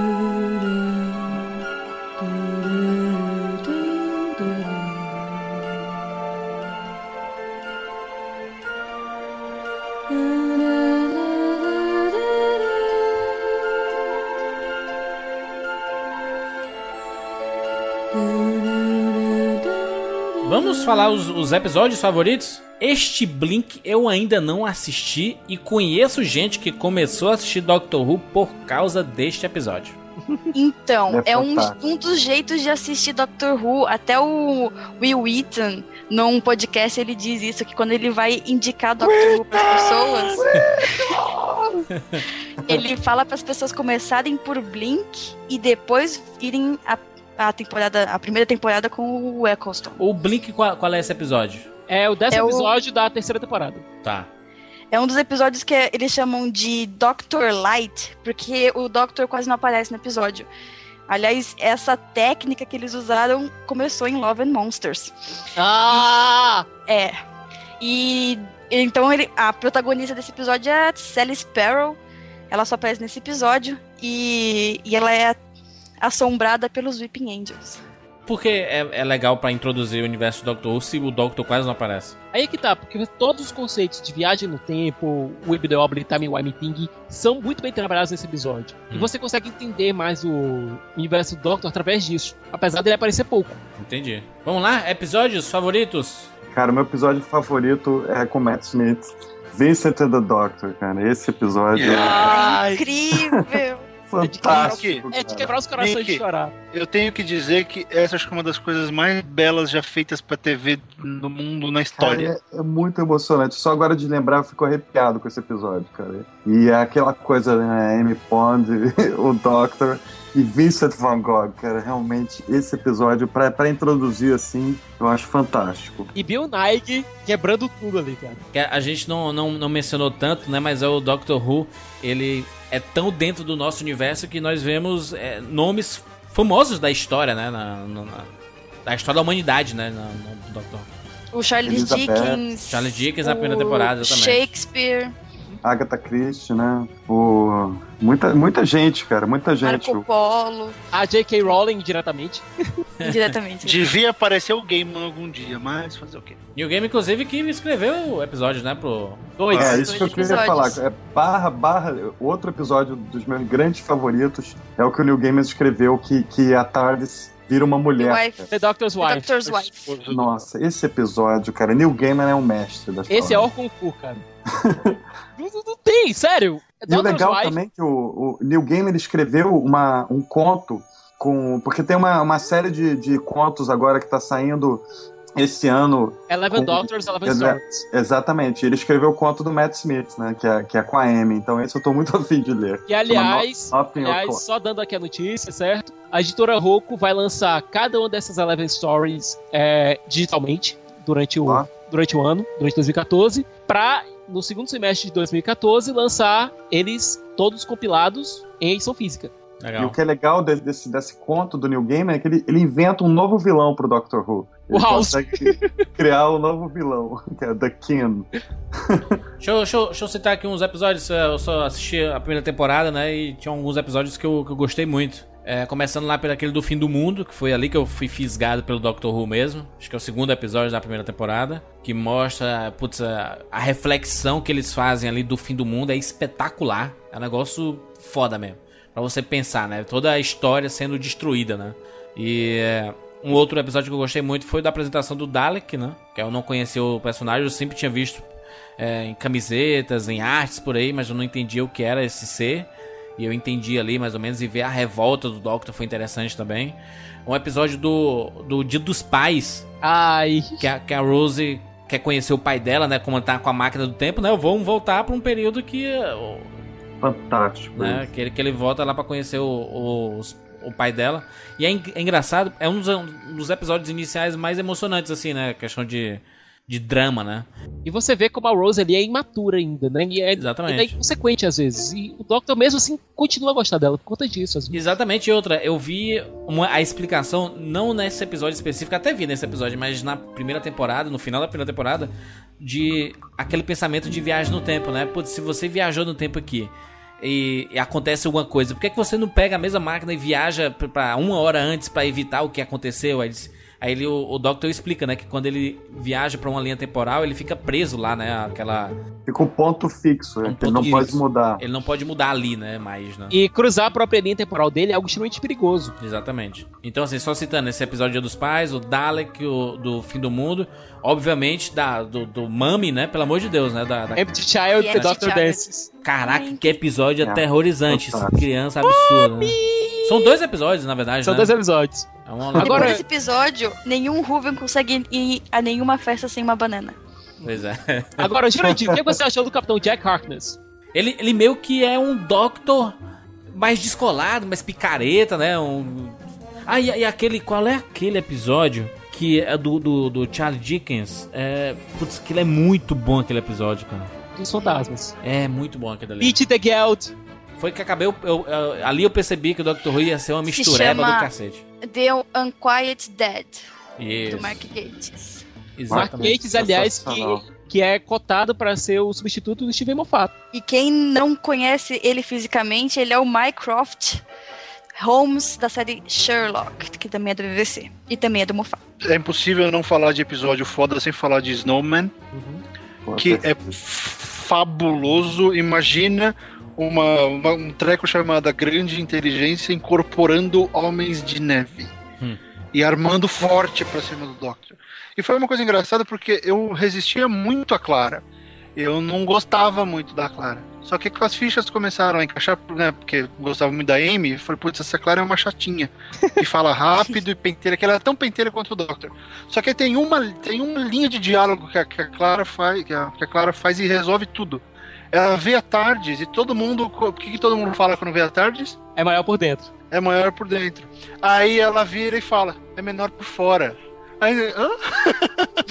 [SPEAKER 3] Vamos falar os, os episódios favoritos? Este Blink eu ainda não assisti e conheço gente que começou a assistir Doctor Who por causa deste episódio.
[SPEAKER 6] Então,
[SPEAKER 3] É
[SPEAKER 6] é, um, um dos jeitos de assistir Doctor Who. Até o Will Wheaton, num podcast, ele diz isso, que quando ele vai indicar Doctor Who para pessoas, [LAUGHS] ele fala para as pessoas começarem por Blink e depois irem a, a temporada, a primeira temporada com o Eccleston.
[SPEAKER 3] O Blink, qual, qual é esse episódio?
[SPEAKER 4] É o décimo
[SPEAKER 6] É o-
[SPEAKER 4] episódio da terceira temporada.
[SPEAKER 3] Tá.
[SPEAKER 6] É um dos episódios que eles chamam de Doctor Light, porque o Doctor quase não aparece no episódio. Aliás, essa técnica que eles usaram começou em Love and Monsters.
[SPEAKER 4] Ah!
[SPEAKER 6] É. E então ele, a protagonista desse episódio é a Sally Sparrow. Ela só aparece nesse episódio e, e ela é assombrada pelos Weeping Angels.
[SPEAKER 3] Porque é, é legal pra introduzir o universo do Doctor Who se o Doctor quase não aparece.
[SPEAKER 4] Aí é que tá, porque todos os conceitos de viagem no tempo, Web the Obli, Time Wimey são muito bem trabalhados nesse episódio. E
[SPEAKER 3] Hum.
[SPEAKER 4] você consegue entender mais o universo do Doctor através disso, apesar dele aparecer pouco.
[SPEAKER 3] Entendi. Vamos lá, episódios favoritos?
[SPEAKER 7] Cara, o meu episódio favorito é com Matt Smith. Vincent and the Doctor, cara. Esse episódio
[SPEAKER 5] Ai.
[SPEAKER 6] Incrível!
[SPEAKER 7] É fantástico.
[SPEAKER 4] É de quebrar os corações
[SPEAKER 5] Nick,
[SPEAKER 4] de chorar.
[SPEAKER 5] Eu tenho que dizer que essa acho que é uma das coisas mais belas já feitas pra TV no mundo, na história.
[SPEAKER 7] Cara, é, é muito emocionante. Só agora de lembrar, eu fico arrepiado com esse episódio, cara. E é aquela coisa, né? Amy Pond, [LAUGHS] o Doctor e Vincent Van Gogh, cara. Realmente, esse episódio, pra, pra introduzir assim, eu acho fantástico.
[SPEAKER 4] E Bill Nighy quebrando tudo ali, cara.
[SPEAKER 3] A gente não, não, não mencionou tanto, né? Mas é o Doctor Who, ele é tão dentro do nosso universo que nós vemos é, nomes famosos da história, né? Na, na- na- da história da humanidade, né? Na, no Doctor.
[SPEAKER 6] O Charles
[SPEAKER 7] Elizabeth.
[SPEAKER 6] Dickens.
[SPEAKER 3] Charles Dickens na primeira temporada também.
[SPEAKER 6] Shakespeare,
[SPEAKER 7] Agatha Christie, né? O... Muita, muita gente, cara. Muita gente.
[SPEAKER 6] Marco Polo,
[SPEAKER 4] A J.K. Rowling diretamente. [LAUGHS]
[SPEAKER 6] diretamente.
[SPEAKER 5] Devia aparecer o Gaiman algum dia, mas fazer o quê?
[SPEAKER 3] New Game, inclusive, que escreveu o episódio, né? Pro...
[SPEAKER 4] Dois.
[SPEAKER 7] É, isso que eu
[SPEAKER 6] dois
[SPEAKER 7] queria falar.
[SPEAKER 6] episódios.
[SPEAKER 7] É barra, barra. Outro episódio dos meus grandes favoritos é o que o Neil Gaiman escreveu, que, que a TARDIS vira uma mulher.
[SPEAKER 6] Wife.
[SPEAKER 4] The Doctor's
[SPEAKER 6] The
[SPEAKER 4] Wife.
[SPEAKER 6] Doctor's Wife.
[SPEAKER 7] Nossa, esse episódio, cara, Neil Gaiman é um mestre das
[SPEAKER 4] Esse é
[SPEAKER 7] palavras.
[SPEAKER 4] Orconcourt, cara. [LAUGHS] não, tem, sério. É
[SPEAKER 7] E o legal
[SPEAKER 4] Wife.
[SPEAKER 7] também que o, o Neil Gaiman escreveu uma, um conto com. Porque tem uma, uma série de, de contos agora que tá saindo esse ano.
[SPEAKER 4] Eleven
[SPEAKER 7] com-
[SPEAKER 4] Doctors, Eleven
[SPEAKER 7] Exa-
[SPEAKER 4] Stories.
[SPEAKER 7] Exatamente. Ele escreveu o conto do Matt Smith, né? Que é, que é com a Amy. Então esse eu tô muito [LAUGHS] afim de ler.
[SPEAKER 4] E aliás, aliás, só dando aqui a notícia, certo? A editora Roku vai lançar cada uma dessas Eleven Stories é, digitalmente durante o,
[SPEAKER 7] Ó.
[SPEAKER 4] durante o ano, durante 2014, pra no segundo semestre de 2014 lançar eles todos compilados em edição física.
[SPEAKER 7] E o
[SPEAKER 3] Legal.
[SPEAKER 7] que é legal de- desse, desse conto do Neil Gaiman é que ele, ele inventa um novo vilão pro Doctor Who. Ele
[SPEAKER 4] O House. [LAUGHS]
[SPEAKER 7] criar um novo vilão, [LAUGHS] que é The King.
[SPEAKER 3] Deixa eu, deixa, eu, deixa eu citar aqui uns episódios. é, Eu só assisti a primeira temporada, né? E tinha alguns episódios que eu, que eu gostei muito. É, começando lá pelo aquele do fim do mundo, que foi ali que eu fui fisgado pelo Doctor Who mesmo. Acho que é o segundo episódio da primeira temporada. Que mostra, putz, a, a reflexão que eles fazem ali do fim do mundo é espetacular. É um negócio foda mesmo. Pra você pensar, né? Toda a história sendo destruída, né? E é, um outro episódio que eu gostei muito foi da apresentação do Dalek, né? Que eu não conhecia o personagem, eu sempre tinha visto é, em camisetas, em artes por aí, mas eu não entendia o que era esse ser. E eu entendi ali mais ou menos, e ver a revolta do Doctor foi interessante também. Um episódio do, do Dia dos Pais,
[SPEAKER 4] Ai,
[SPEAKER 3] que a, que a Rose quer conhecer o pai dela, né? Como tá com a máquina do tempo, né? Vamos voltar pra um período que, ó,
[SPEAKER 7] Fantástico.
[SPEAKER 3] né, que, ele, que ele volta lá pra conhecer o, o, o pai dela. E é, é engraçado, é um dos, um dos episódios iniciais mais emocionantes, assim, né? Questão de, de drama, né?
[SPEAKER 4] e você vê como a Rose ali é imatura ainda, né? E é,
[SPEAKER 3] Exatamente.
[SPEAKER 4] e é inconsequente às vezes. E o Doctor mesmo assim continua a gostar dela por conta disso. Às vezes.
[SPEAKER 3] Exatamente, e outra, eu vi uma- a explicação, não nesse episódio específico, até vi nesse episódio, mas na primeira temporada, no final da primeira temporada, de aquele pensamento de viagem no tempo, né? Putz, se você viajou no tempo aqui e, e acontece alguma coisa, por que, que você não pega a mesma máquina e viaja pra- pra uma hora antes pra evitar o que aconteceu? Aí diz, Aí ele, o, o Doctor explica, né, que quando ele viaja pra uma linha temporal, ele fica preso lá, né, aquela...
[SPEAKER 12] Fica um ponto fixo, né? que ele não
[SPEAKER 3] ponto-
[SPEAKER 12] pode mudar.
[SPEAKER 3] Ele não pode mudar ali, né, mais, né?
[SPEAKER 4] E cruzar a própria linha temporal dele é algo extremamente perigoso.
[SPEAKER 3] Exatamente. Então, assim, só citando esse episódio Dia dos Pais, o Dalek, o, do Fim do Mundo, obviamente da, do, do Mummy, né? Pelo amor de Deus, né? Da, da...
[SPEAKER 4] Empty Child,
[SPEAKER 6] E Child.
[SPEAKER 4] Dances.
[SPEAKER 3] Caraca, que episódio
[SPEAKER 12] É,
[SPEAKER 3] aterrorizante.
[SPEAKER 12] Fantástico.
[SPEAKER 3] criança absurda. Né? São dois episódios, na verdade,
[SPEAKER 4] São
[SPEAKER 3] né?
[SPEAKER 4] dois episódios.
[SPEAKER 3] É uma
[SPEAKER 4] Agora-
[SPEAKER 6] Depois desse episódio, nenhum Ruven consegue ir a nenhuma festa sem uma banana.
[SPEAKER 3] Pois é.
[SPEAKER 4] Agora, Jurandir, o que você achou do Capitão Jack Harkness?
[SPEAKER 3] Ele, ele meio que é um Doctor mais descolado, mais picareta, né? Um... Ah, e, e aquele. Qual é aquele episódio que é do, do, do Charlie Dickens? É. Putz, aquele é muito bom aquele episódio, cara.
[SPEAKER 4] Dos fantasmas.
[SPEAKER 3] É muito bom aquele ali.
[SPEAKER 4] Pete the Geld.
[SPEAKER 3] Foi que acabei. Eu, eu- eu- ali eu percebi que o Dr. Who ia ser uma
[SPEAKER 6] Se
[SPEAKER 3] mistureba
[SPEAKER 6] chama-
[SPEAKER 3] do cacete.
[SPEAKER 6] The Unquiet Dead,
[SPEAKER 3] Isso.
[SPEAKER 6] do Mark Gates.
[SPEAKER 4] Mark
[SPEAKER 3] Exatamente.
[SPEAKER 4] Gates, aliás, que, que é cotado pra ser o substituto do Steven Moffat.
[SPEAKER 6] E quem não conhece ele fisicamente, ele é o Mycroft Holmes da série Sherlock, que também é do BBC. E também é do Moffat.
[SPEAKER 5] É impossível não falar de episódio foda sem falar de Snowman,
[SPEAKER 12] Pô,
[SPEAKER 5] que é fabuloso. Imagina uma, uma- um treco chamado Grande Inteligência incorporando homens de neve
[SPEAKER 3] Hum.
[SPEAKER 5] e armando forte pra cima do Doctor. E foi uma coisa engraçada porque eu resistia muito a Clara. Eu não gostava muito da Clara. Só que as fichas começaram a encaixar, né? Porque gostava muito da Amy. Eu falei, putz, essa Clara é uma chatinha. E fala rápido e penteira, que ela é tão penteira quanto o Doctor. Só que tem uma, tem uma linha de diálogo que a, que a Clara faz, que a, que a Clara faz e resolve tudo. Ela vê a Tardes e todo mundo. O que, que todo mundo fala quando vê a Tardes?
[SPEAKER 4] É maior por dentro.
[SPEAKER 5] É maior por dentro. Aí ela vira e fala, é menor por fora. Aí, hã?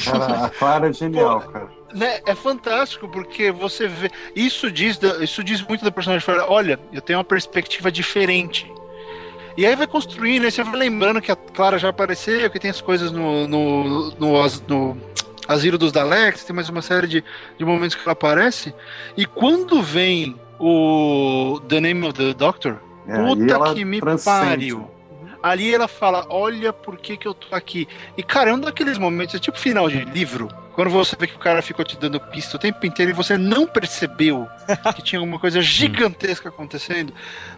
[SPEAKER 12] Cara, a Clara é genial, cara.
[SPEAKER 5] né, é fantástico porque você vê. Isso diz, isso diz muito da personagem. Fala, Olha, eu tenho uma perspectiva diferente. E aí vai construindo, aí você vai lembrando que a Clara já apareceu, que tem as coisas no, no, no, no Asilo dos Daleks, tem mais uma série de, de momentos que ela aparece. E quando vem o The Name of the Doctor,
[SPEAKER 12] É,
[SPEAKER 5] puta que me
[SPEAKER 12] transcende.
[SPEAKER 5] pariu. Ali ela fala, olha por que, que eu tô aqui. E, cara, é um daqueles momentos, é tipo final de livro, quando você vê que o cara ficou te dando pista o tempo inteiro e você não percebeu [LAUGHS] que tinha alguma coisa gigantesca acontecendo.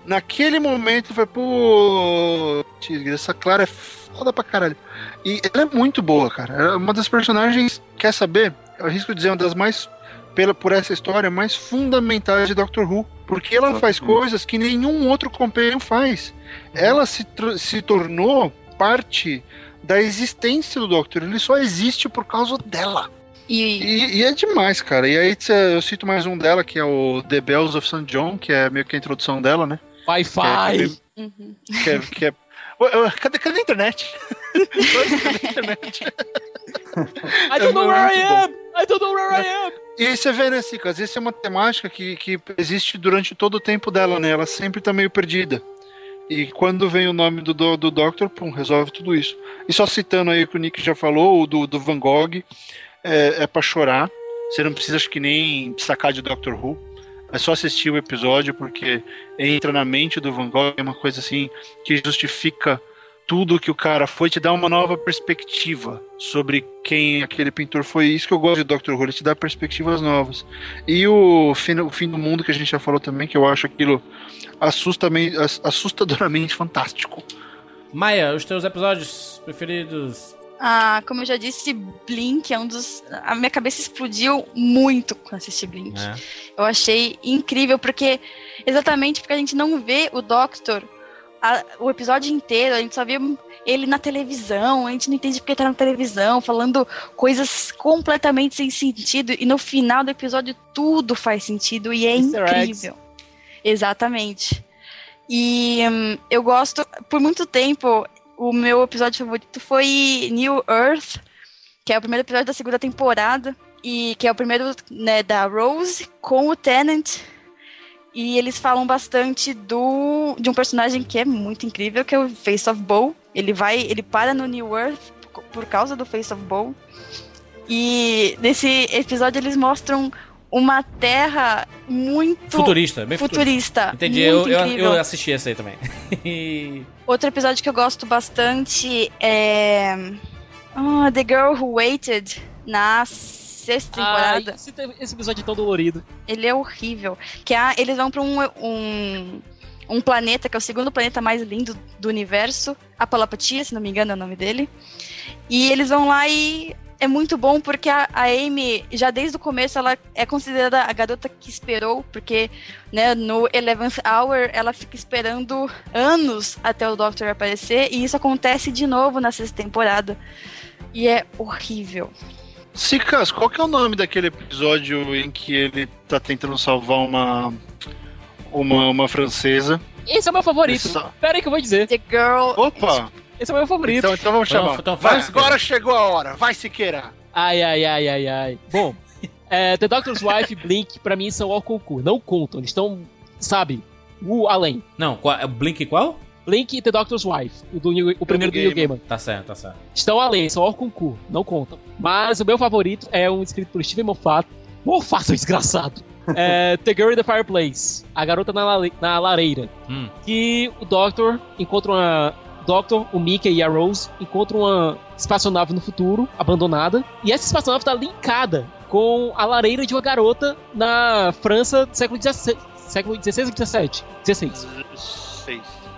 [SPEAKER 5] Naquele momento, foi, pô, essa Clara é foda pra caralho. E ela é muito boa, cara. Ela é uma das personagens, quer saber? Eu arrisco dizer, uma das mais, pela, por essa história, mais fundamentais de Doctor Who. Porque ela faz coisas que nenhum outro companion faz. Ela se, se tornou parte da existência do Doctor. Ele só existe por causa dela.
[SPEAKER 6] E,
[SPEAKER 5] E, e é demais, cara. E aí eu cito mais um dela, que é o The Bells of St. John, que é meio que a introdução dela, né?
[SPEAKER 4] Wi-Fi.
[SPEAKER 6] Uhum.
[SPEAKER 5] Que é, que é- Ué, ué, cadê, cadê a internet? [LAUGHS] cadê a internet?
[SPEAKER 4] I don't know where I
[SPEAKER 5] É muito bom.
[SPEAKER 4] am! I don't know where I am!
[SPEAKER 5] E aí você vê, né? Às vezes é uma temática que, que existe durante todo o tempo dela, né? Ela sempre tá meio perdida. E quando vem o nome do, do, do Doctor, pum, resolve tudo isso. E só citando aí o que o Nick já falou, o do, do Van Gogh, é, é pra chorar. Você não precisa, acho que nem sacar de Doctor Who. É só assistir o episódio, porque entra na mente do Van Gogh, é uma coisa assim que justifica tudo que o cara foi, te dá uma nova perspectiva sobre quem aquele pintor foi. Isso que eu gosto de Doctor Who, ele te dá perspectivas novas. E o fim, o fim do mundo, que a gente já falou também, que eu acho aquilo assustadoramente [LAUGHS] fantástico.
[SPEAKER 3] Maia, os teus episódios preferidos?
[SPEAKER 6] Ah, como eu já disse, Blink é um dos. A minha cabeça explodiu muito quando assisti Blink.
[SPEAKER 3] É.
[SPEAKER 6] Eu achei incrível, porque. Exatamente porque a gente não vê o Doctor a- o episódio inteiro, a gente só vê ele na televisão, a gente não entende porque ele tá na televisão, falando coisas completamente sem sentido, e no final do episódio tudo faz sentido e é
[SPEAKER 4] Easter eggs.
[SPEAKER 6] incrível. Exatamente. E hum, eu gosto, por muito tempo, o meu episódio favorito foi New Earth, que é o primeiro episódio da segunda temporada, e que é o primeiro né, da Rose com o Tennant. E eles falam bastante do de um personagem que é muito incrível, que é o Face of Bow. Ele vai, ele para no New Earth por- por causa do Face of Bow. E nesse episódio eles mostram uma terra muito
[SPEAKER 3] Futurista, bem futurista.
[SPEAKER 6] futurista.
[SPEAKER 3] Entendi, eu,
[SPEAKER 6] muito
[SPEAKER 3] eu,
[SPEAKER 6] incrível.
[SPEAKER 3] eu assisti esse aí também. [LAUGHS]
[SPEAKER 6] Outro episódio que eu gosto bastante é Ah, The Girl Who Waited, na sexta temporada.
[SPEAKER 4] Ah, esse, esse episódio é tão dolorido.
[SPEAKER 6] Ele é horrível. Que a, eles vão pra um, um, um planeta, que é o segundo planeta mais lindo do universo. Apalapatia, se não me engano é o nome dele. E eles vão lá e é muito bom porque a, a Amy, já desde o começo, ela é considerada a garota que esperou, porque né, no Eleventh Hour ela fica esperando anos até o Doctor aparecer, e isso acontece de novo na sexta temporada. E é horrível.
[SPEAKER 5] Sicas, qual que é o nome daquele episódio em que ele tá tentando salvar uma. uma, uma francesa?
[SPEAKER 4] Esse é o meu favorito.
[SPEAKER 5] Essa-
[SPEAKER 4] Pera aí que eu vou dizer.
[SPEAKER 6] The Girl.
[SPEAKER 5] Opa!
[SPEAKER 4] Esse é o meu favorito.
[SPEAKER 5] Então, então vamos chamar.
[SPEAKER 3] Então,
[SPEAKER 5] Vai,
[SPEAKER 3] faz,
[SPEAKER 5] agora chegou a hora, vai Siqueira!
[SPEAKER 4] Ai, ai, ai, ai, ai. Bom, [LAUGHS] é, The Doctor's Wife e Blink, pra mim, são ao concurso. Não contam, eles estão, sabe, o além.
[SPEAKER 3] Não, qual, é Blink qual?
[SPEAKER 4] Blink e The Doctor's Wife, o, do o primeiro do New Gamer.
[SPEAKER 3] Tá certo, tá certo.
[SPEAKER 4] Estão além, são ao concurso, não contam. Mas o meu favorito é um escrito por Steven Moffat. Moffat, seu desgraçado. [LAUGHS] É, the Girl in the Fireplace, a garota na, lare- na lareira.
[SPEAKER 3] Hum.
[SPEAKER 4] Que o Doctor encontra uma. Doctor, o Mickey e a Rose encontram uma espaçonave no futuro, abandonada. E essa espaçonave está linkada com a lareira de uma garota na França do século XVI. Século XVI ou XVII? XVI.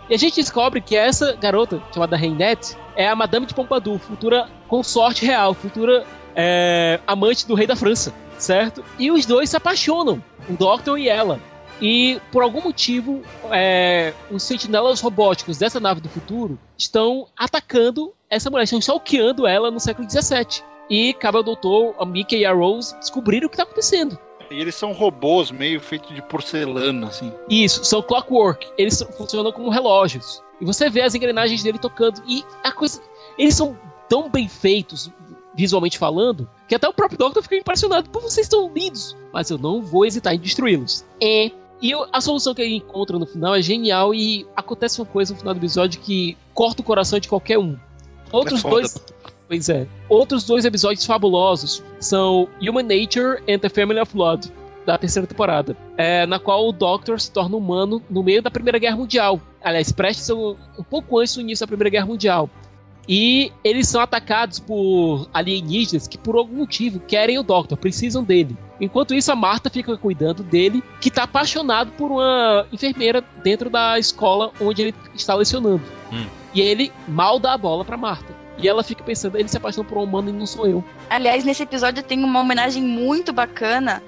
[SPEAKER 4] E a gente descobre que essa garota, chamada Reinette, é a Madame de Pompadour, futura consorte real, futura é, amante do rei da França, certo? E os dois se apaixonam, o Doctor e ela. E por algum motivo, é, os sentinelas robóticos dessa nave do futuro estão atacando essa mulher, estão stalkeando ela no século XVII. E cabe ao doutor, a Mickey e a Rose descobrir o que está acontecendo.
[SPEAKER 5] E eles são robôs meio feitos de porcelana, assim.
[SPEAKER 4] Isso, são clockwork. Eles funcionam como relógios. E você vê as engrenagens dele tocando. E a coisa. Eles são tão bem feitos, visualmente falando, que até o próprio Doctor fica impressionado. Pô, vocês estão lindos. Mas eu não vou hesitar em destruí-los. É. E eu- a solução que ele encontra no final é genial. E acontece uma coisa no final do episódio que corta o coração de qualquer um. Outros
[SPEAKER 5] É
[SPEAKER 4] dois. Pois é. Outros dois episódios fabulosos são Human Nature and the Family of Blood, da terceira temporada, é, na qual o Doctor se torna humano no meio da Primeira Guerra Mundial. Aliás, prestes um, um pouco antes do início da Primeira Guerra Mundial. E eles são atacados por alienígenas que, por algum motivo, querem o Doctor, precisam dele. Enquanto isso, a Marta fica cuidando dele, que está apaixonado por uma enfermeira dentro da escola onde ele está lecionando.
[SPEAKER 3] Hum.
[SPEAKER 4] E ele mal dá a bola para Marta. E ela fica pensando, ele se apaixonou por um humano e não sou eu.
[SPEAKER 6] Aliás, nesse episódio tem uma homenagem muito bacana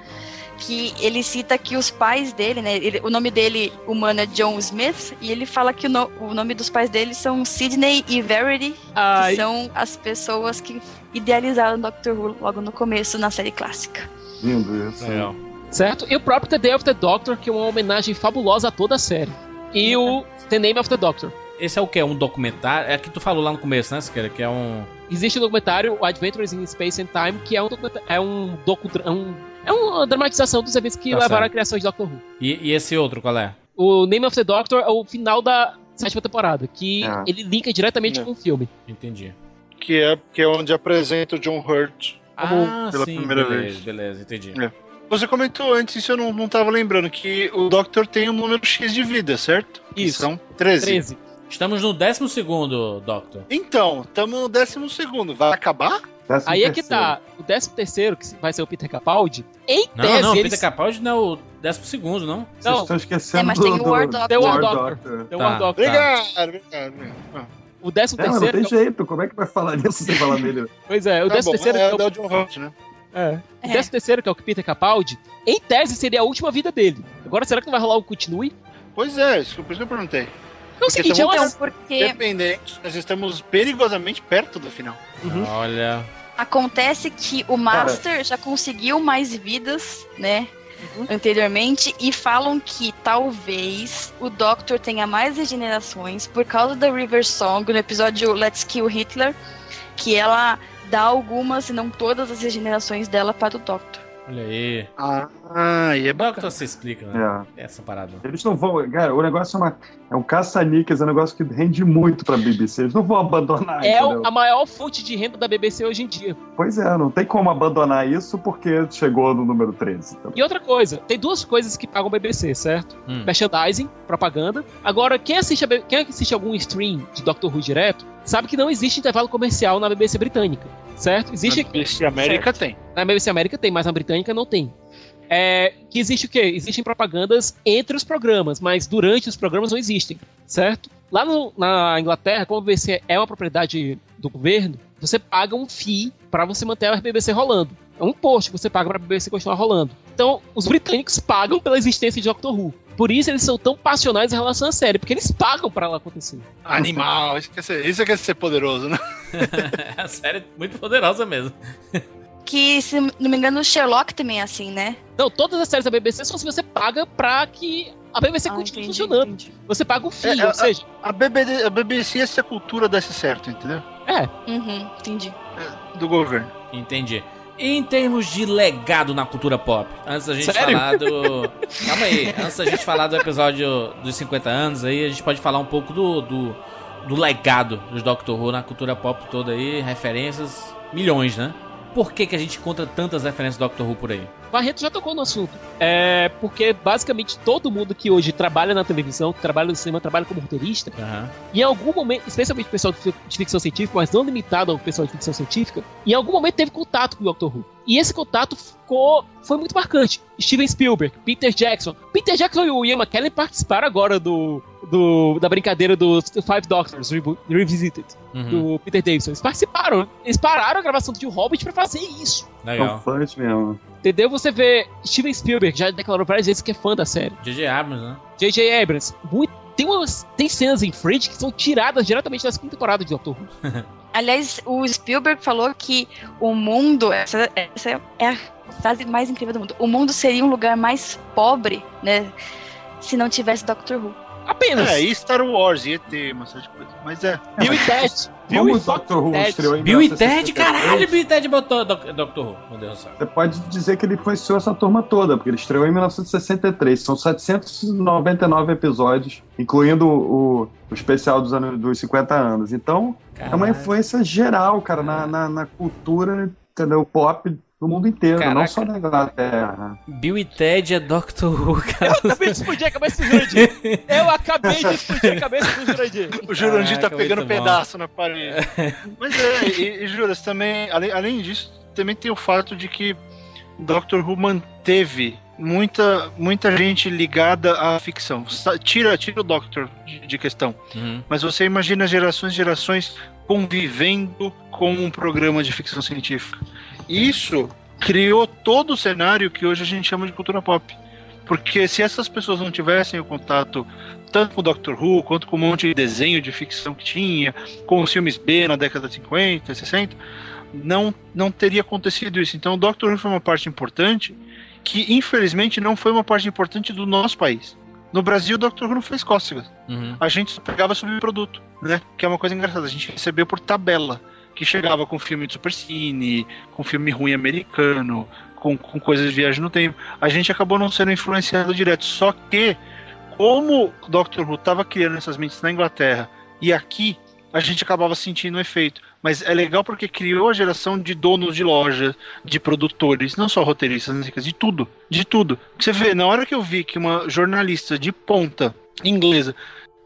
[SPEAKER 6] que ele cita que os pais dele, né? ele- o nome dele humano é John Smith e ele fala que o, no- o nome dos pais dele são Sidney e Verity,
[SPEAKER 4] Ai.
[SPEAKER 6] que são as pessoas que idealizaram Doctor Who logo no começo na série clássica.
[SPEAKER 12] Lindo isso.
[SPEAKER 3] Legal.
[SPEAKER 4] Certo? E o próprio The Day of the Doctor, que é uma homenagem fabulosa a toda a série. E o The Name of the Doctor.
[SPEAKER 3] Esse é o que? Um documentário? É que tu falou lá no começo, né, Siqueira? Que é um.
[SPEAKER 4] Existe o documentário o Adventures in Space and Time, que é um é um docu é um é uma dramatização dos eventos que
[SPEAKER 3] Tá
[SPEAKER 4] levaram
[SPEAKER 3] certo.
[SPEAKER 4] à criação de Doctor Who.
[SPEAKER 3] E, e esse outro, qual é?
[SPEAKER 4] O Name of the Doctor é o final da sétima temporada, que
[SPEAKER 5] Ah.
[SPEAKER 4] ele linka diretamente
[SPEAKER 5] É.
[SPEAKER 4] com o filme.
[SPEAKER 3] Entendi.
[SPEAKER 5] Que é, que é onde apresenta o John Hurt
[SPEAKER 3] Ah,
[SPEAKER 5] pela
[SPEAKER 3] sim,
[SPEAKER 5] primeira
[SPEAKER 3] beleza,
[SPEAKER 5] vez.
[SPEAKER 3] beleza, entendi.
[SPEAKER 5] É. Você comentou antes, isso eu não, não tava lembrando, que o Doctor tem um número X de vida, certo?
[SPEAKER 4] Isso.
[SPEAKER 5] São 13.
[SPEAKER 4] 13.
[SPEAKER 3] Estamos no 12 segundo, Doctor.
[SPEAKER 5] Então, estamos no décimo segundo. Vai acabar?
[SPEAKER 12] Décimo
[SPEAKER 4] Aí é que
[SPEAKER 12] terceiro.
[SPEAKER 4] tá, o 13 terceiro, que vai ser o Peter Capaldi, em
[SPEAKER 3] Não,
[SPEAKER 4] tese
[SPEAKER 3] não,
[SPEAKER 4] eles...
[SPEAKER 3] Peter Capaldi não é o 12 segundo, não?
[SPEAKER 12] Vocês
[SPEAKER 4] Não,
[SPEAKER 12] estão esquecendo
[SPEAKER 6] É, mas tem o War Doctor.
[SPEAKER 4] The War
[SPEAKER 12] War
[SPEAKER 4] Doctor. Tem o
[SPEAKER 3] Tá.
[SPEAKER 4] War Doctor.
[SPEAKER 5] Obrigado, obrigado. Ah,
[SPEAKER 4] O 13
[SPEAKER 12] É, mas não
[SPEAKER 4] terceiro...
[SPEAKER 12] tem jeito. Como é que vai falar nisso sem falar dele?
[SPEAKER 4] Pois é, o
[SPEAKER 5] Tá
[SPEAKER 4] 13
[SPEAKER 5] bom,
[SPEAKER 4] terceiro...
[SPEAKER 5] é,
[SPEAKER 4] é o-
[SPEAKER 5] é o John Hurt, né?
[SPEAKER 4] É. O
[SPEAKER 6] É.
[SPEAKER 4] 13 terceiro, que é o Peter Capaldi, em tese seria a última vida dele. Agora, será que não vai rolar o continue?
[SPEAKER 5] Pois é, isso, por isso que eu perguntei.
[SPEAKER 4] É o seguinte, é uma...
[SPEAKER 6] Então, porque
[SPEAKER 5] Dependente, nós estamos perigosamente perto do final.
[SPEAKER 4] Uhum.
[SPEAKER 3] Olha.
[SPEAKER 6] Acontece que o Master já conseguiu mais vidas, né?
[SPEAKER 4] Uhum.
[SPEAKER 6] Anteriormente, e falam que talvez o Doctor tenha mais regenerações por causa da River Song no episódio Let's Kill Hitler, que ela dá algumas e não todas as regenerações dela para o Doctor.
[SPEAKER 3] Olha aí.
[SPEAKER 5] Ah, e é
[SPEAKER 3] Doctor se explica, né?
[SPEAKER 12] É.
[SPEAKER 3] Essa parada.
[SPEAKER 12] Eles não vão. Cara, o negócio é, uma, é um caça-níqueis, é um negócio que rende muito pra BBC. Eles não vão abandonar.
[SPEAKER 4] É
[SPEAKER 12] entendeu?
[SPEAKER 4] a maior fonte de renda da BBC hoje em dia.
[SPEAKER 12] Pois é, não tem como abandonar isso porque chegou no número 13. Então,
[SPEAKER 4] E outra coisa, tem duas coisas que pagam o BBC, certo?
[SPEAKER 3] Hum.
[SPEAKER 4] Merchandising, propaganda. Agora, quem assiste, a quem assiste algum stream de Doctor Who direto, sabe que não existe intervalo comercial na BBC britânica, certo? Existe
[SPEAKER 5] Na BBC América tem.
[SPEAKER 4] Na BBC América tem, mas na britânica não tem. É, que existe o quê? Existem propagandas entre os programas, mas durante os programas não existem, certo? Lá no- na Inglaterra, como a BBC é uma propriedade do governo, você paga um fee para você manter a BBC rolando. É um imposto que você paga para a BBC continuar rolando. Então, os britânicos pagam pela existência de Doctor Who. Por isso eles são tão passionais em relação à série, porque eles pagam para ela acontecer.
[SPEAKER 5] Animal, isso quer ser, isso quer ser poderoso, né? [LAUGHS]
[SPEAKER 3] a série é muito poderosa mesmo.
[SPEAKER 6] Que, se não me engano, o Sherlock também é assim, né?
[SPEAKER 4] Não, todas as séries da BBC são se você paga pra que a BBC continue funcionando. Você paga o fee,
[SPEAKER 5] É,
[SPEAKER 4] ou seja,
[SPEAKER 5] A, BBD, a BBC, essa cultura desse certo, entendeu?
[SPEAKER 4] É.
[SPEAKER 6] Uhum, entendi.
[SPEAKER 5] Do governo.
[SPEAKER 3] Entendi. Em termos de legado na cultura pop, antes da gente
[SPEAKER 5] Sério?
[SPEAKER 3] falar do. Calma aí, antes da gente falar do episódio dos 50 anos, aí a gente pode falar um pouco do, do, do legado dos Doctor Who na cultura pop toda aí, referências, milhões, né? Por que, que a gente encontra tantas referências do Doctor Who por aí?
[SPEAKER 4] Barreto já tocou no assunto. É porque basicamente todo mundo que hoje trabalha na televisão, que trabalha no cinema, trabalha como roteirista, e em algum momento, especialmente o pessoal de fi- de ficção científica, mas não limitado ao pessoal de ficção científica, em algum momento teve contato com o Doctor Who. E esse contato ficou, foi muito marcante. Steven Spielberg, Peter Jackson. Peter Jackson e o Ian McKellen participaram agora do, do- da brincadeira dos Five Doctors Rebu- Revisited,
[SPEAKER 3] Uhum.
[SPEAKER 4] do Peter Davison. Eles participaram. Eles pararam a gravação de O Hobbit pra fazer isso.
[SPEAKER 12] São fãs mesmo.
[SPEAKER 4] Entendeu? Você vê Steven Spielberg já declarou várias vezes que é fã da série.
[SPEAKER 3] J.J. Abrams, né?
[SPEAKER 4] J.J. Abrams. Muito- tem, umas, tem cenas em Fringe que são tiradas diretamente da segunda temporada de Doctor Who. [LAUGHS]
[SPEAKER 6] Aliás, o Spielberg falou que o mundo, essa, essa é a frase mais incrível do mundo. O mundo seria um lugar mais pobre, né? Se não tivesse Doctor Who.
[SPEAKER 4] Apenas.
[SPEAKER 5] É, e Star Wars, e ET, uma série de coisas. Mas é.
[SPEAKER 4] Bill e Ted.
[SPEAKER 12] Como o Doctor Who estreou em
[SPEAKER 3] Bill e
[SPEAKER 12] 1963,
[SPEAKER 3] Ted, caralho, Bill e Ted botou Doc- Doctor Who, meu Deus do céu.
[SPEAKER 12] Você pode dizer que ele influenciou essa turma toda, porque ele estreou em 1963. São 799 episódios, incluindo o, o especial dos, anos, dos 50 anos. Então, é uma
[SPEAKER 3] Caralho.
[SPEAKER 12] influência geral, cara, na, na, na cultura entendeu, pop do mundo inteiro, não
[SPEAKER 3] Caraca.
[SPEAKER 12] só na Inglaterra.
[SPEAKER 3] Bill e Ted é Doctor Who, cara.
[SPEAKER 4] Eu acabei de explodir a cabeça do Jurandir. Eu acabei de explodir a cabeça do Jurandir.
[SPEAKER 5] O Jurandir tá pegando pedaço na parede. Mas é, e, e Juras, também, além, além disso, também tem o fato de que Doctor Who manteve muita, muita gente ligada à ficção. Tira, tira o Doctor de, de questão.
[SPEAKER 3] Uhum.
[SPEAKER 5] Mas você imagina gerações e gerações convivendo com um programa de ficção científica. Isso criou todo o cenário que hoje a gente chama de cultura pop. Porque se essas pessoas não tivessem o contato tanto com o Doctor Who, quanto com um monte de desenho de ficção que tinha, com os filmes B na década de 50, 60, não, não teria acontecido isso. Então o Doctor Who foi uma parte importante que, infelizmente, não foi uma parte importante do nosso país. No Brasil, o Doctor Who não fez cócegas
[SPEAKER 3] Uhum.
[SPEAKER 5] a gente só pegava subproduto, né? Que é uma coisa engraçada. A gente recebeu por tabela, que chegava com filme de supercine, com filme ruim americano, com, com coisas de viagem no tempo. A gente acabou não sendo influenciado direto. Só que, como Doctor Who estava criando essas mentes na Inglaterra e aqui, a gente acabava sentindo o efeito. Mas é legal porque criou a geração de donos de loja, de produtores, não só roteiristas, né, de tudo, de tudo. Você vê, na hora que eu vi que uma jornalista de ponta inglesa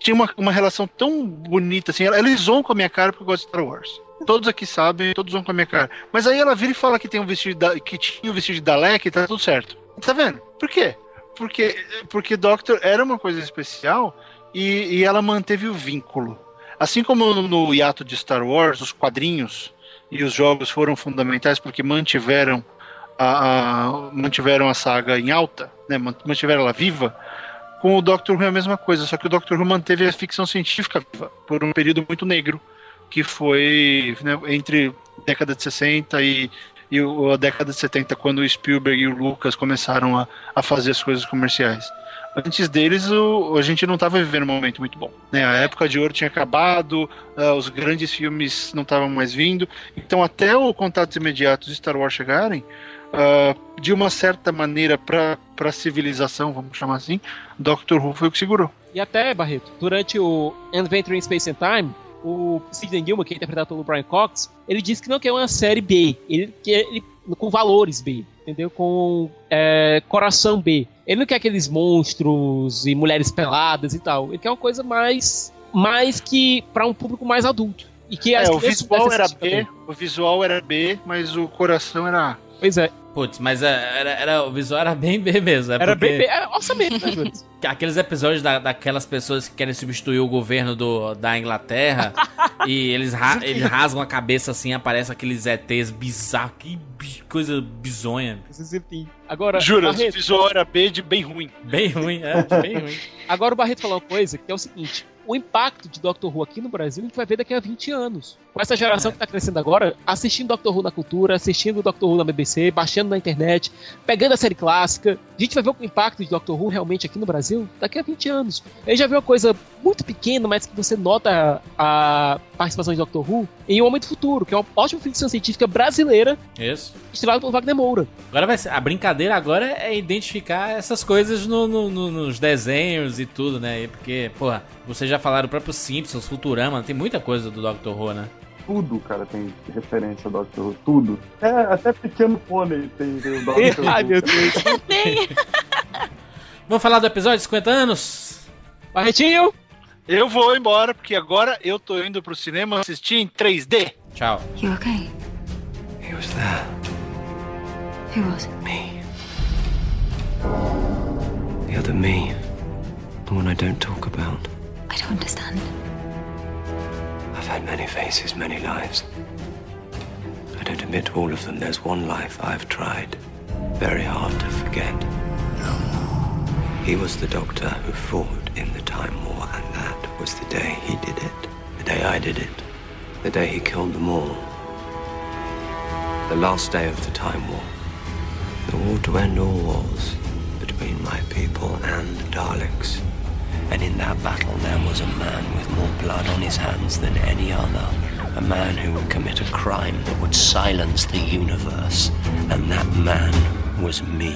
[SPEAKER 5] tinha uma, uma relação tão bonita assim, ela zoam com a minha cara porque eu gosto de Star Wars. Todos aqui sabem, todos zoam com a minha cara. Mas aí ela vira e fala que tem um vestido da, que tinha um vestido de Dalek e tá tudo certo. Tá vendo? Por quê? Porque, porque Doctor era uma coisa especial e, e ela manteve o vínculo. Assim como no, no hiato de Star Wars, os quadrinhos e os jogos foram fundamentais porque mantiveram a, a- mantiveram a saga em alta, né, man- mantiveram ela viva. Com o Doctor Who é a mesma coisa, só que o Doctor Who manteve a ficção científica por um período muito negro, que foi né, entre década de 60 e, e a década de 70, quando o Spielberg e o Lucas começaram a, a fazer as coisas comerciais. Antes deles, o- a gente não estava vivendo um momento muito bom. Né? A época de ouro tinha acabado, ah, os grandes filmes não estavam mais vindo. Então, até o Contatos Imediatos de Star Wars chegarem, ah, de uma certa maneira, pra, pra civilização, vamos chamar assim, Doctor Who foi o que segurou.
[SPEAKER 4] E até, Barreto, durante o Adventure in Space and Time, o Sidney Gilman, que é interpretado pelo Brian Cox, ele disse que não quer uma série B, ele quer ele, com valores B, entendeu? Com é, coração B. Ele não quer aqueles monstros e mulheres peladas e tal. Ele quer uma coisa mais, mais que para um público mais adulto. E que
[SPEAKER 5] É, o visual era B,
[SPEAKER 4] também.
[SPEAKER 5] o visual era B, mas o coração era A.
[SPEAKER 4] Pois é.
[SPEAKER 3] Putz, mas é, era, era- o visual era bem [LAUGHS] B mesmo. é
[SPEAKER 4] Era
[SPEAKER 3] porque
[SPEAKER 4] bem, bem é orçamento, né, Júlio? [LAUGHS]
[SPEAKER 3] Aqueles episódios da, daquelas pessoas que querem substituir o governo do, da Inglaterra [LAUGHS] e eles, ra- eles rasgam a cabeça assim, aparece aqueles ETs bizarros. Que coisa bizonha.
[SPEAKER 4] Agora,
[SPEAKER 5] Jura, o
[SPEAKER 4] Barreto,
[SPEAKER 5] visual era B de bem ruim.
[SPEAKER 3] Bem ruim, é, bem ruim.
[SPEAKER 4] Agora o Barreto falou uma coisa que é o seguinte: o impacto de Doctor Who aqui no Brasil a gente vai ver daqui a 20 anos. Com essa geração que tá crescendo agora, assistindo Doctor Who na cultura, assistindo Doctor Who na BBC, baixando na internet, pegando a série clássica. A gente vai ver o impacto de Doctor Who realmente aqui no Brasil daqui a 20 anos. A gente já viu uma coisa muito pequena, mas que você nota a participação de Doctor Who em O Homem do Futuro, que é uma ótima ficção científica brasileira,
[SPEAKER 3] Isso.
[SPEAKER 4] estrelada pelo Wagner Moura.
[SPEAKER 3] Agora vai ser. A brincadeira agora é identificar essas coisas no- no- no- nos desenhos e tudo, né? Porque, porra, vocês já falaram o próprio Simpsons, Futurama, tem muita coisa do Doctor Who, né?
[SPEAKER 12] Tudo, cara, tem referência ao Doctor Who. Tudo. É, até Pequeno Pônei tem, tem o Doctor [LAUGHS] Who.
[SPEAKER 4] Ai, meu Deus. [LAUGHS]
[SPEAKER 3] Vamos falar do episódio 50 anos?
[SPEAKER 4] Barretinho!
[SPEAKER 5] Eu vou embora, porque agora eu tô indo pro cinema assistir em 3D.
[SPEAKER 3] Tchau.
[SPEAKER 14] You okay?
[SPEAKER 10] He was there.
[SPEAKER 14] Who was?
[SPEAKER 10] Me. The other me. The one I don't talk about.
[SPEAKER 14] I don't understand.
[SPEAKER 10] I've had many faces, many lives. I don't admit all of them. There's one life I've tried very hard to forget. No. He was the doctor who fought in the Time War, and that was the day he did it. The day I did it. The day he killed them all. The last day of the Time War. The war to end all wars between my people and the Daleks. And in that battle, there was a man with more blood on his hands than any other. A man who would commit a crime that would silence the universe. And that man was me.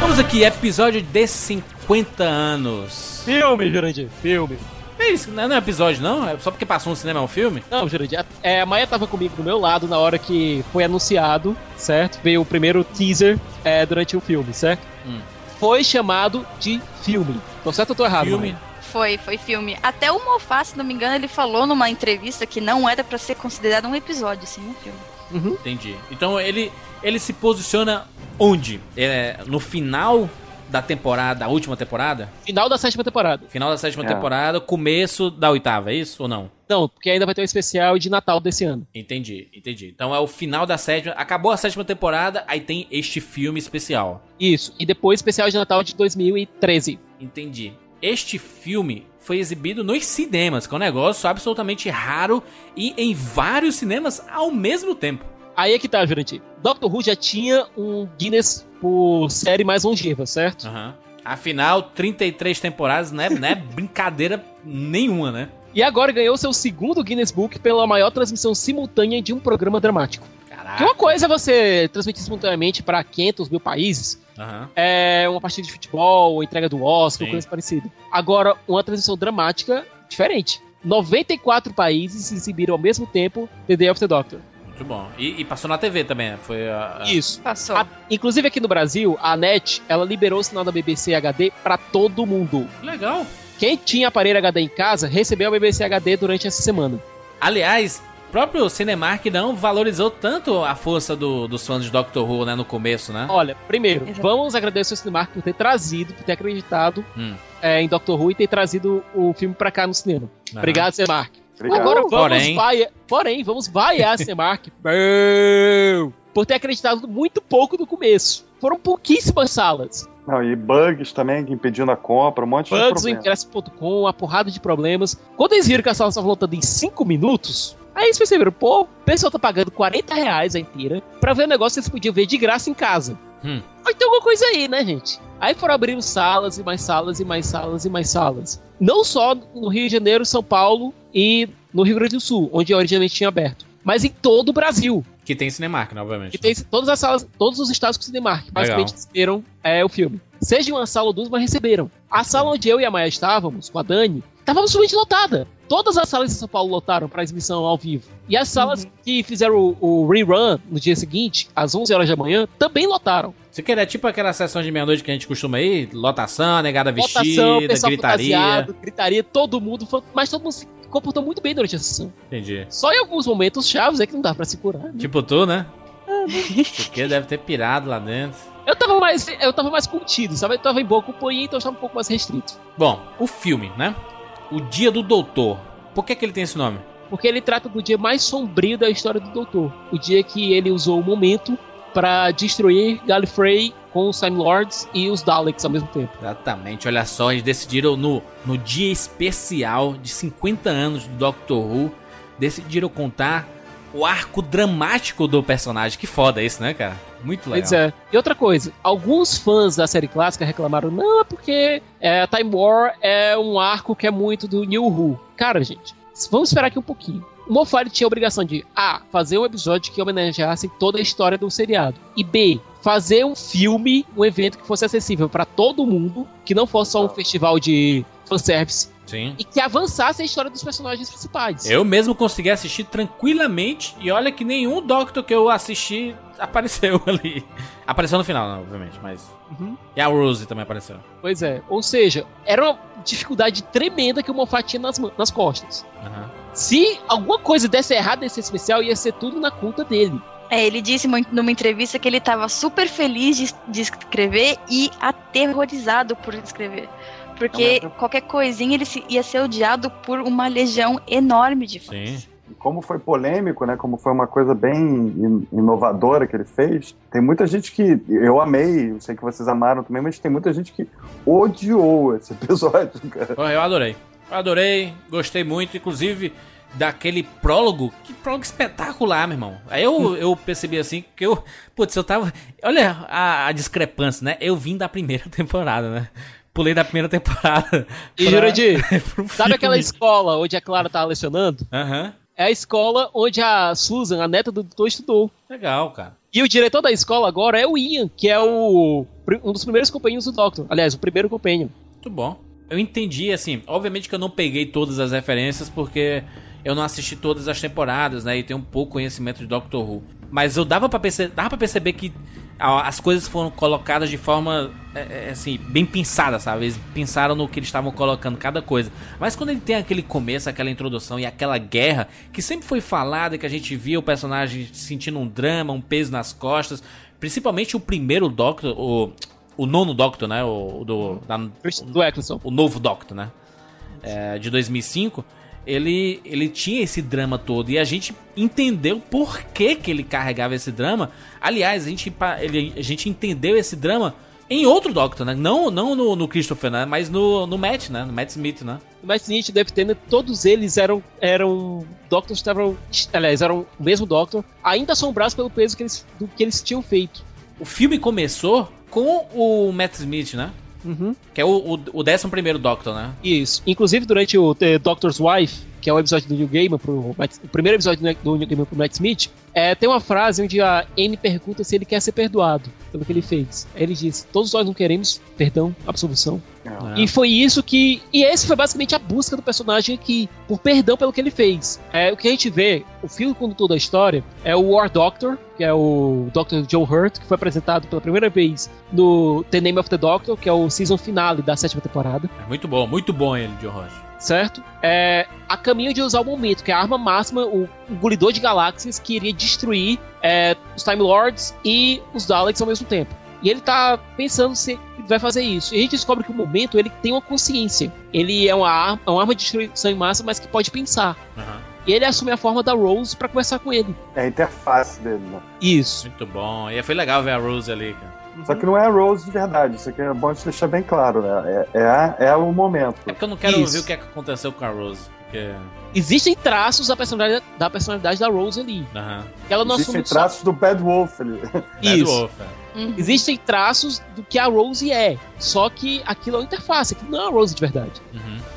[SPEAKER 3] Vamos aqui, episódio de 50 anos.
[SPEAKER 4] Filme, Jurandir, filme.
[SPEAKER 3] É isso, não é episódio não? É só porque passou no cinema é um filme?
[SPEAKER 4] Não, Jurandir, a- é, a Maia tava comigo do meu lado na hora que foi anunciado, certo? Veio o primeiro teaser é, durante o filme, certo?
[SPEAKER 3] Hum.
[SPEAKER 4] Foi chamado de filme. Tô certo ou tô errado?
[SPEAKER 3] Filme.
[SPEAKER 4] Maia?
[SPEAKER 6] Foi, foi filme. Até o Moffat, se não me engano, ele falou numa entrevista que não era pra ser considerado um episódio, sim, um filme.
[SPEAKER 4] Uhum.
[SPEAKER 3] Entendi. Então ele, ele se posiciona onde? É, no final da temporada, da última temporada?
[SPEAKER 4] Final da sétima temporada.
[SPEAKER 3] Final da sétima
[SPEAKER 12] É.
[SPEAKER 3] temporada, começo da oitava, é isso ou não?
[SPEAKER 4] Não, porque ainda vai ter um especial de Natal desse ano.
[SPEAKER 3] Entendi, entendi. Então é o final da sétima. Acabou a sétima temporada, aí tem este filme especial.
[SPEAKER 4] Isso. E depois especial de Natal de 2013.
[SPEAKER 3] Entendi. Este filme foi exibido nos cinemas, que é um negócio absolutamente raro e em vários cinemas ao mesmo tempo.
[SPEAKER 4] Aí é que tá, Jurandir. Doctor Who já tinha um Guinness por série mais longeva, certo?
[SPEAKER 3] Aham. Afinal, 33 temporadas não é, não é brincadeira nenhuma, né?
[SPEAKER 4] E agora ganhou seu segundo Guinness Book pela maior transmissão simultânea de um programa dramático.
[SPEAKER 3] Caraca.
[SPEAKER 4] Que uma coisa é você transmitir simultaneamente para 500 mil países,
[SPEAKER 3] Aham.
[SPEAKER 4] é uma partida de futebol, entrega do Oscar,
[SPEAKER 3] Sim.
[SPEAKER 4] coisa parecida. Agora, uma transmissão dramática diferente. 94 países exibiram ao mesmo tempo The Day of the Doctor.
[SPEAKER 3] Muito bom. E, e passou na TV também, né? Foi a. a-
[SPEAKER 4] Isso.
[SPEAKER 6] Passou.
[SPEAKER 4] A- inclusive aqui no Brasil, a NET, ela liberou o sinal da BBC HD para todo mundo.
[SPEAKER 3] Legal.
[SPEAKER 4] Quem tinha aparelho HD em casa recebeu a BBC HD durante essa semana.
[SPEAKER 3] Aliás, o próprio Cinemark não valorizou tanto a força do- dos fãs de Doctor Who, né? No começo, né?
[SPEAKER 4] Olha, primeiro,
[SPEAKER 6] Exato.
[SPEAKER 4] vamos agradecer ao Cinemark por ter trazido, por ter acreditado
[SPEAKER 3] Hum.
[SPEAKER 4] é, em Doctor Who e ter trazido o filme pra cá no cinema.
[SPEAKER 3] Aham.
[SPEAKER 4] Obrigado, Cinemark. Agora vamos
[SPEAKER 3] Porém-
[SPEAKER 4] vai... Porém, vamos vaiar Cinemark Bão! [LAUGHS] por ter acreditado muito pouco no começo. Foram pouquíssimas salas.
[SPEAKER 12] Não, e bugs também que impedindo a compra, um monte de
[SPEAKER 4] Bugs no
[SPEAKER 12] problema.
[SPEAKER 4] ingresso.com, uma porrada de problemas. Quando eles viram que a sala estava lotando em 5 minutos, aí eles perceberam, pô, o pessoal tá pagando 40 reais a inteira pra ver o negócio que eles podiam ver de graça em casa.
[SPEAKER 3] Hum.
[SPEAKER 4] Aí tem alguma coisa aí, né, gente? Aí foram abrindo salas e mais salas e mais salas e mais salas. Não só no Rio de Janeiro, São Paulo e no Rio Grande do Sul, onde originalmente tinha aberto. Mas em todo o Brasil.
[SPEAKER 3] Que tem Cinemark, né, obviamente.
[SPEAKER 4] Que tem todas as salas, todos os estados com Cinemark, basicamente receberam é, o filme. Seja uma sala ou duas, mas receberam. A sala onde eu e a Maia estávamos, com a Dani, estava absolutamente lotada. Todas as salas de São Paulo lotaram para exibição ao vivo. E as salas que fizeram o, o rerun no dia seguinte, às 11 horas da manhã, também lotaram.
[SPEAKER 3] Você quer é tipo aquela sessão de meia-noite que a gente costuma ir? Lotação, negada
[SPEAKER 4] Votação,
[SPEAKER 3] vestida, gritaria.
[SPEAKER 4] gritaria, todo mundo, mas todo mundo se comportou muito bem durante a sessão.
[SPEAKER 3] Entendi.
[SPEAKER 4] Só em alguns momentos chaves é que não dá pra segurar. né?
[SPEAKER 3] Tipo tu, né? [LAUGHS] Porque deve ter pirado lá dentro.
[SPEAKER 4] Eu tava mais, eu tava mais contido, sabe? Eu tava em boa companhia, então eu estava um pouco mais restrito.
[SPEAKER 3] Bom, o filme, né? O Dia do Doutor. Por que, que ele tem esse nome?
[SPEAKER 4] Porque ele trata do dia mais sombrio da história do Doutor. O dia que ele usou o momento pra destruir Gallifrey com os Time Lords e os Daleks ao mesmo tempo.
[SPEAKER 3] Exatamente, olha só, eles decidiram no, no dia especial de 50 anos do Doctor Who, decidiram contar o arco dramático do personagem. Que foda isso, né, cara? Muito legal.
[SPEAKER 4] Pois é. E outra coisa, alguns fãs da série clássica reclamaram, não, é porque é, Time War é um arco que é muito do New Who. Cara, gente, vamos esperar aqui um pouquinho. O Moffat tinha a obrigação de A. Fazer um episódio que homenageasse toda a história do seriado. E B. Fazer um filme, um evento que fosse acessível pra todo mundo, que não fosse só um festival de fanservice,
[SPEAKER 3] Sim.
[SPEAKER 4] e que avançasse a história dos personagens principais.
[SPEAKER 3] Eu mesmo consegui assistir tranquilamente e olha que nenhum Doctor que eu assisti apareceu [LAUGHS] ali. Apareceu no final, não, obviamente, mas.
[SPEAKER 4] Uhum.
[SPEAKER 3] E a Rose também apareceu.
[SPEAKER 4] Pois é. Ou seja, era uma dificuldade tremenda que o Moffat tinha nas, nas costas.
[SPEAKER 3] Aham.
[SPEAKER 4] Se alguma coisa desse errado nesse especial, ia ser tudo na conta dele.
[SPEAKER 6] É, ele disse numa entrevista que ele estava super feliz de, de escrever e aterrorizado por escrever. Porque qualquer coisinha ele ia ser odiado por uma legião enorme de fãs.
[SPEAKER 3] Sim.
[SPEAKER 12] Como foi polêmico, né? Como foi uma coisa bem in- inovadora que ele fez, tem muita gente que eu amei, eu sei que vocês amaram também, mas tem muita gente que odiou esse [LAUGHS] episódio, cara.
[SPEAKER 3] Eu adorei. Eu adorei, gostei muito, inclusive daquele prólogo. Que prólogo espetacular, meu irmão. Aí eu, eu percebi assim que eu. Putz, eu tava. Olha a, a discrepância, né? Eu vim da primeira [LAUGHS] temporada, né? Pulei da primeira temporada. [LAUGHS]
[SPEAKER 4] E
[SPEAKER 3] pra- [LAUGHS]
[SPEAKER 4] Jurandir, sabe aquela escola onde a Clara tá lecionando?
[SPEAKER 3] Aham.
[SPEAKER 4] É a escola onde a Susan, a neta do doutor, estudou.
[SPEAKER 3] Legal, cara.
[SPEAKER 4] E o diretor da escola agora é o Ian, que é o um dos primeiros companheiros do Doctor. Aliás, o primeiro companion.
[SPEAKER 3] Muito bom. Eu entendi, assim, obviamente que eu não peguei todas as referências porque eu não assisti todas as temporadas, né? E tenho um pouco conhecimento de Doctor Who. Mas eu dava pra perceber, dava pra perceber que as coisas foram colocadas de forma, é, é, assim, bem pensada, sabe? Eles pensaram no que eles estavam colocando, cada coisa. Mas quando ele tem aquele começo, aquela introdução e aquela guerra, que sempre foi falada, que a gente via o personagem sentindo um drama, um peso nas costas, principalmente o primeiro Doctor, o, o nono Doctor, né? O, o do, da,
[SPEAKER 4] Do Eccleston.
[SPEAKER 3] o novo Doctor, né? É, de 2005, ele, ele tinha esse drama todo e a gente entendeu por que, que ele carregava esse drama. Aliás, a gente, ele, a gente entendeu esse drama em outro Doctor, né? Não, não no, no Christopher, né? Mas no, no Matt, né? No Matt Smith, né?
[SPEAKER 4] Mas Smith e Dave Tennant, todos eles eram, eram Doctors estavam. Aliás, eram o mesmo Doctor, ainda assombrados pelo peso que eles, do que eles tinham feito.
[SPEAKER 3] O filme começou com o Matt Smith, né?
[SPEAKER 4] Uhum.
[SPEAKER 3] Que é o, o, o 11 primeiro Doctor, né?
[SPEAKER 4] Isso. Inclusive, durante o The Doctor's Wife, que é o episódio do New Gaiman, pro, Matt- o primeiro episódio do New Gaiman pro Matt Smith, é, tem uma frase onde a Amy pergunta se ele quer ser perdoado pelo que ele fez. Aí ele diz: Todos nós não queremos perdão, absolvição. E foi isso que. E esse foi basicamente a busca do personagem aqui, por perdão pelo que ele fez. É, o que a gente vê, o fio condutor da história, é o War Doctor, que é o Dr. Joe Hurt, que foi apresentado pela primeira vez no The Name of the Doctor, que é o season finale da sétima temporada
[SPEAKER 3] É muito bom, muito bom ele, John Roger.
[SPEAKER 4] Certo? É, a caminho de usar o momento, que é a arma máxima, o engolidor de galáxias que iria destruir é, os Time Lords e os Daleks ao mesmo tempo. E ele tá pensando se vai fazer isso. E a gente descobre que o momento ele tem uma consciência. Ele é uma arma, é uma arma de destruição em massa, mas que pode pensar. E ele assume a forma da Rose pra conversar com ele.
[SPEAKER 12] É a interface dele, né?
[SPEAKER 4] Isso.
[SPEAKER 3] Muito bom. E foi legal ver a Rose ali, cara.
[SPEAKER 12] Só que não é a Rose de verdade, isso aqui é bom de deixar bem claro, né? É, é, a- é o momento.
[SPEAKER 3] É porque eu não quero
[SPEAKER 4] Isso.
[SPEAKER 3] ouvir o que é que aconteceu com a Rose. Porque.
[SPEAKER 4] Existem traços da personalidade da, personalidade da Rose ali.
[SPEAKER 3] Aham.
[SPEAKER 4] Que ela não
[SPEAKER 12] Existem
[SPEAKER 4] assume só-
[SPEAKER 12] traços do Bad Wolf ali.
[SPEAKER 4] Isso.
[SPEAKER 3] Wolf,
[SPEAKER 4] Existem traços do que a Rose é. Só que aquilo é uma interface, aquilo não é a Rose de verdade.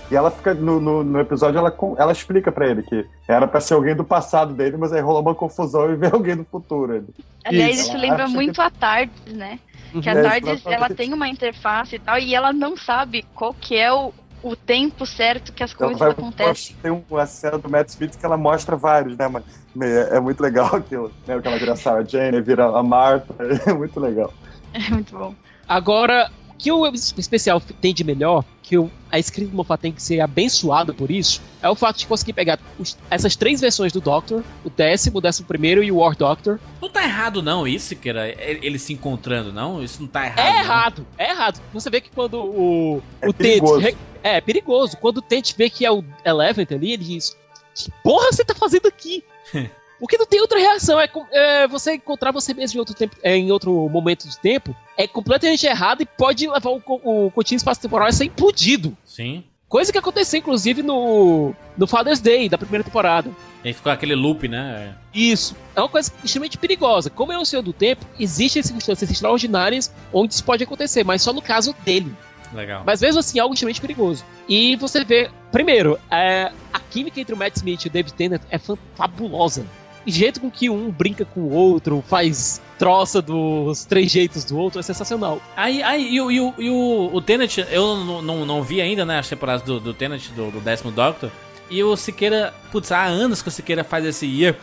[SPEAKER 12] E ela fica no, no, no episódio, ela, ela explica pra ele que era pra ser alguém do passado dele, mas aí rolou uma confusão e [LAUGHS] veio alguém do futuro. Ele.
[SPEAKER 6] Aliás, isso
[SPEAKER 12] Ela
[SPEAKER 6] lembra muito a Tardes, né? Que a
[SPEAKER 12] É,
[SPEAKER 6] Tardes, ela tem uma interface e tal, e ela não sabe qual que é o, o tempo certo que as
[SPEAKER 12] Ela
[SPEAKER 6] coisas
[SPEAKER 12] vai
[SPEAKER 6] acontecem.
[SPEAKER 12] Tem uma cena do Matt Smith que ela mostra vários, né? Mas é, é muito legal [LAUGHS] aquilo. Né? Que ela vira a Sarah Jane, vira a Martha. [LAUGHS] É muito legal.
[SPEAKER 6] É muito bom.
[SPEAKER 4] Agora, que o especial tem de melhor, que o- a escrita do Moffat tem que ser abençoada por isso, é o fato de conseguir pegar os- essas três versões do Doctor, o décimo, o décimo primeiro e o War Doctor.
[SPEAKER 3] Não tá errado, não, isso, que era ele se encontrando, não? Isso não tá errado.
[SPEAKER 4] É
[SPEAKER 3] não.
[SPEAKER 4] errado, é errado. Você vê que quando o,
[SPEAKER 3] É
[SPEAKER 4] o
[SPEAKER 3] perigoso.
[SPEAKER 4] Tate... É, é perigoso. Quando o Tate vê que é o Eleven ali, ele diz, que porra você tá fazendo aqui? [LAUGHS] Porque não tem outra reação. É, é você encontrar você mesmo em outro, tempo, é, em outro momento de tempo é completamente errado e pode levar o, o contínuo espaço temporal a ser implodido.
[SPEAKER 3] Sim.
[SPEAKER 4] Coisa que aconteceu, inclusive, no, no Father's Day da primeira temporada.
[SPEAKER 3] E aí ficou aquele loop, né?
[SPEAKER 4] Isso. É uma coisa extremamente perigosa. Como é o Senhor do Tempo, existem circunstâncias extraordinárias onde isso pode acontecer, mas só no caso dele.
[SPEAKER 3] Legal.
[SPEAKER 4] Mas mesmo assim, é algo extremamente perigoso. E você vê, primeiro, é, a química entre o Matt Smith e o David Tennant é fabulosa. O jeito com que um brinca com o outro, faz troça dos três jeitos do outro, é sensacional.
[SPEAKER 3] Aí, aí e, o, e, o, e o, o Tenet, eu não, não, não vi ainda, né, as temporadas do, do Tenet, do, do décimo Doctor. E o Siqueira, putz, há anos que o Siqueira faz esse yep.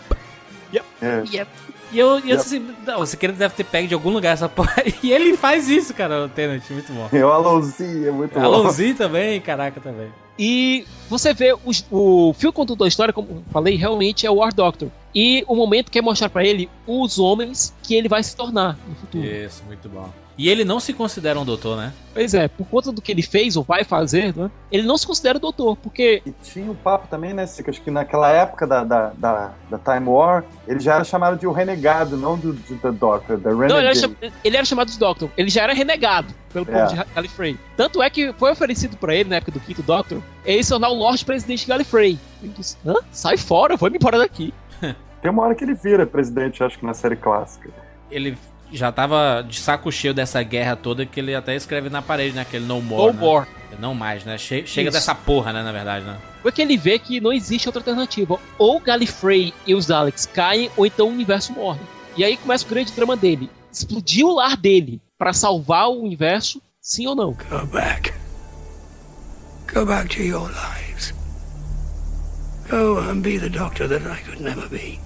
[SPEAKER 12] É.
[SPEAKER 6] Yep.
[SPEAKER 3] E eu, e eu
[SPEAKER 12] Yep.
[SPEAKER 3] disse assim, não, o Siqueira deve ter pego de algum lugar essa porra. [LAUGHS] E ele faz isso, cara, o Tenet, muito bom.
[SPEAKER 12] E o Alonzinho é muito bom.
[SPEAKER 3] Alonzinho também, caraca, também.
[SPEAKER 4] E você vê o fio condutor da história, como falei, realmente é o War Doctor. E o momento quer mostrar pra ele os homens que ele vai se tornar no futuro.
[SPEAKER 3] Isso, muito bom. E ele não se considera um doutor, né?
[SPEAKER 4] Pois é, por conta do que ele fez ou vai fazer, né, ele não se considera doutor, porque
[SPEAKER 12] E tinha um papo também, né, Sica? Acho que naquela época da, da, da, da Time War, ele já era chamado de o renegado, não do, do The Doctor, The Renegade.
[SPEAKER 4] Não, ele era, cham- ele era chamado de Doctor. Ele já era renegado pelo povo
[SPEAKER 12] É.
[SPEAKER 4] de Gallifrey. Tanto é que foi oferecido pra ele, na época do quinto Doctor, ele se tornar o Lorde Presidente de Gallifrey. Ele disse, Hã? sai fora, vou me embora daqui.
[SPEAKER 12] Tem uma hora que ele vira presidente, acho que na série clássica.
[SPEAKER 3] Ele já tava de saco cheio dessa guerra toda que ele até escreve na parede, né? Aquele no more.
[SPEAKER 4] No
[SPEAKER 3] né?
[SPEAKER 4] more.
[SPEAKER 3] Não mais, né? Che- chega
[SPEAKER 4] Isso.
[SPEAKER 3] dessa porra, né? Na verdade, né?
[SPEAKER 4] Porque ele vê que não existe outra alternativa. Ou Gallifrey e os Daleks caem, ou então o universo morre. E aí começa o grande drama dele. Explodir o lar dele pra salvar o universo, sim ou não?
[SPEAKER 15] Go back. Go back to your lives. Go and be the doctor that I could never be.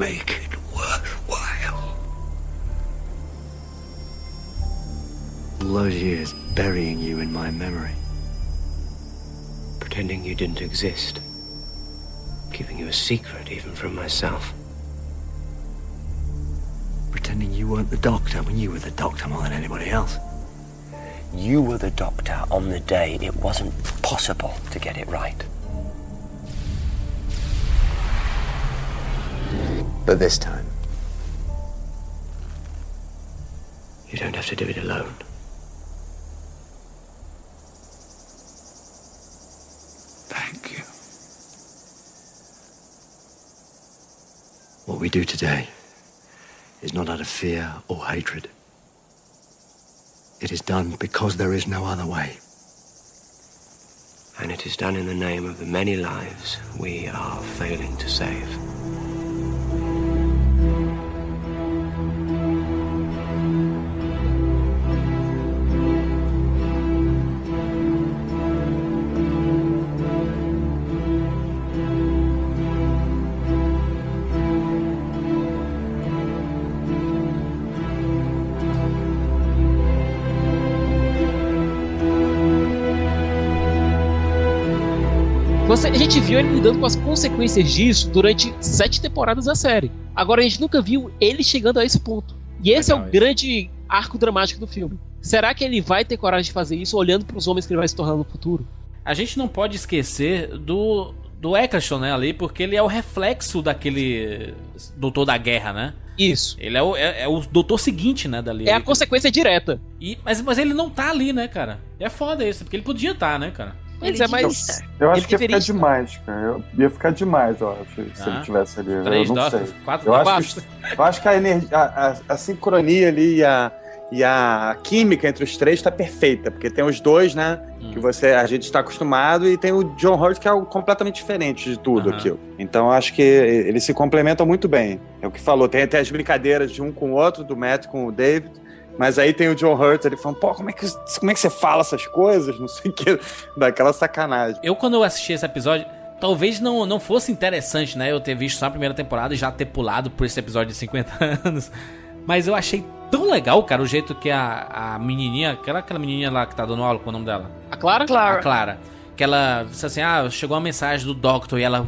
[SPEAKER 15] Make it worthwhile.
[SPEAKER 16] All those years burying you in my memory. Pretending you didn't exist. Keeping you a secret even from myself. Pretending you weren't the doctor when you were the doctor more than anybody else.
[SPEAKER 13] You were the doctor on the day it wasn't possible to get it right.
[SPEAKER 16] But this time, you don't have to do it alone.
[SPEAKER 15] Thank you.
[SPEAKER 16] What we do today is not out of fear or hatred. It is done because there is no other way.
[SPEAKER 13] And it is done in the name of the many lives we are failing to save.
[SPEAKER 4] Gente viu ele lidando com as consequências disso durante sete temporadas da série. Agora a gente nunca viu ele chegando a esse ponto. E esse é o grande arco dramático do filme. Será que ele vai ter coragem de fazer isso olhando para os homens que ele vai se tornar no futuro?
[SPEAKER 3] A gente não pode esquecer do, do Eccleston, né, ali, porque ele é o reflexo daquele doutor da guerra, né?
[SPEAKER 4] Isso.
[SPEAKER 3] Ele é o, é, é o doutor seguinte, né, dali.
[SPEAKER 4] É a consequência direta.
[SPEAKER 3] E, mas, mas ele não tá ali, né, cara? É foda isso, porque ele podia estar, né, cara?
[SPEAKER 4] Pois
[SPEAKER 6] Ele
[SPEAKER 4] é, mas.
[SPEAKER 6] devia estar.
[SPEAKER 7] Eu acho que ia ficar demais, cara. Eu, ia ficar demais, eu acho, se
[SPEAKER 3] Ah.
[SPEAKER 7] ele tivesse ali.
[SPEAKER 3] Três
[SPEAKER 7] eu não
[SPEAKER 3] Doctors,
[SPEAKER 7] sei.
[SPEAKER 3] quatro
[SPEAKER 7] eu, acho que, [LAUGHS] eu acho que a, energia, a, a- a sincronia ali e a, e a química entre os três tá perfeita, porque tem os dois, né?
[SPEAKER 3] Hum.
[SPEAKER 7] Que você, a gente está acostumado, e tem o John Hurt, que é algo completamente diferente de tudo
[SPEAKER 3] Aham.
[SPEAKER 7] aquilo. Então eu acho que eles se complementam muito bem. É o que falou, tem até as brincadeiras de um com o outro, do Matt com o David. Mas aí tem o John Hurt, ele falando, pô, como é que, como é que você fala essas coisas? [LAUGHS] Não sei o que, daquela sacanagem.
[SPEAKER 3] Eu, quando eu assisti esse episódio, talvez não, não fosse interessante, né? Eu ter visto só a primeira temporada e já ter pulado por esse episódio de 50 [LAUGHS] anos. Mas eu achei tão legal, cara, o jeito que a, a menininha, aquela, aquela menininha lá que tá dando aula, qual é o nome dela?
[SPEAKER 4] A Clara?
[SPEAKER 6] Clara.
[SPEAKER 3] A Clara. Que ela disse assim: Ah, chegou uma mensagem do Doctor e ela.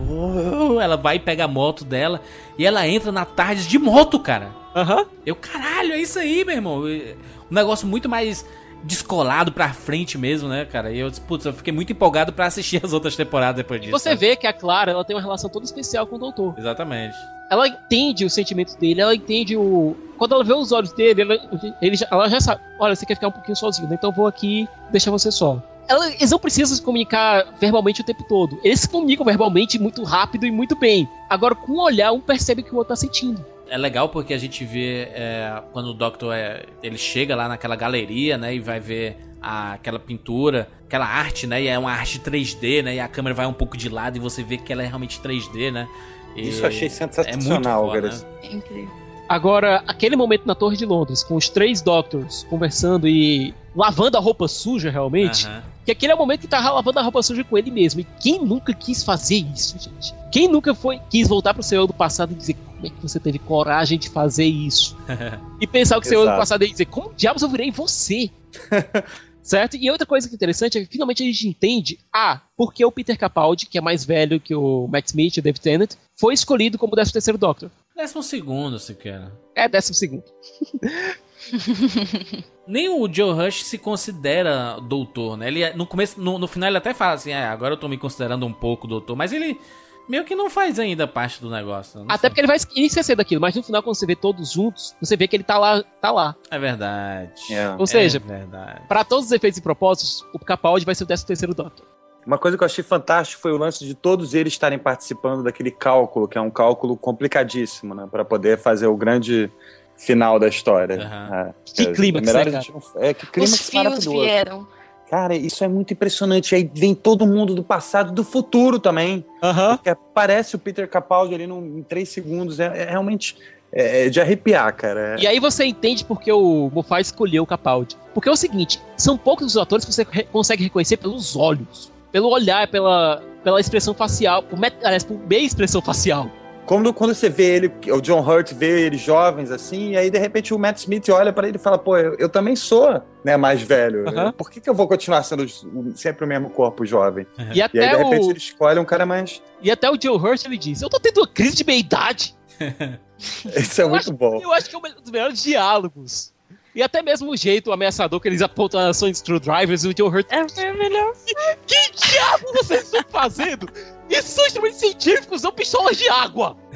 [SPEAKER 3] Ela vai e pega a moto dela e ela entra na tarde de moto, cara.
[SPEAKER 4] Aham.
[SPEAKER 3] Eu, caralho, é isso aí, meu irmão. E- Um negócio muito mais descolado pra frente mesmo, né, cara? E eu disse, putz, eu fiquei muito empolgado pra assistir as outras temporadas depois disso.
[SPEAKER 4] Você
[SPEAKER 3] sabe?
[SPEAKER 4] vê que a Clara ela tem uma relação toda especial com o doutor.
[SPEAKER 3] Exatamente.
[SPEAKER 4] Ela entende os sentimentos dele, ela entende o. Quando ela vê os olhos dele, ela, ele já, ela já sabe: olha, você quer ficar um pouquinho sozinho, né? então eu vou aqui deixar você só. Ela- eles não precisam se comunicar verbalmente o tempo todo. Eles se comunicam verbalmente muito rápido e muito bem. Agora, com o olhar, um percebe o que o outro tá sentindo.
[SPEAKER 3] É legal porque a gente vê é, quando o Doctor é, ele chega lá naquela galeria, né, e vai ver a- aquela pintura, aquela arte, né, e é uma arte 3D, né, e a câmera vai um pouco de lado e você vê que ela é realmente 3D, né. E
[SPEAKER 7] Isso eu achei
[SPEAKER 3] é
[SPEAKER 7] sensacional,
[SPEAKER 3] foda,
[SPEAKER 7] cara.
[SPEAKER 3] né?
[SPEAKER 6] É incrível.
[SPEAKER 4] Agora, aquele momento na Torre de Londres, com os três Doctors conversando e lavando a roupa suja realmente,
[SPEAKER 3] Aham.
[SPEAKER 4] Que aquele é o momento que tava lavando a roupa suja com ele mesmo. E quem nunca quis fazer isso, gente? Quem nunca foi quis voltar pro seu eu do passado e dizer como é que você teve coragem de fazer isso? [LAUGHS] E pensar que o seu eu do passado ia dizer como diabos eu virei você? [LAUGHS] certo? E outra coisa que é interessante é que finalmente a gente entende, ah, porque o Peter Capaldi, que é mais velho que o Matt Smith e o David Tennant, foi escolhido como 13 terceiro Doctor.
[SPEAKER 3] Décimo segundo, sequer.
[SPEAKER 4] É décimo segundo. [LAUGHS]
[SPEAKER 3] Nem o Joe Rush se considera doutor, né? Ele é- no começo, no, no final ele até fala assim, é, agora eu tô me considerando um pouco doutor, mas ele meio que não faz ainda parte do negócio. Não
[SPEAKER 4] Até
[SPEAKER 3] sei.
[SPEAKER 4] porque ele vai esquecer daquilo, mas no final, quando você vê todos juntos, você vê que ele tá lá, tá lá.
[SPEAKER 3] É verdade.
[SPEAKER 4] Ou seja,
[SPEAKER 3] é verdade.
[SPEAKER 4] Pra todos os efeitos e propósitos, o Capaldi vai ser o 13 terceiro Doctor.
[SPEAKER 7] Uma coisa que eu achei fantástico foi o lance de todos eles estarem participando daquele cálculo, que é um cálculo complicadíssimo, né? Para poder fazer o grande final da história. É,
[SPEAKER 4] Que
[SPEAKER 7] é,
[SPEAKER 4] clímax,
[SPEAKER 7] é
[SPEAKER 4] né,
[SPEAKER 7] É, que clímax
[SPEAKER 6] Os fios
[SPEAKER 7] maravilhoso.
[SPEAKER 6] vieram.
[SPEAKER 7] Cara, isso é muito impressionante. Aí vem todo mundo do passado e do futuro também. Porque aparece o Peter Capaldi ali num, em três segundos. É, é realmente é de arrepiar, cara.
[SPEAKER 4] E aí você entende porque o Moffat escolheu o Capaldi. Porque é o seguinte, são poucos os atores que você re- consegue reconhecer pelos olhos. Pelo olhar, pela, pela expressão facial, por, aliás, por meia expressão facial.
[SPEAKER 7] Quando, quando você vê ele, o John Hurt vê eles jovens assim, e aí de repente o Matt Smith olha pra ele e fala: pô, eu, eu também sou né, mais velho. Por que, que eu vou continuar sendo sempre o mesmo corpo jovem?
[SPEAKER 4] E até
[SPEAKER 7] aí de repente
[SPEAKER 4] o-
[SPEAKER 7] ele escolhe um cara mais.
[SPEAKER 4] E até o Joe Hurt ele diz: Eu tô tendo uma crise de meia-idade. [LAUGHS]
[SPEAKER 7] Isso é muito bom.
[SPEAKER 4] Eu acho que é um dos melhores diálogos. E até mesmo o jeito ameaçador que eles apontam as ações screwdrivers e o Joe Hurt.
[SPEAKER 6] É melhor.
[SPEAKER 4] Que diabo vocês estão fazendo? Isso são instrumentos científicos, não pistolas de água! [LAUGHS]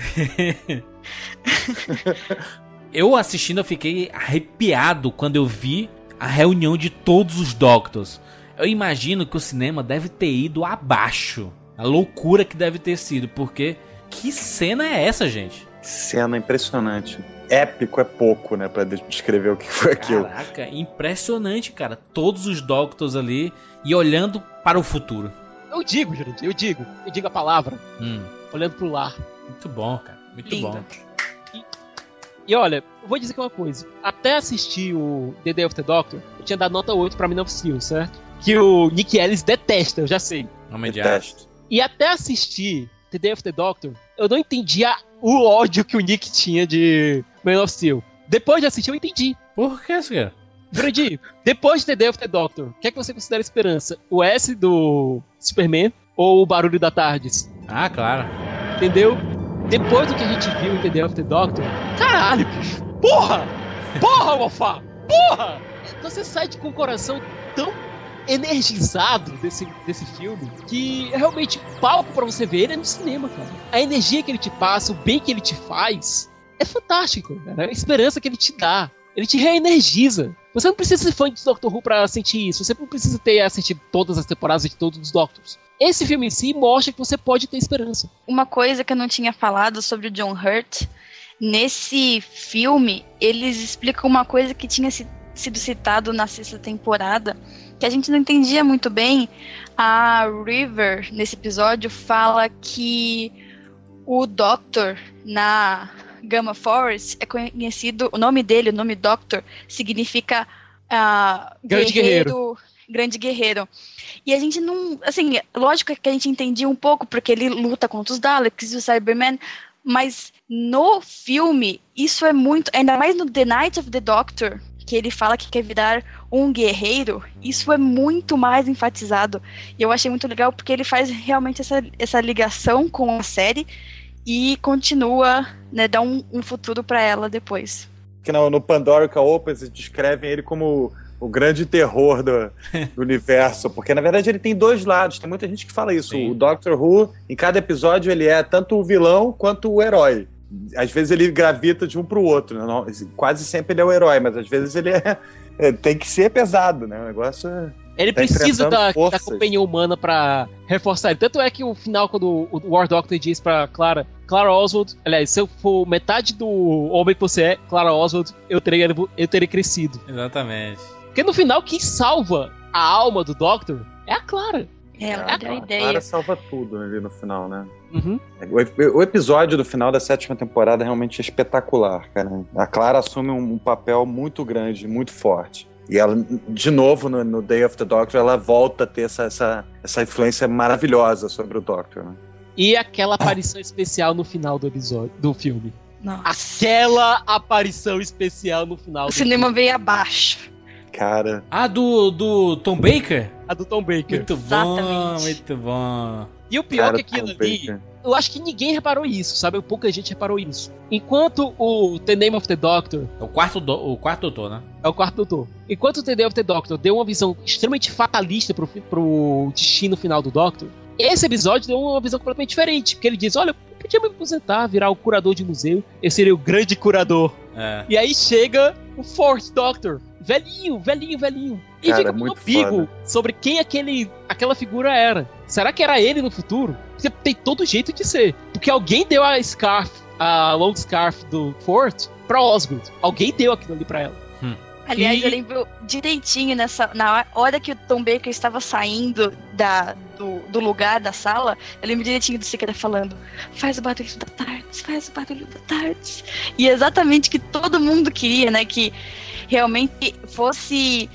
[SPEAKER 3] Eu assistindo, eu fiquei arrepiado quando eu vi a reunião de todos os Doctors. Eu imagino que o cinema deve ter ido abaixo. A loucura que deve ter sido, porque que cena é essa, gente?
[SPEAKER 7] Cena impressionante. Épico é pouco, né, pra descrever o que foi aquilo.
[SPEAKER 3] Caraca, impressionante, cara. Todos os Doctors ali e olhando para o futuro.
[SPEAKER 4] Eu digo, gente, eu digo. Eu digo a palavra,
[SPEAKER 3] Hum,
[SPEAKER 4] olhando pro lar.
[SPEAKER 3] muito bom, cara. Muito
[SPEAKER 4] Lindo.
[SPEAKER 3] bom.
[SPEAKER 4] E olha, eu vou dizer aqui uma coisa. Até assistir o The Day of the Doctor, eu tinha dado nota 8 pra Man of Steel, certo? Que o Nick Ellis detesta, eu já sei.
[SPEAKER 3] Homem de
[SPEAKER 7] Detesto.
[SPEAKER 4] E até assistir The Day of the Doctor, eu não entendia o ódio que o Nick tinha de Man of Steel. Depois de assistir, eu entendi.
[SPEAKER 3] Por que, senhor?
[SPEAKER 4] Brady, depois de The Day of the Doctor, o que é que você considera esperança? O S do Superman ou o barulho da Tardes?
[SPEAKER 3] Ah, claro.
[SPEAKER 4] Entendeu? Depois do que a gente viu em The Day of the Doctor, caralho, bicho! Porra! Porra, Mofá! Porra! Você sai de- com o coração tão energizado desse, desse filme que é realmente palco pra você ver ele é no cinema, cara. A energia que ele te passa, o bem que ele te faz, é fantástico, cara. A esperança que ele te dá. Ele te reenergiza. Você não precisa ser fã de Doctor Who pra sentir isso. Você não precisa ter assistido todas as temporadas de todos os Doctors. Esse filme em si mostra que você pode ter esperança.
[SPEAKER 6] Uma coisa que eu não tinha falado sobre o John Hurt, nesse filme, eles explicam uma coisa que tinha si- sido citado na sexta temporada, que a gente não entendia muito bem. A River, nesse episódio, fala que o Doctor na Gamma Force é conhecido, o nome dele, o nome Doctor, significa ah,
[SPEAKER 4] Grande guerreiro.
[SPEAKER 6] grande guerreiro. E a gente não, assim, lógico que a gente entendia um pouco porque ele luta contra os Daleks e o Cyberman, mas no filme isso é muito, ainda mais no The Night of the Doctor, que ele fala que quer virar um guerreiro, isso é muito mais enfatizado. E eu achei muito legal porque ele faz realmente essa, essa ligação com a série e continua, né, dá um, um futuro para ela depois.
[SPEAKER 12] Que no, no Pandorica Opens descrevem ele como o grande terror do, [LAUGHS] do universo, porque na verdade ele tem dois lados. Tem muita gente que fala isso. O Doctor Who, em cada episódio, ele é tanto o vilão quanto o herói. Às vezes ele gravita de um pro outro. né? Não- quase sempre ele é o herói, mas às vezes ele é, [LAUGHS] é- tem que ser pesado, né? O negócio é-
[SPEAKER 4] Ele
[SPEAKER 12] tá
[SPEAKER 4] precisa da, da companhia humana pra reforçar ele. Tanto é que o final, quando o War Doctor diz pra Clara, Clara Oswald, aliás, se eu for metade do homem que você é, Clara Oswald, eu teria, eu teria crescido.
[SPEAKER 3] Exatamente.
[SPEAKER 4] Porque no final, quem salva a alma do Doctor é a Clara.
[SPEAKER 6] Ela deu a
[SPEAKER 12] A
[SPEAKER 6] ideia.
[SPEAKER 12] Clara salva tudo ali no final, né?
[SPEAKER 4] Uhum.
[SPEAKER 12] O, ep- o episódio do final da sétima temporada realmente é espetacular, cara. A Clara assume um, um papel muito grande, muito forte. E ela, de novo, no, no Day of the Doctor, ela volta a ter essa, essa, essa influência maravilhosa sobre o Doctor, né?
[SPEAKER 4] E aquela aparição especial no final do episódio, do filme.
[SPEAKER 6] Nossa.
[SPEAKER 4] Aquela aparição especial no final
[SPEAKER 6] O
[SPEAKER 4] do
[SPEAKER 6] cinema veio abaixo.
[SPEAKER 12] Cara.
[SPEAKER 3] Ah, do, do Tom Baker?
[SPEAKER 4] A do Tom Baker.
[SPEAKER 3] Muito bom, muito bom.
[SPEAKER 4] E o pior
[SPEAKER 12] Cara,
[SPEAKER 4] que aquilo
[SPEAKER 12] Tom
[SPEAKER 4] ali,
[SPEAKER 12] Baker.
[SPEAKER 4] eu acho que ninguém reparou isso, sabe? Pouca gente reparou isso. Enquanto o The Name of the Doctor
[SPEAKER 3] O quarto, do, o quarto doutor, né?
[SPEAKER 4] é o quarto doutor. Enquanto o The Name of the Doctor deu uma visão extremamente fatalista pro, pro destino final do Doctor, esse episódio deu uma visão completamente diferente. Porque ele diz: olha, eu podia me aposentar, virar o curador de museu. Eu seria o grande curador.
[SPEAKER 3] É.
[SPEAKER 4] E aí chega o Fourth Doctor. Velhinho, velhinho, velhinho. E
[SPEAKER 12] Cara,
[SPEAKER 4] fica
[SPEAKER 12] muito
[SPEAKER 4] ambíguo
[SPEAKER 12] foda.
[SPEAKER 4] sobre quem aquele, aquela figura era. Será que era ele no futuro? Porque tem todo jeito de ser. Porque alguém deu a scarf, a long scarf do Fort pra Osgood. Alguém deu aquilo ali pra ela.
[SPEAKER 6] Aliás,
[SPEAKER 4] E-
[SPEAKER 6] eu lembro direitinho nessa na hora que o Tom Baker estava saindo da, do, do lugar da sala, eu lembro direitinho do Siqueira falando: faz o barulho da Tardes, faz o barulho da Tardes. E exatamente o que todo mundo queria, né? Que realmente fosse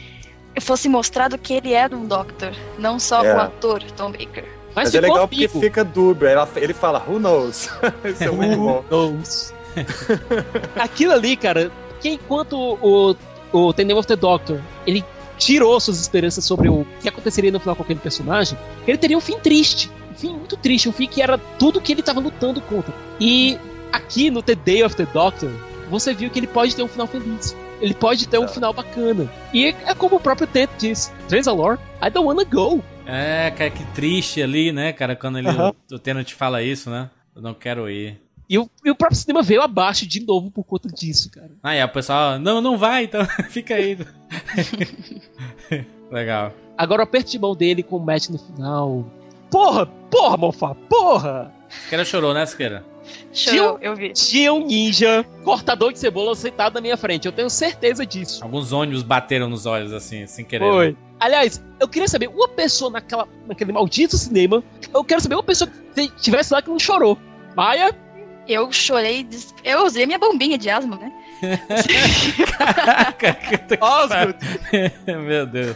[SPEAKER 6] fosse mostrado que ele era um Doctor, não só
[SPEAKER 12] É.
[SPEAKER 6] o ator Tom Baker.
[SPEAKER 12] Mas, é legal porque fica dúbio. Ele fala, who knows? [LAUGHS] Isso é muito bom.
[SPEAKER 4] knows? [LAUGHS] Aquilo ali, cara, que enquanto o, o The Name of the Doctor, ele tirou suas esperanças sobre o que aconteceria no final com aquele personagem, ele teria um fim triste. Um fim muito triste, um fim que era tudo que ele estava lutando contra. E aqui no The Day of the Doctor, você viu que ele pode ter um final feliz. Ele pode ter um final bacana. E é como o próprio Ted diz: Transalor, I don't wanna go.
[SPEAKER 3] É, cara, que triste ali, né, cara, quando ele,
[SPEAKER 4] Aham.
[SPEAKER 3] o Tenant fala isso, né? Eu não quero ir.
[SPEAKER 4] E o, e o próprio cinema veio abaixo de novo por conta disso, cara.
[SPEAKER 3] Aí Ah, o pessoal, não, não vai, então [LAUGHS] fica aí. [LAUGHS] Legal.
[SPEAKER 4] Agora o aperto de mão dele com o match no final. Porra, porra, Mofa, porra!
[SPEAKER 3] Siqueira chorou, né, Siqueira?
[SPEAKER 6] Chorou, eu vi.
[SPEAKER 4] Tinha um ninja cortador de cebola sentado na minha frente, eu tenho certeza disso.
[SPEAKER 3] Alguns ônibus bateram nos olhos, assim, sem querer.
[SPEAKER 4] Foi. Aliás, eu queria saber, uma pessoa naquela, naquele maldito cinema, eu quero saber uma pessoa que estivesse lá que não chorou. Maia?
[SPEAKER 6] Eu chorei, des- eu usei minha bombinha de asma, né?
[SPEAKER 4] Osgood. [LAUGHS]
[SPEAKER 3] Meu Deus.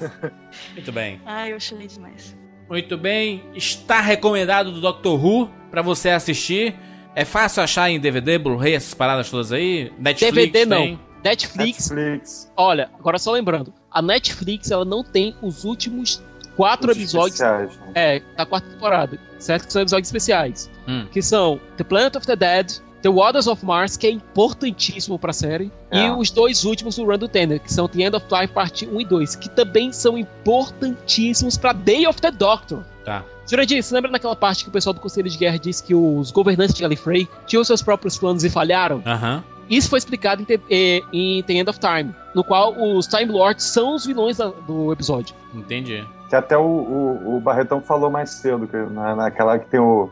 [SPEAKER 3] Muito bem.
[SPEAKER 6] Ai, eu chorei demais.
[SPEAKER 3] Muito bem. Está recomendado do Doctor Who pra você assistir. É fácil achar em DVD, Blu-ray, essas paradas todas aí? Netflix
[SPEAKER 4] DVD não.
[SPEAKER 3] tem?
[SPEAKER 4] Netflix.
[SPEAKER 12] Netflix.
[SPEAKER 4] Olha, agora só lembrando, a Netflix ela não tem os últimos quatro
[SPEAKER 12] Os
[SPEAKER 4] episódios
[SPEAKER 12] especiais, né?
[SPEAKER 4] é, da quarta temporada, certo? Que são episódios especiais.
[SPEAKER 3] Hum.
[SPEAKER 4] Que são The Planet of the Dead, The Waters of Mars, que é importantíssimo pra série,
[SPEAKER 12] É.
[SPEAKER 4] e os dois últimos do Run do Tender, que são The End of Life Parte 1 e 2, que também são importantíssimos pra Day of the Doctor.
[SPEAKER 3] Tá.
[SPEAKER 4] Jurandir, você lembra daquela parte que o pessoal do Conselho de Guerra disse que os governantes de Gallifrey tinham seus próprios planos e falharam?
[SPEAKER 3] Aham.
[SPEAKER 4] Isso foi explicado em, The- eh, em The End of Time, no qual os Time Lords são os vilões da- do episódio.
[SPEAKER 3] Entendi.
[SPEAKER 12] Que até o, o, o Barretão falou mais cedo, que, na, naquela que tem o,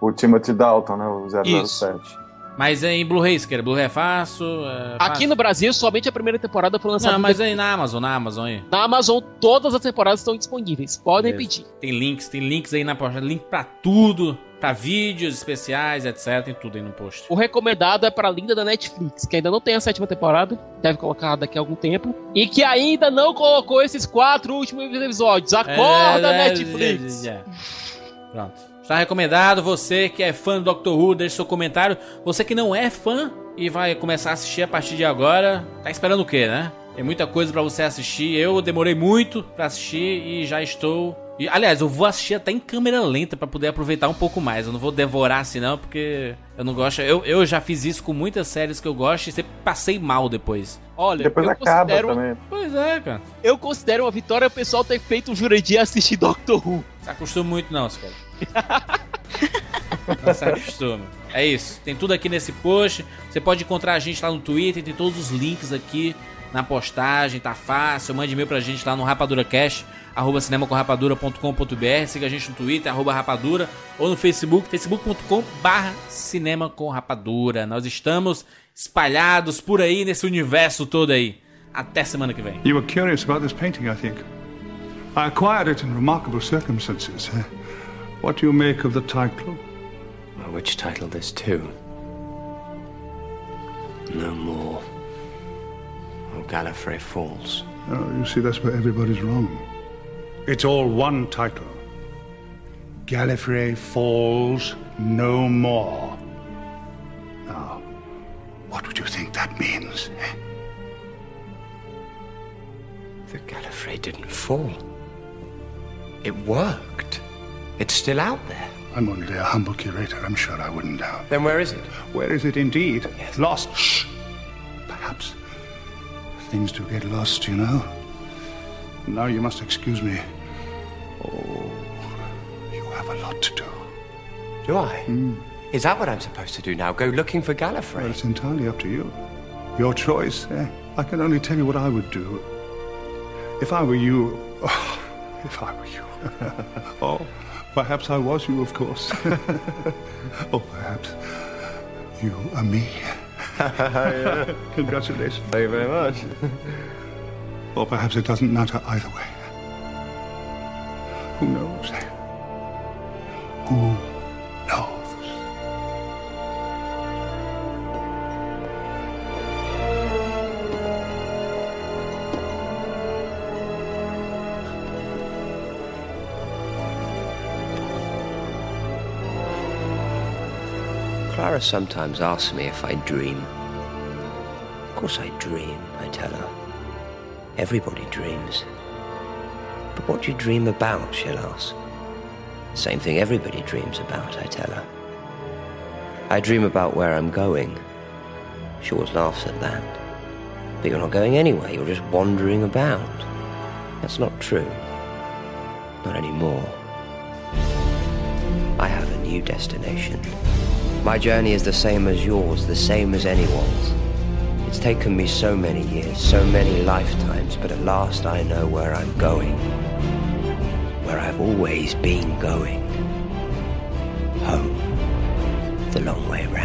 [SPEAKER 12] o Timothy Dalton, né? O 007.
[SPEAKER 3] Mas é em Blu-ray, quer. Blu-ray é fácil. é
[SPEAKER 4] Aqui no Brasil, somente a primeira temporada foi lançada.
[SPEAKER 3] Não, mas aí na Amazon, na Amazon aí.
[SPEAKER 4] Na Amazon, todas as temporadas estão disponíveis. Podem
[SPEAKER 3] Beleza.
[SPEAKER 4] pedir.
[SPEAKER 3] Tem links, tem links aí na postagem, link pra tudo, pra vídeos especiais, etc, tem tudo aí no post.
[SPEAKER 4] O recomendado é para a linda da Netflix, que ainda não tem a sétima temporada, deve colocar daqui a algum tempo, e que ainda não colocou esses quatro últimos episódios. Acorda,
[SPEAKER 3] É, é,
[SPEAKER 4] Netflix!
[SPEAKER 3] é, é. Pronto. Está recomendado. Você que é fã do Doctor Who, deixe seu comentário. Você que não é fã e vai começar a assistir a partir de agora, tá esperando o quê, né? Tem muita coisa pra você assistir. Eu demorei muito pra assistir e já estou. E, aliás, eu vou assistir até em câmera lenta pra poder aproveitar um pouco mais. Eu não vou devorar assim não, porque eu não gosto. Eu, eu já fiz isso com muitas séries que eu gosto e sempre passei mal depois.
[SPEAKER 4] Olha,
[SPEAKER 12] Depois
[SPEAKER 4] eu
[SPEAKER 12] acaba
[SPEAKER 4] considero,
[SPEAKER 12] também.
[SPEAKER 3] Pois é, cara.
[SPEAKER 4] eu considero uma vitória o pessoal ter feito um Jurandir assistir Doctor Who.
[SPEAKER 3] Se acostuma muito não, cara. Não se acostume. É isso. Tem tudo aqui nesse post. Você pode encontrar a gente lá no Twitter. Tem todos os links aqui na postagem. Tá fácil. Mande e-mail pra gente lá no RapaduraCast, arroba cinemacomrapadura.com.br. Siga a gente no Twitter, arroba rapadura. Ou no Facebook, facebook.com barra cinema com rapadura. Nós estamos espalhados por aí nesse universo todo aí. Até semana que vem.
[SPEAKER 17] You were curious about this painting, I think. I acquired it in remarkable circumstances. Uh, What do you make of the title?
[SPEAKER 16] Well, which title there's two? No more. Or Gallifrey Falls.
[SPEAKER 17] Oh, you see, that's where everybody's wrong. It's all one title. Gallifrey Falls No More. Now, what would you think that means? eh?
[SPEAKER 16] The Gallifrey didn't fall. It worked. It's still out there.
[SPEAKER 17] I'm only a humble curator. I'm sure I wouldn't doubt.
[SPEAKER 16] Then where is it?
[SPEAKER 17] Where is it indeed? Lost. Shh. Perhaps. Things do get lost, you know. Now you must excuse me. Oh, you have a lot to do.
[SPEAKER 16] Do I? Is that what I'm supposed to do now? Go looking for Gallifrey?
[SPEAKER 17] Well, it's entirely up to you. Your choice. Eh? I can only tell you what I would do. If I were you. Oh, if I were you. [LAUGHS] oh, perhaps I was you, of course. [LAUGHS] oh, perhaps you are me. [LAUGHS] Congratulations.
[SPEAKER 16] Thank you very much.
[SPEAKER 17] Or perhaps it doesn't matter either way. Who knows? Who knows?
[SPEAKER 16] Clara sometimes asks me if I dream. Of course I dream, I tell her. Everybody dreams. But what do you dream about, she'll ask. Same thing everybody dreams about, I tell her. I dream about where I'm going. She always laughs at that. But you're not going anywhere, you're just wandering about. That's not true. Not anymore. I have a new destination. My journey is the same as yours, the same as anyone's. It's taken me so many years, so many lifetimes, but at last I know where I'm going. Where I've always been going. Home. The long way round.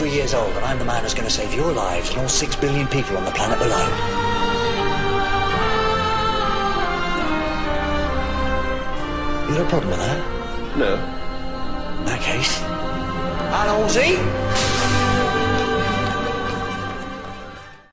[SPEAKER 18] 903 years old, and I'm the man who's going to save your lives and all six billion people on the planet below. You got a problem with that?
[SPEAKER 19] No.
[SPEAKER 18] In that case, Allons-y!